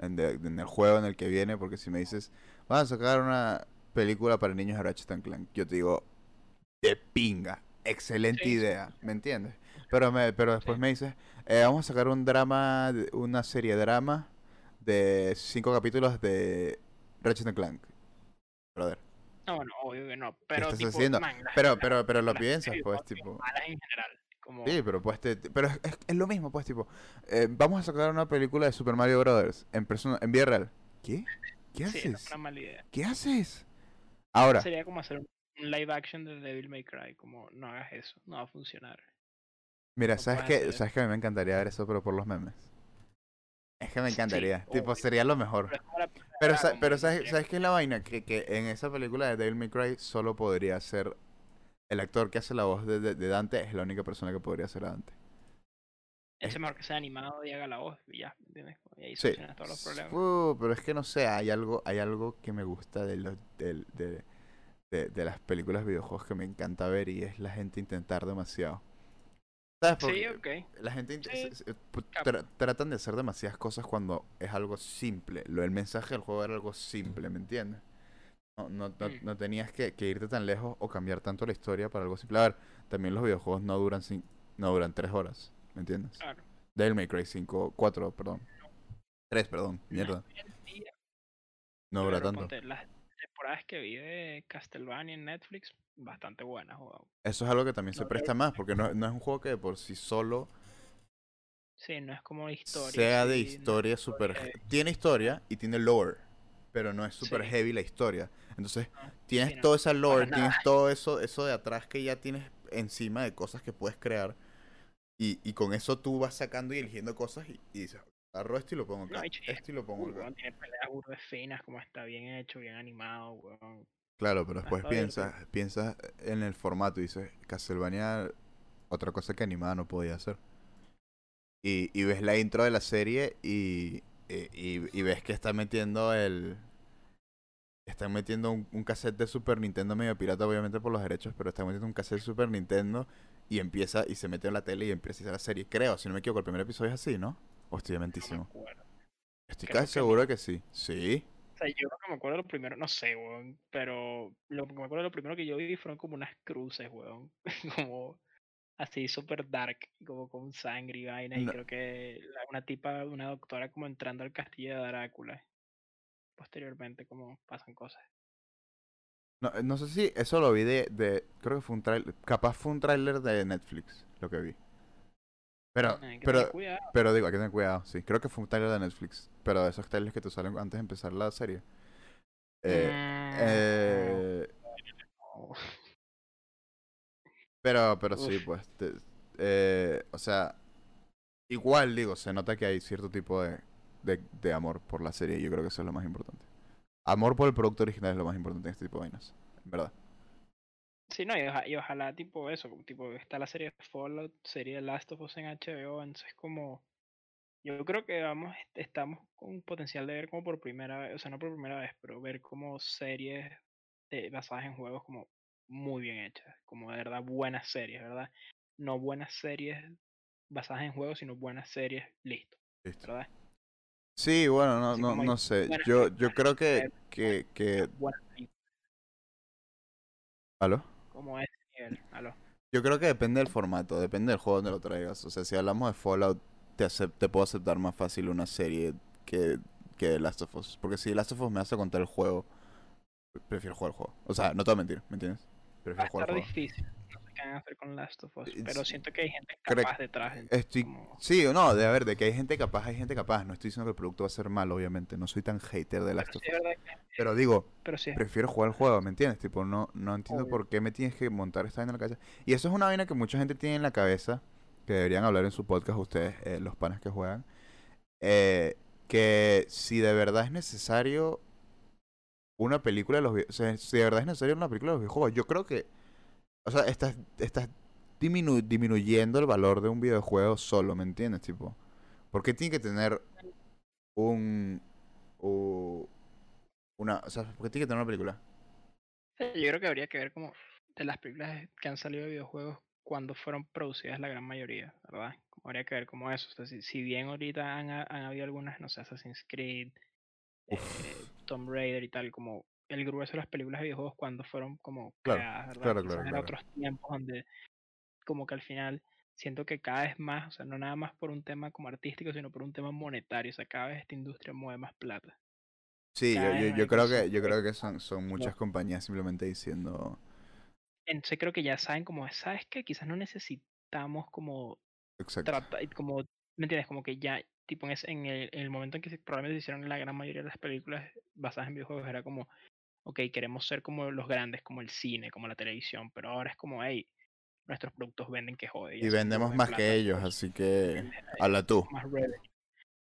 en, de- en el juego en el que viene, porque si me dices, van a sacar una película para niños de Ratchet Clank, yo te digo, de pinga, excelente
Sí, sí,
idea, ¿me entiendes? Pero, me, pero después
Sí.
me dices, eh, vamos a sacar un drama, una serie de drama de cinco capítulos de Ratchet and Clank. Brother.
No, bueno, obvio que no, pero
estás
tipo,
haciendo?
man,
Pero, pero, pero lo piensas, pues, tipo...
malas en general. Como,
Sí, pero pues te, pero es, es- lo mismo, pues, tipo, eh, vamos a sacar una película de Super Mario Brothers en persona, en vida real. ¿Qué? ¿Qué
sí, no
haces?
es una mala idea.
¿Qué haces? Ahora,
Sería como hacer un un live action de Devil May Cry, como no hagas eso, no va a funcionar.
mira,
no
¿sabes
hacer eso.
¿Sabes que a mí me encantaría ver eso, pero por los memes? Es que me
Sí,
encantaría. tipo,
obvio.
sería lo mejor.
Pero es
Pero, sa- pero ¿sabes, ¿sabes qué es la vaina? Que, que en esa película de Devil May Cry solo podría ser... El actor que hace la voz de, de- de Dante es la única persona que podría ser a Dante.
Ese mejor que sea animado y haga la voz, y ya, ¿entiendes? Y ahí
Sí.
solucionas todos los problemas.
uh, pero es que no sé, hay algo, hay algo que me gusta de, los, del- de, de, de las películas videojuegos que me encanta ver y es la gente intentar demasiado. ¿Sabes?
Sí,
Porque
ok.
la gente
Sí,
tra- tratan de hacer demasiadas cosas cuando es algo simple. Lo, el mensaje del juego era algo simple, ¿me entiendes? No, no, no,
Mm.
no tenías que, que irte tan lejos o cambiar tanto la historia para algo simple. A ver, también los videojuegos no duran cin- no duran tres horas, ¿me entiendes?
Claro.
Devil May Cry 5, 4, perdón. 3, perdón, mierda. No dura tanto.
ponte, las temporadas que vi de Castlevania en Netflix, bastante buenas. wow.
Eso es algo que también se presta más, porque no, no es un juego que por sí solo
Sí, no es como historia.
sea de
no
historia super...
historia
Tiene historia y tiene lore, pero no es super
Sí.
heavy la historia. Entonces, tienes
sí,
toda esa lore, tienes todo eso, eso de atrás que ya tienes encima de cosas que puedes crear. Y, y con eso tú vas sacando y eligiendo cosas y, y dices, agarro esto y lo pongo acá,
No, y
lo pongo acá.
weón, tiene peleas burdas finas, como está bien hecho, bien animado, weón.
Claro, pero después piensas, piensas en el formato y dices, Castlevania, otra cosa que animada no podía hacer. y, y ves la intro de la serie y, y, y- y ves que está metiendo el... Están metiendo un, un cassette de Super Nintendo medio pirata, obviamente por los derechos, pero están metiendo un cassette de Super Nintendo y empieza y se mete en la tele y empieza la serie. Creo, si no me equivoco, el primer episodio es así, ¿no? O estoy
No me
mentísimo.
acuerdo.
Estoy
creo
casi
que
seguro de que sí. Sí.
O sea, yo creo que me acuerdo lo primero, no sé, weón, pero lo que me acuerdo lo primero que yo vi fueron como unas cruces, weón, [laughs] como así súper dark, como con sangre y vaina, y creo que una tipa, una doctora como entrando al castillo de Drácula. Posteriormente como pasan cosas.
No, no sé si eso lo vi de, de creo que fue un trailer, capaz fue un tráiler de Netflix, lo que vi. Pero,
Hay que
pero,
tener
pero digo, hay que tener cuidado, sí. Creo que fue un tráiler de Netflix, pero de esos trailers que te salen antes de empezar la serie. Eh,
Mm,
eh, pero, pero sí, pues, te- eh, o sea, igual digo, se nota que hay cierto tipo de, de, de amor por la serie, y yo creo que eso es lo más importante. Amor por el producto original es lo más importante en este tipo de vainas, en verdad.
Sí, no, y, oja- y ojalá tipo eso, como tipo está la serie Fallout, serie Last of Us en HBO, entonces como yo creo que vamos, est- estamos con potencial de ver como por primera vez, o sea, no por primera vez, pero ver como series de- basadas en juegos como muy bien hechas, como de verdad buenas series, ¿verdad? No buenas series basadas en juegos, sino buenas series, listo,
Listo.
¿verdad?
Sí, bueno, no, no, no sé. Yo, yo creo que,
eh,
que, que, ¿aló?
Como ese nivel, aló.
Yo creo que depende del formato, depende del juego donde lo traigas. O sea, si hablamos de Fallout, te, acep- te puedo aceptar más fácil una serie que, que Last of Us. Porque si Last of Us me hace contar el juego, prefiero jugar el juego. O sea, no te voy a mentir, ¿me entiendes?
Va a
Prefiero jugar
estar
el juego.
difícil, van a hacer con Last of Us, pero siento que hay gente capaz detrás.
Estoy...
como-
Sí o no, de a ver, de que hay gente capaz, hay gente capaz. No estoy diciendo que el producto va a ser malo, obviamente. No soy tan hater de Last of Us. Pero digo,
pero sí es
prefiero jugar el juego, ¿me entiendes? Tipo, no, no entiendo
Obvio.
por qué me tienes que montar esta vaina en la cabeza. Y eso es una vaina que mucha gente tiene en la cabeza, que deberían hablar en su podcast ustedes, eh, los panas que juegan. eh, que si de verdad es necesario una película de los o sea, si de verdad es necesario una película de los videojuegos, yo creo que, o sea, estás, estás diminu- disminuyendo el valor de un videojuego solo, ¿me entiendes? Tipo, ¿por qué tiene que tener un, u- una, o sea, ¿por qué tiene que tener una película?
Yo creo que habría que ver como de las películas que han salido de videojuegos cuando fueron producidas la gran mayoría, ¿verdad? Como habría que ver como eso. O sea, si, si bien ahorita han, ha- han habido algunas, no sé, Assassin's Creed, eh, Tomb Raider y tal, como el grueso de las películas de videojuegos cuando fueron como
Claro,
creadas, ¿verdad?
claro, claro, claro.
otros tiempos donde como que al final siento que cada vez más, o sea, no nada más por un tema como artístico, sino por un tema monetario, o sea, cada vez esta industria mueve más plata.
Sí, yo,
Cada
yo, yo creo que, yo creo que son, son muchas compañías simplemente diciendo,
Entonces creo que ya saben como, ¿sabes qué? Quizás no necesitamos como
exacto.
trata, y como, ¿me entiendes? Como que ya, tipo, en, ese- en, el, en el momento en que probablemente se hicieron la gran mayoría de las películas basadas en videojuegos, era como, ok, queremos ser como los grandes, como el cine, como la televisión, pero ahora es como, hey, nuestros productos venden que jode.
Y vendemos más
plata,
que ellos,
pues,
así que habla tú.
más.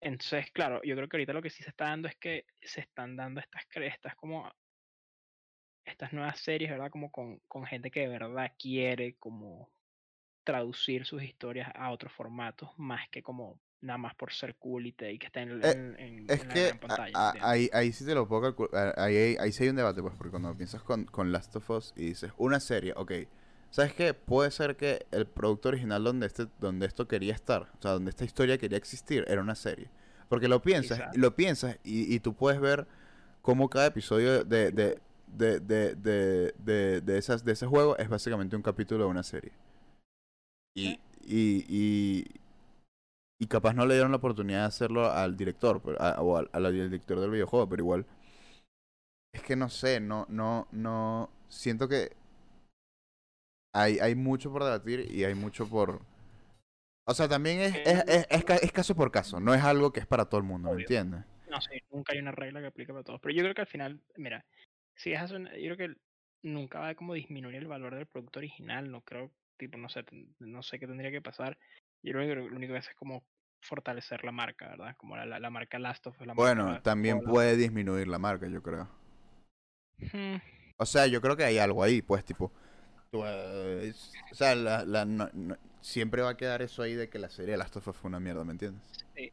Entonces, claro, yo creo que ahorita lo que sí se está dando es que se están dando estas crestas como estas nuevas series, ¿verdad? Como con, con gente que de verdad quiere como traducir sus historias a otros formatos, más que como nada más por ser cool y, te- y que esté en,
Eh,
en- en-
Es
en la
que
gran pantalla.
ahí, ahí sí te lo puedo calcu- a- ahí, ahí, ahí sí hay un debate, pues, porque cuando piensas con, con Last of Us y dices, una serie, ok, ¿sabes qué? Puede ser que el producto original donde, este, donde esto quería estar, o sea, donde esta historia quería existir, era una serie. Porque lo piensas,
Quizá.
lo piensas y, y tú puedes ver cómo cada episodio de, de, de, de, de, de, de esas, de ese juego es básicamente un capítulo de una serie. Y, y, y, y capaz no le dieron la oportunidad de hacerlo al director a- o al, al director del videojuego, pero igual. Es que no sé, no, no, no. Siento que hay, hay mucho por debatir y hay mucho por. O sea, también es, es, es, es ca- es caso por caso, no es algo que es para todo el mundo, ¿me
Obvio.
entiendes?
No sé, nunca hay una regla que aplique para todos. Pero yo creo que al final, mira, si una- yo creo que nunca va a como disminuir el valor del producto original. No creo, tipo, no sé, no sé qué tendría que pasar. Yo creo que lo único que hace es como fortalecer la marca, ¿verdad? Como la, la, la marca Last of Us, la
Bueno,
marca
también puede disminuir la marca, yo creo.
Hmm,
O sea, yo creo que hay algo ahí, pues, tipo. tú, eh, es- o sea, la, la- no- no- siempre va a quedar eso ahí de que la serie de Last of Us fue una mierda, ¿me entiendes?
Sí.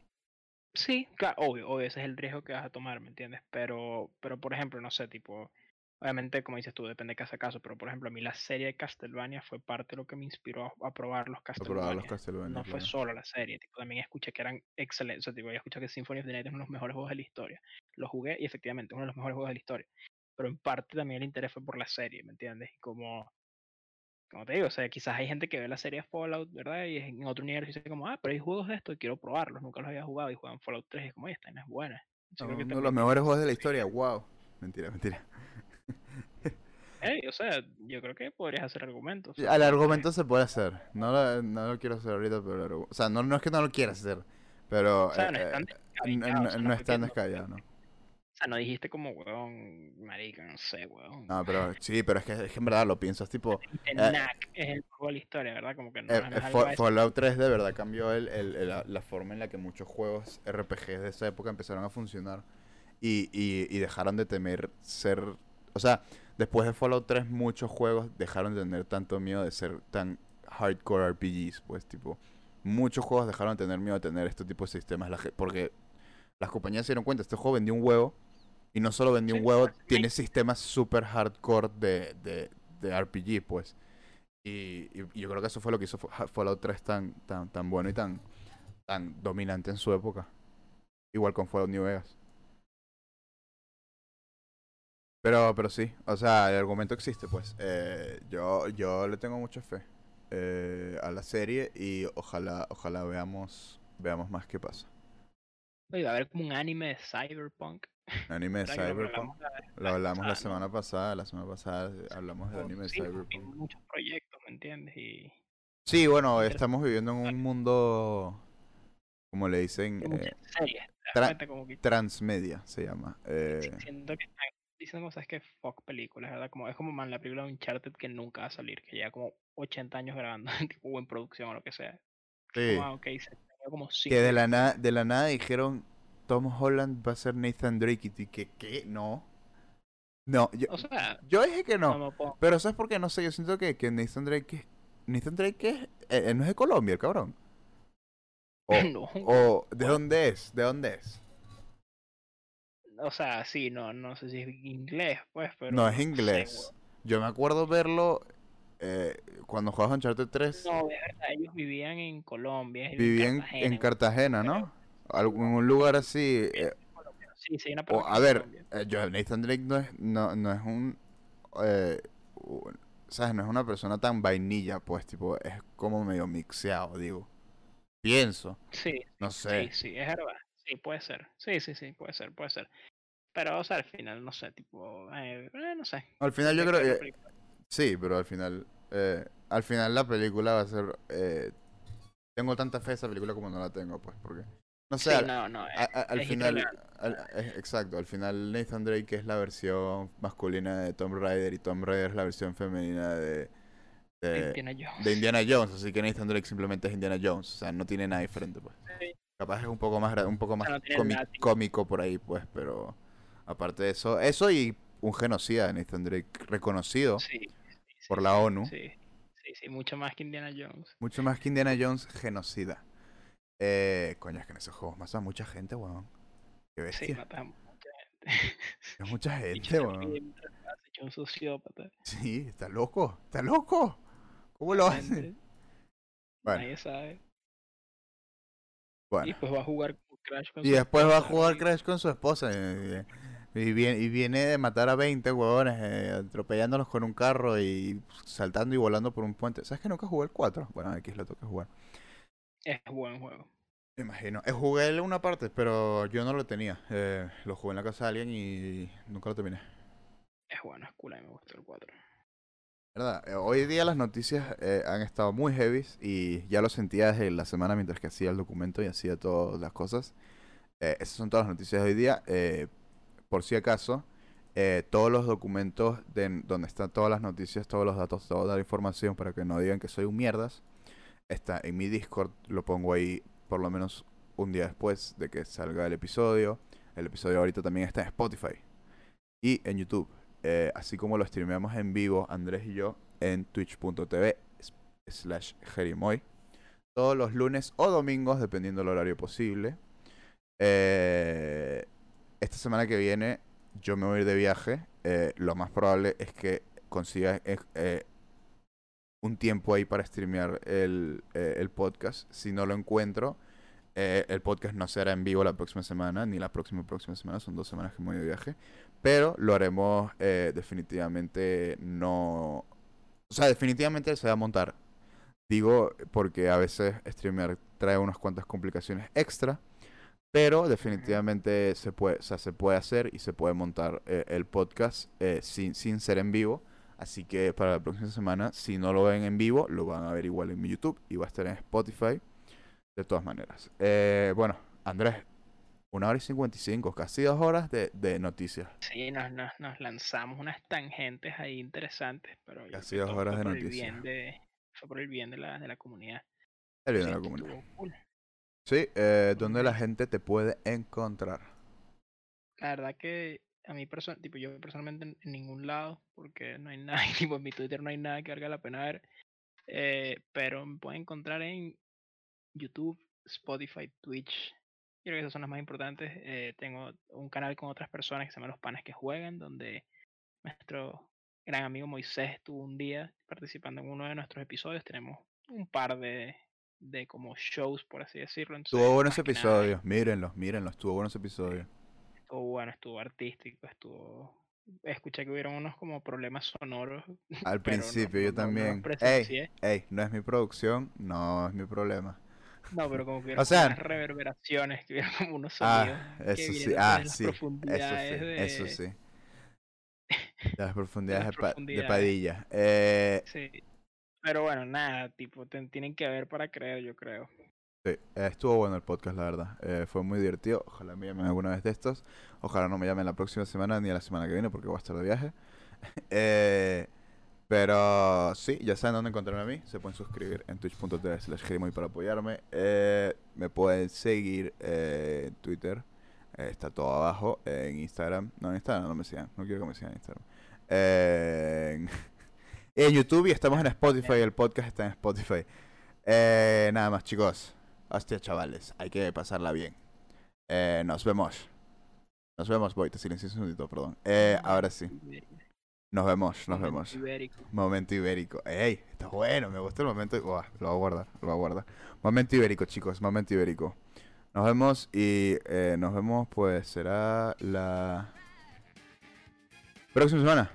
Sí, claro, obvio, obvio, ese es el riesgo que vas a tomar, ¿me entiendes? Pero, pero por ejemplo, no sé, tipo, obviamente, como dices tú, depende de caso a caso, pero por ejemplo, a mí la serie de Castlevania fue parte de lo que me inspiró a, a probar los
A probar los
Castlevania. No fue solo la serie, tipo, también escuché que eran excelentes, o sea, tipo, yo escuché que Symphony of the Night es uno de los mejores juegos de la historia. Lo jugué y efectivamente es uno de los mejores juegos de la historia. Pero en parte también el interés fue por la serie, ¿me entiendes? Y como, como te digo, o sea, quizás hay gente que ve la serie de Fallout, ¿verdad? Y en otro universo dice como, ah, pero hay juegos de esto y quiero probarlos, nunca los había jugado y juegan Fallout 3 y es como, "Oye, esta vaina es buena. Yo creo que
Uno de los mejores juegos de la historia, wow. Mentira, mentira.
Ey, o sea, yo creo que podrías hacer argumentos.
Al argumento se puede hacer. No lo, no lo quiero hacer ahorita, pero... el O sea, no, no es que no lo quieras hacer, pero...
O sea, no
eh,
es tan
eh,
descabellado,
no,
o sea,
no
no
es
fue
tan
no-
descabellado, ¿no?
O sea, no dijiste como, weón, marica, no sé, weón.
No, pero sí, pero es que, es que en verdad lo piensas, tipo...
Dijiste,
eh,
Knack es el juego de la historia, ¿verdad? Como que no,
Eh, eh. Fallout 3 de verdad cambió el, el- el- la, la forma en la que muchos juegos RPGs de esa época empezaron a funcionar y, y- y dejaron de temer ser... O sea, después de Fallout 3 muchos juegos dejaron de tener tanto miedo de ser tan hardcore RPGs, pues tipo... Muchos juegos dejaron de tener miedo de tener este tipo de sistemas la porque las compañías se dieron cuenta, este juego vendió un huevo y no solo vendió un huevo, tiene sistemas super hardcore de, de, de RPG, pues. Y, y- y yo creo que eso fue lo que hizo Fa- Fallout 3 tan, tan, tan bueno y tan, tan dominante en su época. Igual con Fallout New Vegas. Pero, pero sí, o sea, el argumento existe, pues. Eh, yo, yo le tengo mucha fe eh, a la serie y ojalá, ojalá veamos, veamos más qué pasa.
Oye, va a haber como un anime de Cyberpunk.
Anime de [laughs] Cyberpunk.
hablamos la vez
Lo hablamos la semana pasada, la semana pasada hablamos del anime de
hay
Cyberpunk.
muchos proyectos, ¿me entiendes? Y
Sí, bueno, estamos viviendo en un mundo, como le dicen, eh, transmedia se llama. Eh,
siento que están diciendo cosas que fuck películas, ¿verdad? Como, es como man, la película de Uncharted que nunca va a salir, que lleva como 80 años grabando, [laughs] tipo, o en producción o lo que sea.
sí.
Como, ah, se como
Que
5
de la, nada de la nada dijeron Tom Holland va a ser Nathan Drake y tú, que qué no. No, yo,
O sea,
yo dije que
no,
Pero ¿sabes por qué? No sé, yo siento que, que Nathan Drake es- Nathan Drake es, eh, eh, no es de Colombia, el cabrón. [laughs] O,
no,
o ¿de dónde es? ¿De dónde es?
O sea, sí, no, no sé si es inglés, pues, pero
No es
sé,
inglés.
weón.
Yo me acuerdo verlo eh, cuando jugabas Uncharted 3.
No, es verdad, ellos vivían en Colombia, en
Vivía en,
Cartagena,
en
en
Cartagena, ¿no? Algún lugar así. eh.
Sí, sí, una
o, a ver, eh, Nathan Drake no es, no, no es un. eh, un- ¿Sabes? No es una persona tan vainilla, pues, tipo, es como medio mixeado, digo. Pienso,
Sí,
no sé.
sí, sí, es verdad. Sí, puede ser. Sí, sí, sí, puede ser, puede ser. Pero, o sea, al final, no sé, tipo, eh, eh, no sé.
Al final yo creo que. Sí, pero al final. eh, al final la película va a ser. eh, tengo tanta fe en esa película como no la tengo, pues, porque. No sé,
Sí,
al-
no, no.
a-
eh,
a- al final. al- exacto, al final Nathan Drake es la versión masculina de Tomb Raider y Tomb Raider es la versión femenina de. de,
Indiana Jones.
de Indiana Jones, así que Nathan Drake simplemente es Indiana Jones, o sea, no tiene nada diferente, pues.
Sí.
Capaz es un poco más un poco más
no
cómico por ahí, pues, pero aparte de eso, eso y un genocida de Nathan Drake reconocido
Sí, sí, sí,
por la ONU,
Sí, sí, sí, mucho más que Indiana Jones.
mucho más que Indiana Jones, genocida. Eh, coño, es que en esos juegos mata mucha gente, weón. Qué
Sí,
bestia.
matamos mucha gente. [laughs]
es mucha [laughs] gente, weón.
un sociópata.
Sí, está loco, está loco. ¿Cómo lo hace? Bueno,
Nadie sabe. Y
bueno.
después va a jugar Crash con
Y
su
después va a jugar
y-
Crash con su esposa. Y viene, y viene de matar a 20 huevones, eh, atropellándolos con un carro y saltando y volando por un puente. ¿Sabes que nunca jugué el 4? Bueno, aquí lo toca jugar.
Es buen juego.
Me imagino. Eh, jugué una parte, pero yo no lo tenía. Eh, lo jugué en la casa de alguien y nunca lo terminé.
Es bueno, es cool, a mí me gustó el 4.
¿Verdad? Eh, hoy día las noticias eh, han estado muy heavy y ya lo sentía desde la semana mientras que hacía el documento y hacía todas las cosas. Esas son todas las noticias de hoy día. Eh, por si acaso, eh, todos los documentos de, donde están todas las noticias, todos los datos, toda la información para que no digan que soy un mierdas, está en mi Discord. Lo pongo ahí por lo menos un día después de que salga el episodio. El episodio ahorita también está en Spotify y en YouTube. Eh, así como lo streameamos en vivo Andrés y yo en twitch.tv slash todos los lunes o domingos, dependiendo del horario posible. Eh, esta semana que viene yo me voy a ir de viaje. Eh, lo más probable es que consiga eh, eh, un tiempo ahí para streamear el, eh, el podcast. Si no lo encuentro, el podcast no será en vivo la próxima semana, ni la próxima próxima semana. Son dos semanas que me voy de viaje. Pero lo haremos definitivamente no... O sea, definitivamente se va a montar. Digo porque a veces streamear trae unas cuantas complicaciones extra. Pero definitivamente se puede, o sea, se puede hacer y se puede montar eh, el podcast eh, sin, sin ser en vivo. Así que para la próxima semana, si no lo ven en vivo, lo van a ver igual en mi YouTube y va a estar en Spotify. De todas maneras. Eh, bueno, Andrés, una hora y 55, casi dos horas de, de noticias.
Sí, nos, nos, nos lanzamos unas tangentes ahí interesantes, pero
Casi dos horas de noticias.
bien de, fue por el bien de la, de la comunidad.
El bien de la comunidad.
cool.
Sí, eh, ¿dónde la gente te puede encontrar?
La verdad que a mí perso- tipo yo personalmente en, en ningún lado, porque no hay nada, [laughs] tipo en mi Twitter no hay nada que valga la pena ver. eh, pero me pueden encontrar en YouTube, Spotify, Twitch. Creo que esas son las más importantes. eh, tengo un canal con otras personas que se llama Los Panes que Juegan, donde nuestro gran amigo Moisés estuvo un día participando en uno de nuestros episodios. Tenemos un par de, de como shows, por así decirlo. entonces,
Estuvo buenos
que
episodios, mírenlos, mírenlos, estuvo buenos episodios.
Estuvo bueno, estuvo artístico, estuvo... Escuché que hubieron unos como problemas sonoros. [laughs]
Al
no-
principio yo
no- no-
también. ey, no es mi producción, no es mi problema.
No, pero como que [laughs] hubieron como
sea,
unas reverberaciones, que hubieron como unos
Ah,
sonidos que
eso sí,
vienen
ah,
las
sí, eso sí,
de...
eso sí. [laughs] De las profundidades de,
las.
Padilla. Eh,
Sí. Pero bueno, nada, tipo, ten- tienen que ver para creer, yo creo.
sí, estuvo bueno el podcast, la verdad. Eh, fue muy divertido. Ojalá me llamen alguna vez de estos. Ojalá no me llamen la próxima semana ni la semana que viene porque voy a estar de viaje. [laughs] Eh, pero sí, ya saben dónde encontrarme a mí. Se pueden suscribir en twitch.tv slash para apoyarme. Eh, me pueden seguir eh, en Twitter. Eh, está todo abajo. En Instagram. No, en Instagram no me sigan. No quiero que me sigan en Instagram. En, en YouTube y estamos en Spotify. El podcast está en Spotify. Eh, nada más, chicos. Hostia, chavales. Hay que pasarla bien. Eh, nos vemos. Nos vemos. Voy, te silencio un segundito, perdón. Eh, ahora sí. Nos vemos, nos
Momento
vemos.
ibérico.
Momento ibérico. Ey, está bueno, me gusta el momento. Lo voy a guardar, lo voy a guardar. Momento ibérico, chicos, momento ibérico. Nos vemos y eh, nos vemos, pues será la próxima semana.